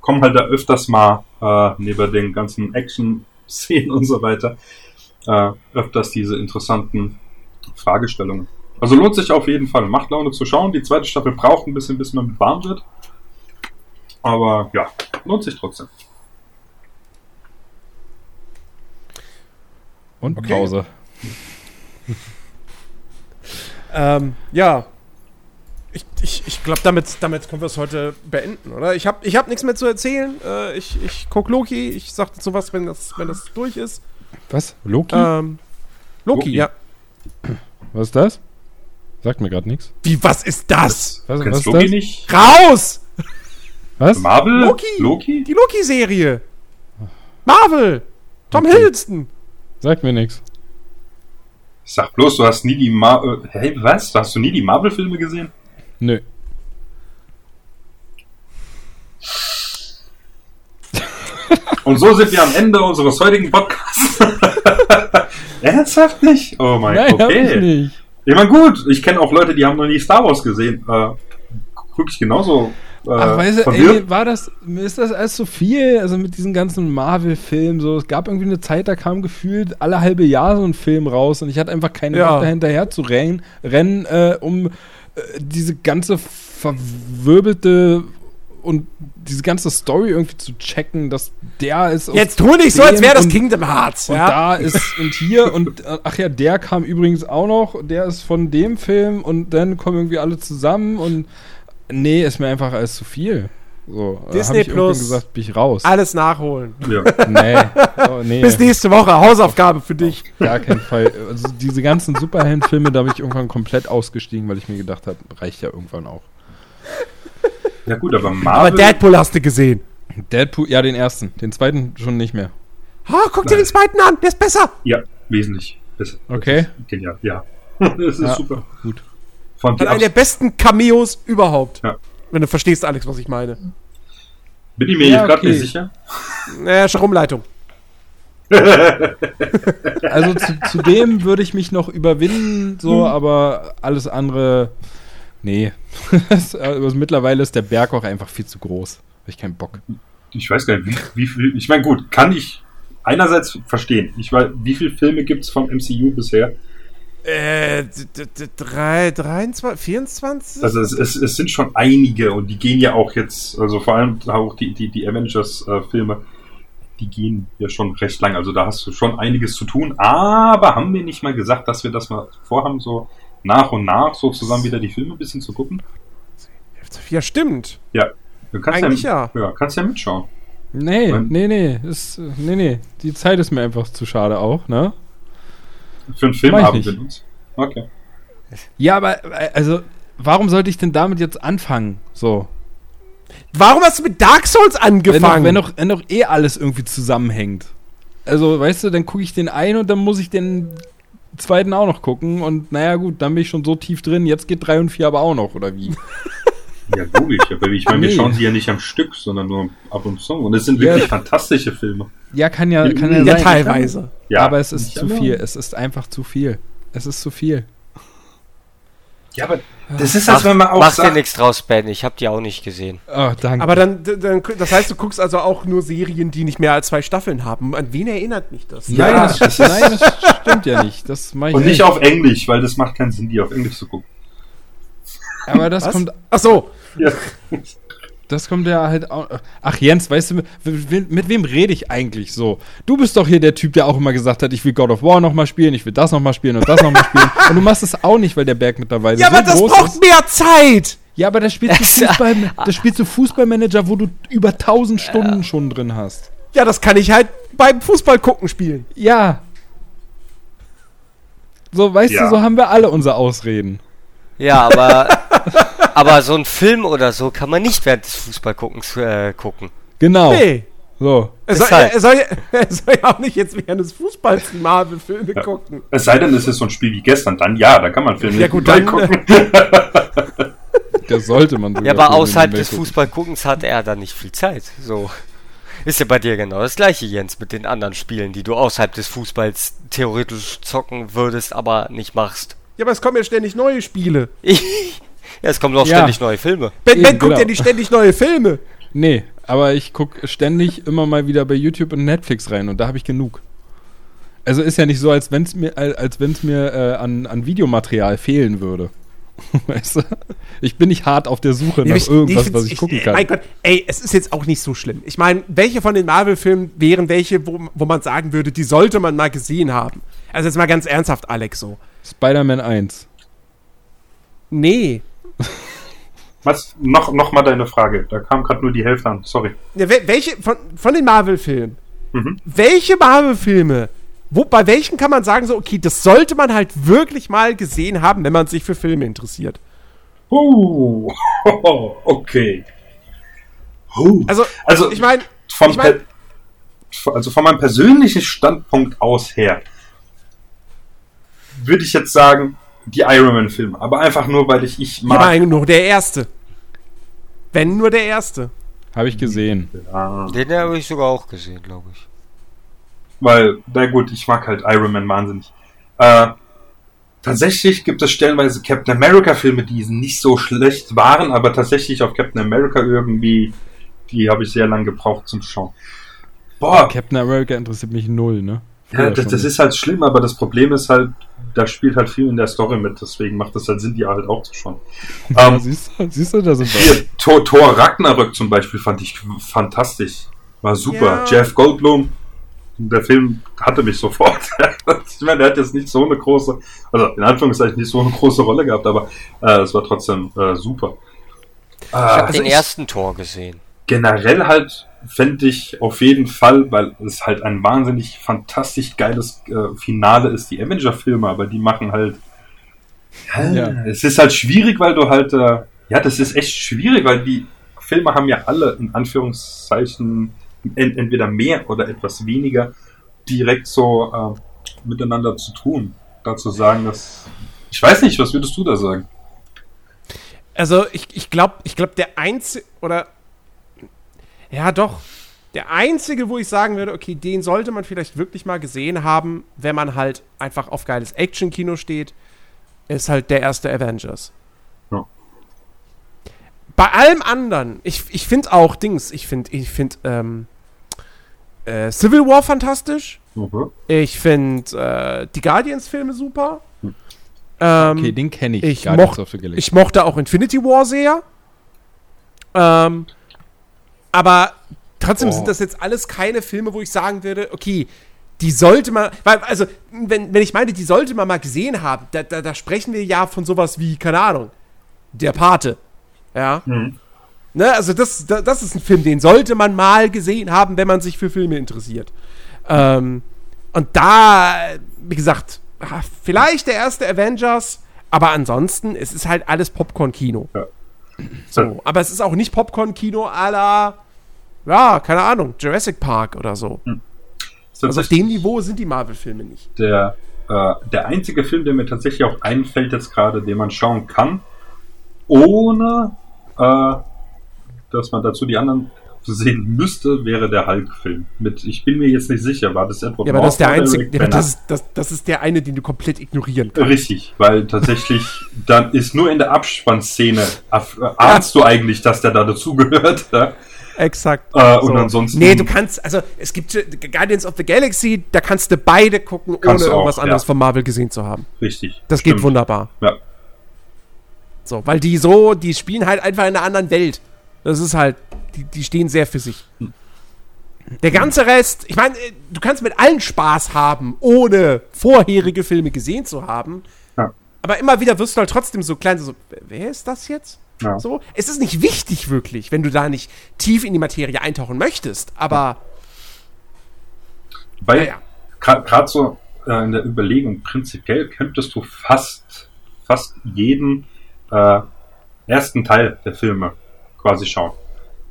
kommen halt da öfters mal äh, neben den ganzen Action-Szenen und so weiter äh, öfters diese interessanten Fragestellungen. Also lohnt sich auf jeden Fall. Macht Laune zu schauen. Die zweite Staffel braucht ein bisschen, bis man mit warm wird. Aber ja, lohnt sich trotzdem. Und Okay. Pause. Ähm, ja. Ich, ich, ich glaube, damit, damit können wir es heute beenden, oder? Ich habe ich hab nichts mehr zu erzählen. Äh, ich, ich guck Loki. Ich sag dazu was, wenn das, wenn das durch ist. Was? Loki? Ähm, Loki, Loki. ja. Was ist das? Sagt mir gerade nichts. Wie, was ist das? Was, was ist Loki das? nicht? Raus! Was? Marvel? Loki! Loki? Die Loki-Serie. Marvel. Tom Okay. Hiddleston. Sagt mir nichts. Sag bloß, du hast nie die Mar äh, Hey, was? Hast du nie die Marvel-Filme gesehen? Nö. Und so sind wir am Ende unseres heutigen Podcasts. Ernsthaft nicht? Oh mein hab ich okay. nicht. Ich meine, gut, ich kenne auch Leute, die haben noch nie Star Wars gesehen. Äh, guck ich genauso. Äh, Ach, weißt du, ey, war das, ist das alles so viel? Also mit diesen ganzen Marvel-Filmen, so, es gab irgendwie eine Zeit, da kam gefühlt alle halbe Jahr so ein Film raus und ich hatte einfach keine Ja. Lust, da hinterher zu rennen, rennen äh, um äh, diese ganze verwirbelte und diese ganze Story irgendwie zu checken, dass der ist. Jetzt tu nicht so, als wäre das Kingdom Hearts. Und ja? da ist und hier und äh, ach ja, der kam übrigens auch noch, der ist von dem Film und dann kommen irgendwie alle zusammen und nee, ist mir einfach alles zu viel. So, äh, Disney hab ich irgendwann Plus. gesagt, bin ich raus. Alles nachholen. Ja. Nee, oh, nee, Bis nächste Woche. Hausaufgabe für dich. gar keinen Fall. Also diese ganzen Superheldenfilme, da bin ich irgendwann komplett ausgestiegen, weil ich mir gedacht habe, reicht ja irgendwann auch. ja gut, aber Aber Marvel... Deadpool hast du gesehen. Deadpool, ja, den ersten, den zweiten schon nicht mehr. Oh, guck dir den zweiten an, der ist besser. ja, wesentlich. besser. Okay. Das ist Genial, ja. das ist Ja. super. Gut. Von Hat einen der besten Cameos überhaupt. Ja. Wenn du verstehst, Alex, was ich meine. Bin ich mir Ja, jetzt gerade okay. nicht sicher. Äh, Stromleitung. Also zu, zu dem würde ich mich noch überwinden, so, aber alles andere, nee. Also mittlerweile ist der Berg auch einfach viel zu groß. Hab ich keinen Bock. Ich weiß gar nicht, wie, wie viel... Ich meine, gut, kann ich einerseits verstehen. Ich weiß, wie viele Filme gibt es vom MCU bisher? Äh, d- d- d- drei- 23, 24? Also es, es, es sind schon einige und die gehen ja auch jetzt, also vor allem auch die, die, die Avengers-Filme, die gehen ja schon recht lang. Also da hast du schon einiges zu tun. Aber haben wir nicht mal gesagt, dass wir das mal vorhaben, so nach und nach so zusammen wieder die Filme ein bisschen zu gucken? ja, stimmt. Ja. Du kannst Eigentlich ja, ja. kannst ja mitschauen. Nee, Nein. nee, nee, ist, nee, nee. Die Zeit ist mir einfach zu schade auch, ne? Für einen Filmabend uns. Okay. Ja, aber, äh, also, warum sollte ich denn damit jetzt anfangen? So. Warum hast du mit Dark Souls angefangen? wenn, doch, wenn doch eh alles irgendwie zusammenhängt. Also, weißt du, dann gucke ich den einen und dann muss ich den zweiten auch noch gucken. Und naja, gut, dann bin ich schon so tief drin. Jetzt geht drei und vier aber auch noch, oder wie? Ja, logisch. Aber ich meine, wir Nee. schauen sie ja nicht am Stück, sondern nur ab und zu. Und es sind Ja. wirklich fantastische Filme. Ja, kann ja, kann ja, ja, sein. teilweise. Ja, aber es ist nicht zu viel. Es ist einfach zu viel. Es ist zu viel. Ja, aber das ist, als Mach, wenn man auch mach dir nichts draus, Ben. Ich hab die auch nicht gesehen. Oh, danke. Aber dann, dann, das heißt, du guckst also auch nur Serien, die nicht mehr als zwei Staffeln haben. An wen erinnert mich das? nein, Ja, das, das nein, das stimmt ja nicht. Das und nicht auf Englisch, weil das macht keinen Sinn, die auf Englisch zu gucken. Aber das Was? kommt, Ach so. Ja. Das kommt ja halt auch. Ach Jens, weißt du, mit, wem rede ich eigentlich so? Du bist doch hier der Typ, der auch immer gesagt hat, ich will God of War nochmal spielen, ich will das nochmal spielen und das nochmal spielen. Und du machst es auch nicht, weil der Berg mittlerweile Ja, so aber das groß braucht ist. mehr Zeit. Ja, aber da spielst du Fußball, da spielst du Fußballmanager, wo du über 1000 Stunden schon drin hast. Ja, das kann ich halt beim Fußball gucken spielen. Ja. So, weißt Ja. du, so haben wir alle unsere Ausreden. Ja, aber, aber so ein Film oder so kann man nicht während des Fußballguckens äh, gucken. Genau. Nee. So. Er soll, er, soll, er soll ja auch nicht jetzt während des Fußballs Marvel-Filme Ja. gucken. Es sei denn, es ist so ein Spiel wie gestern, dann ja, da kann man Filme Ja, gut, dann, gucken. Das sollte man Ja, sogar aber außerhalb des gucken. Fußballguckens hat er dann nicht viel Zeit. So. Ist ja bei dir genau das gleiche, Jens, mit den anderen Spielen, die du außerhalb des Fußballs theoretisch zocken würdest, aber nicht machst. Ja, aber es kommen ja ständig neue Spiele. ja, es kommen auch Ja. ständig neue Filme. Ben, ben Eben, guckt genau. ja nicht ständig neue Filme. Nee, aber ich gucke ständig immer mal wieder bei YouTube und Netflix rein und da habe ich genug. Also ist ja nicht so, als wenn es mir, al- als wenn's mir äh, an, an Videomaterial fehlen würde. Weißt du? Ich bin nicht hart auf der Suche nach Ich- irgendwas, was ich gucken kann. Mein Gott, ey, es ist jetzt auch nicht so schlimm. Ich meine, welche von den Marvel-Filmen wären welche, wo, wo man sagen würde, die sollte man mal gesehen haben? Also jetzt mal ganz ernsthaft, Alex, so. Spider-Man 1. Nee. Was? Noch, noch mal deine Frage. Da kam gerade nur die Hälfte an. Sorry. Ja, wel- welche von, von den Marvel-Filmen? Mhm. Welche Marvel-Filme? Wo, bei welchen kann man sagen, so, okay, das sollte man halt wirklich mal gesehen haben, wenn man sich für Filme interessiert? Uh, okay. Uh. Also, Also, ich meine, ich mein- also von meinem persönlichen Standpunkt aus her würde ich jetzt sagen, die Iron Man Filme. Aber einfach nur, weil ich, ich ja, mag. aber nur der erste. Wenn nur der erste. Habe ich gesehen. Ja, Den habe ich sogar auch gesehen, glaube ich. weil, na gut, ich mag halt Iron Man wahnsinnig. Äh, tatsächlich gibt es stellenweise Captain America Filme, die nicht so schlecht waren, aber tatsächlich auf Captain America irgendwie, die habe ich sehr lange gebraucht zum Schauen. Boah, Captain America interessiert mich null, ne? Ja, das, schon. das ist halt schlimm, aber das Problem ist halt, da spielt halt viel in der Story mit, deswegen macht es halt Sinn, die halt auch zu schauen. Ja, ähm, siehst, du, siehst du, da sind wir. hier, Thor, Thor Ragnarök zum Beispiel fand ich fantastisch. War super. Ja. Jeff Goldblum, der Film hatte mich sofort. ich meine, der hat jetzt nicht so eine große, also in Anführungszeichen nicht so eine große Rolle gehabt, aber äh, es war trotzdem äh, super. Ich habe Äh, den ersten Tor gesehen. generell halt fände ich auf jeden Fall, weil es halt ein wahnsinnig fantastisch geiles äh, Finale ist, die Avenger-Filme, aber die machen halt. Ja, Ja. Es ist halt schwierig, weil du halt. Äh, ja, das ist echt schwierig, weil die Filme haben ja alle in Anführungszeichen en entweder mehr oder etwas weniger direkt so äh, miteinander zu tun. Dazu sagen, dass. Ich weiß nicht, was würdest du da sagen? Also, ich, ich glaube, ich glaub, der einzige, oder, ja doch, der einzige, wo ich sagen würde, okay, den sollte man vielleicht wirklich mal gesehen haben, wenn man halt einfach auf geiles Action-Kino steht, ist halt der erste Avengers. Ja. Bei allem anderen, ich, ich finde auch Dings, ich finde, ich finde, ähm, äh, Civil War fantastisch. Mhm. Ich finde äh, die Guardians-Filme super. Ähm, Okay, den kenne ich. ich, moch, ich mochte auch Infinity War sehr. Ähm, aber trotzdem Oh. sind das jetzt alles keine Filme, wo ich sagen würde, okay, die sollte man, weil, also, wenn, wenn ich meine, die sollte man mal gesehen haben, da, da, da sprechen wir ja von sowas wie, keine Ahnung, der Pate. Ja. Mhm. Ne, also das, da- das ist ein Film, den sollte man mal gesehen haben, wenn man sich für Filme interessiert. Ähm, und da, wie gesagt, ah, vielleicht der erste Avengers, aber ansonsten, es ist halt alles Popcorn-Kino. So, aber es ist auch nicht Popcorn-Kino à la, ja, keine Ahnung, Jurassic Park oder so. Also auf dem Niveau sind die Marvel-Filme nicht. der, äh, der einzige Film, der mir tatsächlich auch einfällt jetzt gerade, den man schauen kann, ohne äh, dass man dazu die anderen sehen müsste, wäre der Hulk-Film. Mit, ich bin mir jetzt nicht sicher, war das Edward Ja, aber das ist der einzige, ja, das, ist, das, das ist der eine, den du komplett ignorieren kannst. Richtig, weil tatsächlich dann ist nur in der Abspannszene äh, ahnst du eigentlich, dass der da dazugehört. Ja? Exakt. Äh, und ansonsten- Nee, du kannst, also es gibt Guardians of the Galaxy, da kannst du beide gucken, ohne auch, irgendwas anderes ja. von Marvel gesehen zu haben. Richtig. Das geht stimmt. wunderbar. Ja. So, weil die so, die spielen halt einfach in einer anderen Welt. Das ist halt, die, die stehen sehr für sich. Hm. Der ganze Rest, ich meine, äh, du kannst mit allen Spaß haben, ohne vorherige Filme gesehen zu haben. Ja. Aber immer wieder wirst du halt trotzdem so klein, so, wer ist das jetzt? Ja. So, es ist nicht wichtig wirklich, wenn du da nicht tief in die Materie eintauchen möchtest, aber Weil Ja, gerade so äh, in der Überlegung, prinzipiell könntest du fast, fast jeden äh, ersten Teil der Filme quasi schauen.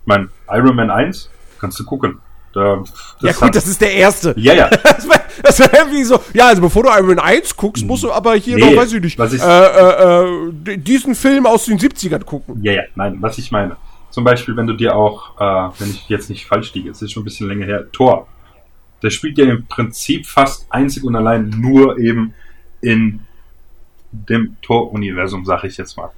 Ich meine, Iron Man 1 kannst du gucken. Da, ja hat- gut, das ist der erste. ja, ja. Das wäre das irgendwie so, ja, also bevor du Iron Man 1 guckst, musst du aber hier Nee, noch, weiß ich nicht, ich- äh, äh, äh, diesen Film aus den 70ern gucken. Ja, ja, nein, was ich meine. Zum Beispiel, wenn du dir auch, äh, wenn ich jetzt nicht falsch liege, es ist schon ein bisschen länger her, Thor. Der spielt ja im Prinzip fast einzig und allein nur eben in dem Thor-Universum, sag ich jetzt mal.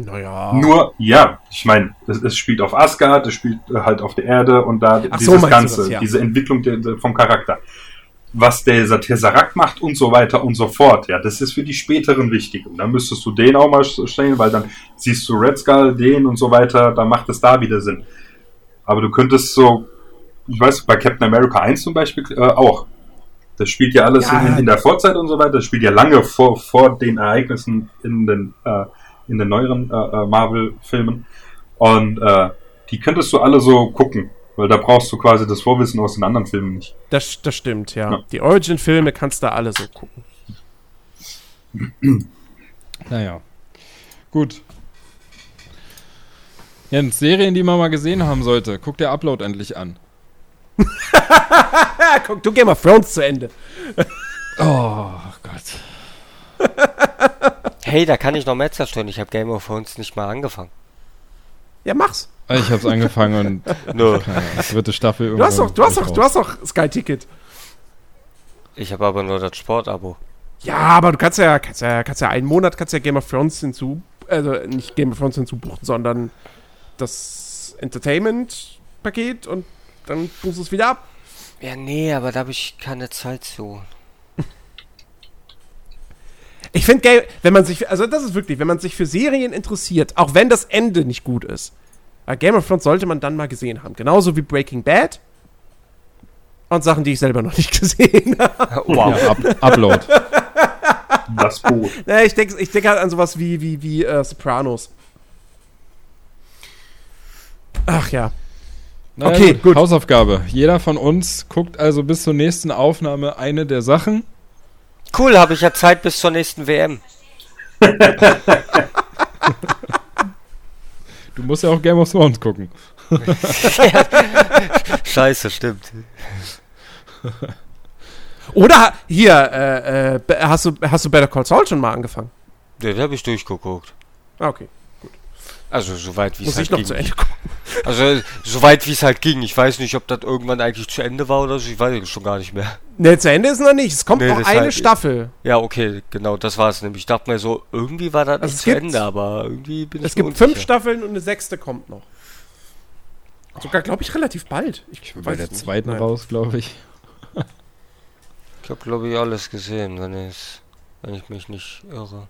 Naja. Nur, ja, ich meine, es, es spielt auf Asgard, es spielt äh, halt auf der Erde und da Ach so, dieses du Ganze, das, ja. diese Entwicklung der, der, vom Charakter. Was der Tesseract macht und so weiter und so fort, ja, das ist für die späteren wichtig. Und dann müsstest du den auch mal stellen, weil dann siehst du Red Skull, den und so weiter, dann macht es da wieder Sinn. Aber du könntest so, ich weiß, bei Captain America 1 zum Beispiel äh, auch. Das spielt ja alles Ja. in, in der Vorzeit und so weiter. Das spielt ja lange vor, vor den Ereignissen in den, äh, in den neueren äh, äh, Marvel-Filmen. Und äh, die könntest du alle so gucken, weil da brauchst du quasi das Vorwissen aus den anderen Filmen nicht. Das, das stimmt, ja. Ja. Die Origin-Filme kannst du alle so gucken. Naja. Gut. Jens, Serien, die man mal gesehen haben sollte. Guck der Upload endlich an. Guck, du Game of Thrones zu Ende. Oh Gott. Hey, da kann ich noch mehr zerstören. Ich habe Game of Thrones nicht mal angefangen. Ja, mach's. Ich hab's angefangen und Ahnung, dritte Staffel Du hast doch, du hast doch, du hast doch Sky-Ticket. Ich habe aber nur das Sportabo. Ja, aber du kannst ja, kannst ja, kannst ja einen Monat kannst ja Game of Thrones hinzu, also nicht Game of Thrones hinzubuchen, sondern das Entertainment-Paket und dann buchst du es wieder ab. Ja, nee, aber da habe ich keine Zeit zu. Ich finde, wenn man sich, also das ist wirklich, wenn man sich für Serien interessiert, auch wenn das Ende nicht gut ist, äh, Game of Thrones sollte man dann mal gesehen haben. Genauso wie Breaking Bad und Sachen, die ich selber noch nicht gesehen habe. Wow. Ja, up, Upload. Das Boot. Naja, ich denke ich denk halt an sowas wie, wie, wie äh, Sopranos. Ach ja. Naja, Okay, gut. Hausaufgabe. Jeder von uns guckt also bis zur nächsten Aufnahme eine der Sachen. Cool, habe ich ja Zeit bis zur nächsten WM. Du musst ja auch Game of Thrones gucken. Scheiße, stimmt. Oder hier, äh, äh, hast, du, hast du Better Call Saul schon mal angefangen? Den habe ich durchgeguckt. Ah, Okay. Also soweit wie es Muss halt ich noch ging. zu Ende gucken. Also soweit wie es halt ging. Ich weiß nicht, ob das irgendwann eigentlich zu Ende war oder so. Ich weiß es schon gar nicht mehr. Ne, zu Ende ist noch nicht. Es kommt Nee, noch eine halt- Staffel. Ja, okay, genau, das war es nämlich. Ich dachte mir so, irgendwie war das Also nicht es zu gibt- Ende, aber irgendwie bin Es ich mir gibt fünf. Staffeln und eine sechste kommt noch. Sogar, glaube ich, relativ bald. Ich bin bei der es nicht. zweiten Nein. raus, glaube ich. Ich habe, glaube ich, alles gesehen, wenn es. wenn ich mich nicht irre.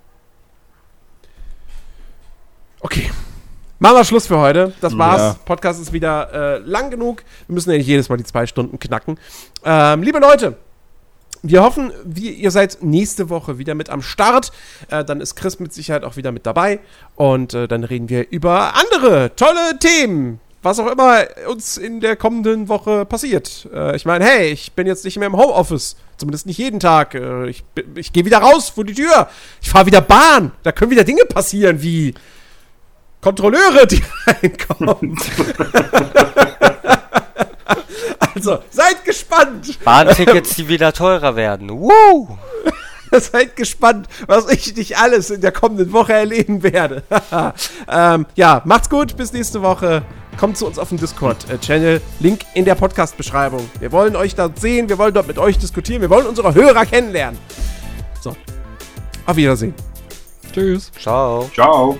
Okay. Machen wir Schluss für heute. Das war's. Ja. Podcast ist wieder äh, lang genug. Wir müssen ja nicht jedes Mal die zwei Stunden knacken. Ähm, liebe Leute, wir hoffen, wir, ihr seid nächste Woche wieder mit am Start. Äh, dann ist Chris mit Sicherheit auch wieder mit dabei. Und äh, dann reden wir über andere tolle Themen. Was auch immer uns in der kommenden Woche passiert. Äh, ich meine, hey, ich bin jetzt nicht mehr im Homeoffice. Zumindest nicht jeden Tag. Äh, ich ich gehe wieder raus vor die Tür. Ich fahre wieder Bahn. Da können wieder Dinge passieren wie Kontrolleure, die reinkommen. also, seid gespannt. Bahntickets, die wieder teurer werden. Woo! Seid gespannt, was ich nicht alles in der kommenden Woche erleben werde. ähm, ja, macht's gut, bis nächste Woche. Kommt zu uns auf den Discord-Channel. Link in der Podcast-Beschreibung. Wir wollen euch dort sehen, wir wollen dort mit euch diskutieren, wir wollen unsere Hörer kennenlernen. So. Auf Wiedersehen. Tschüss. Ciao. Ciao.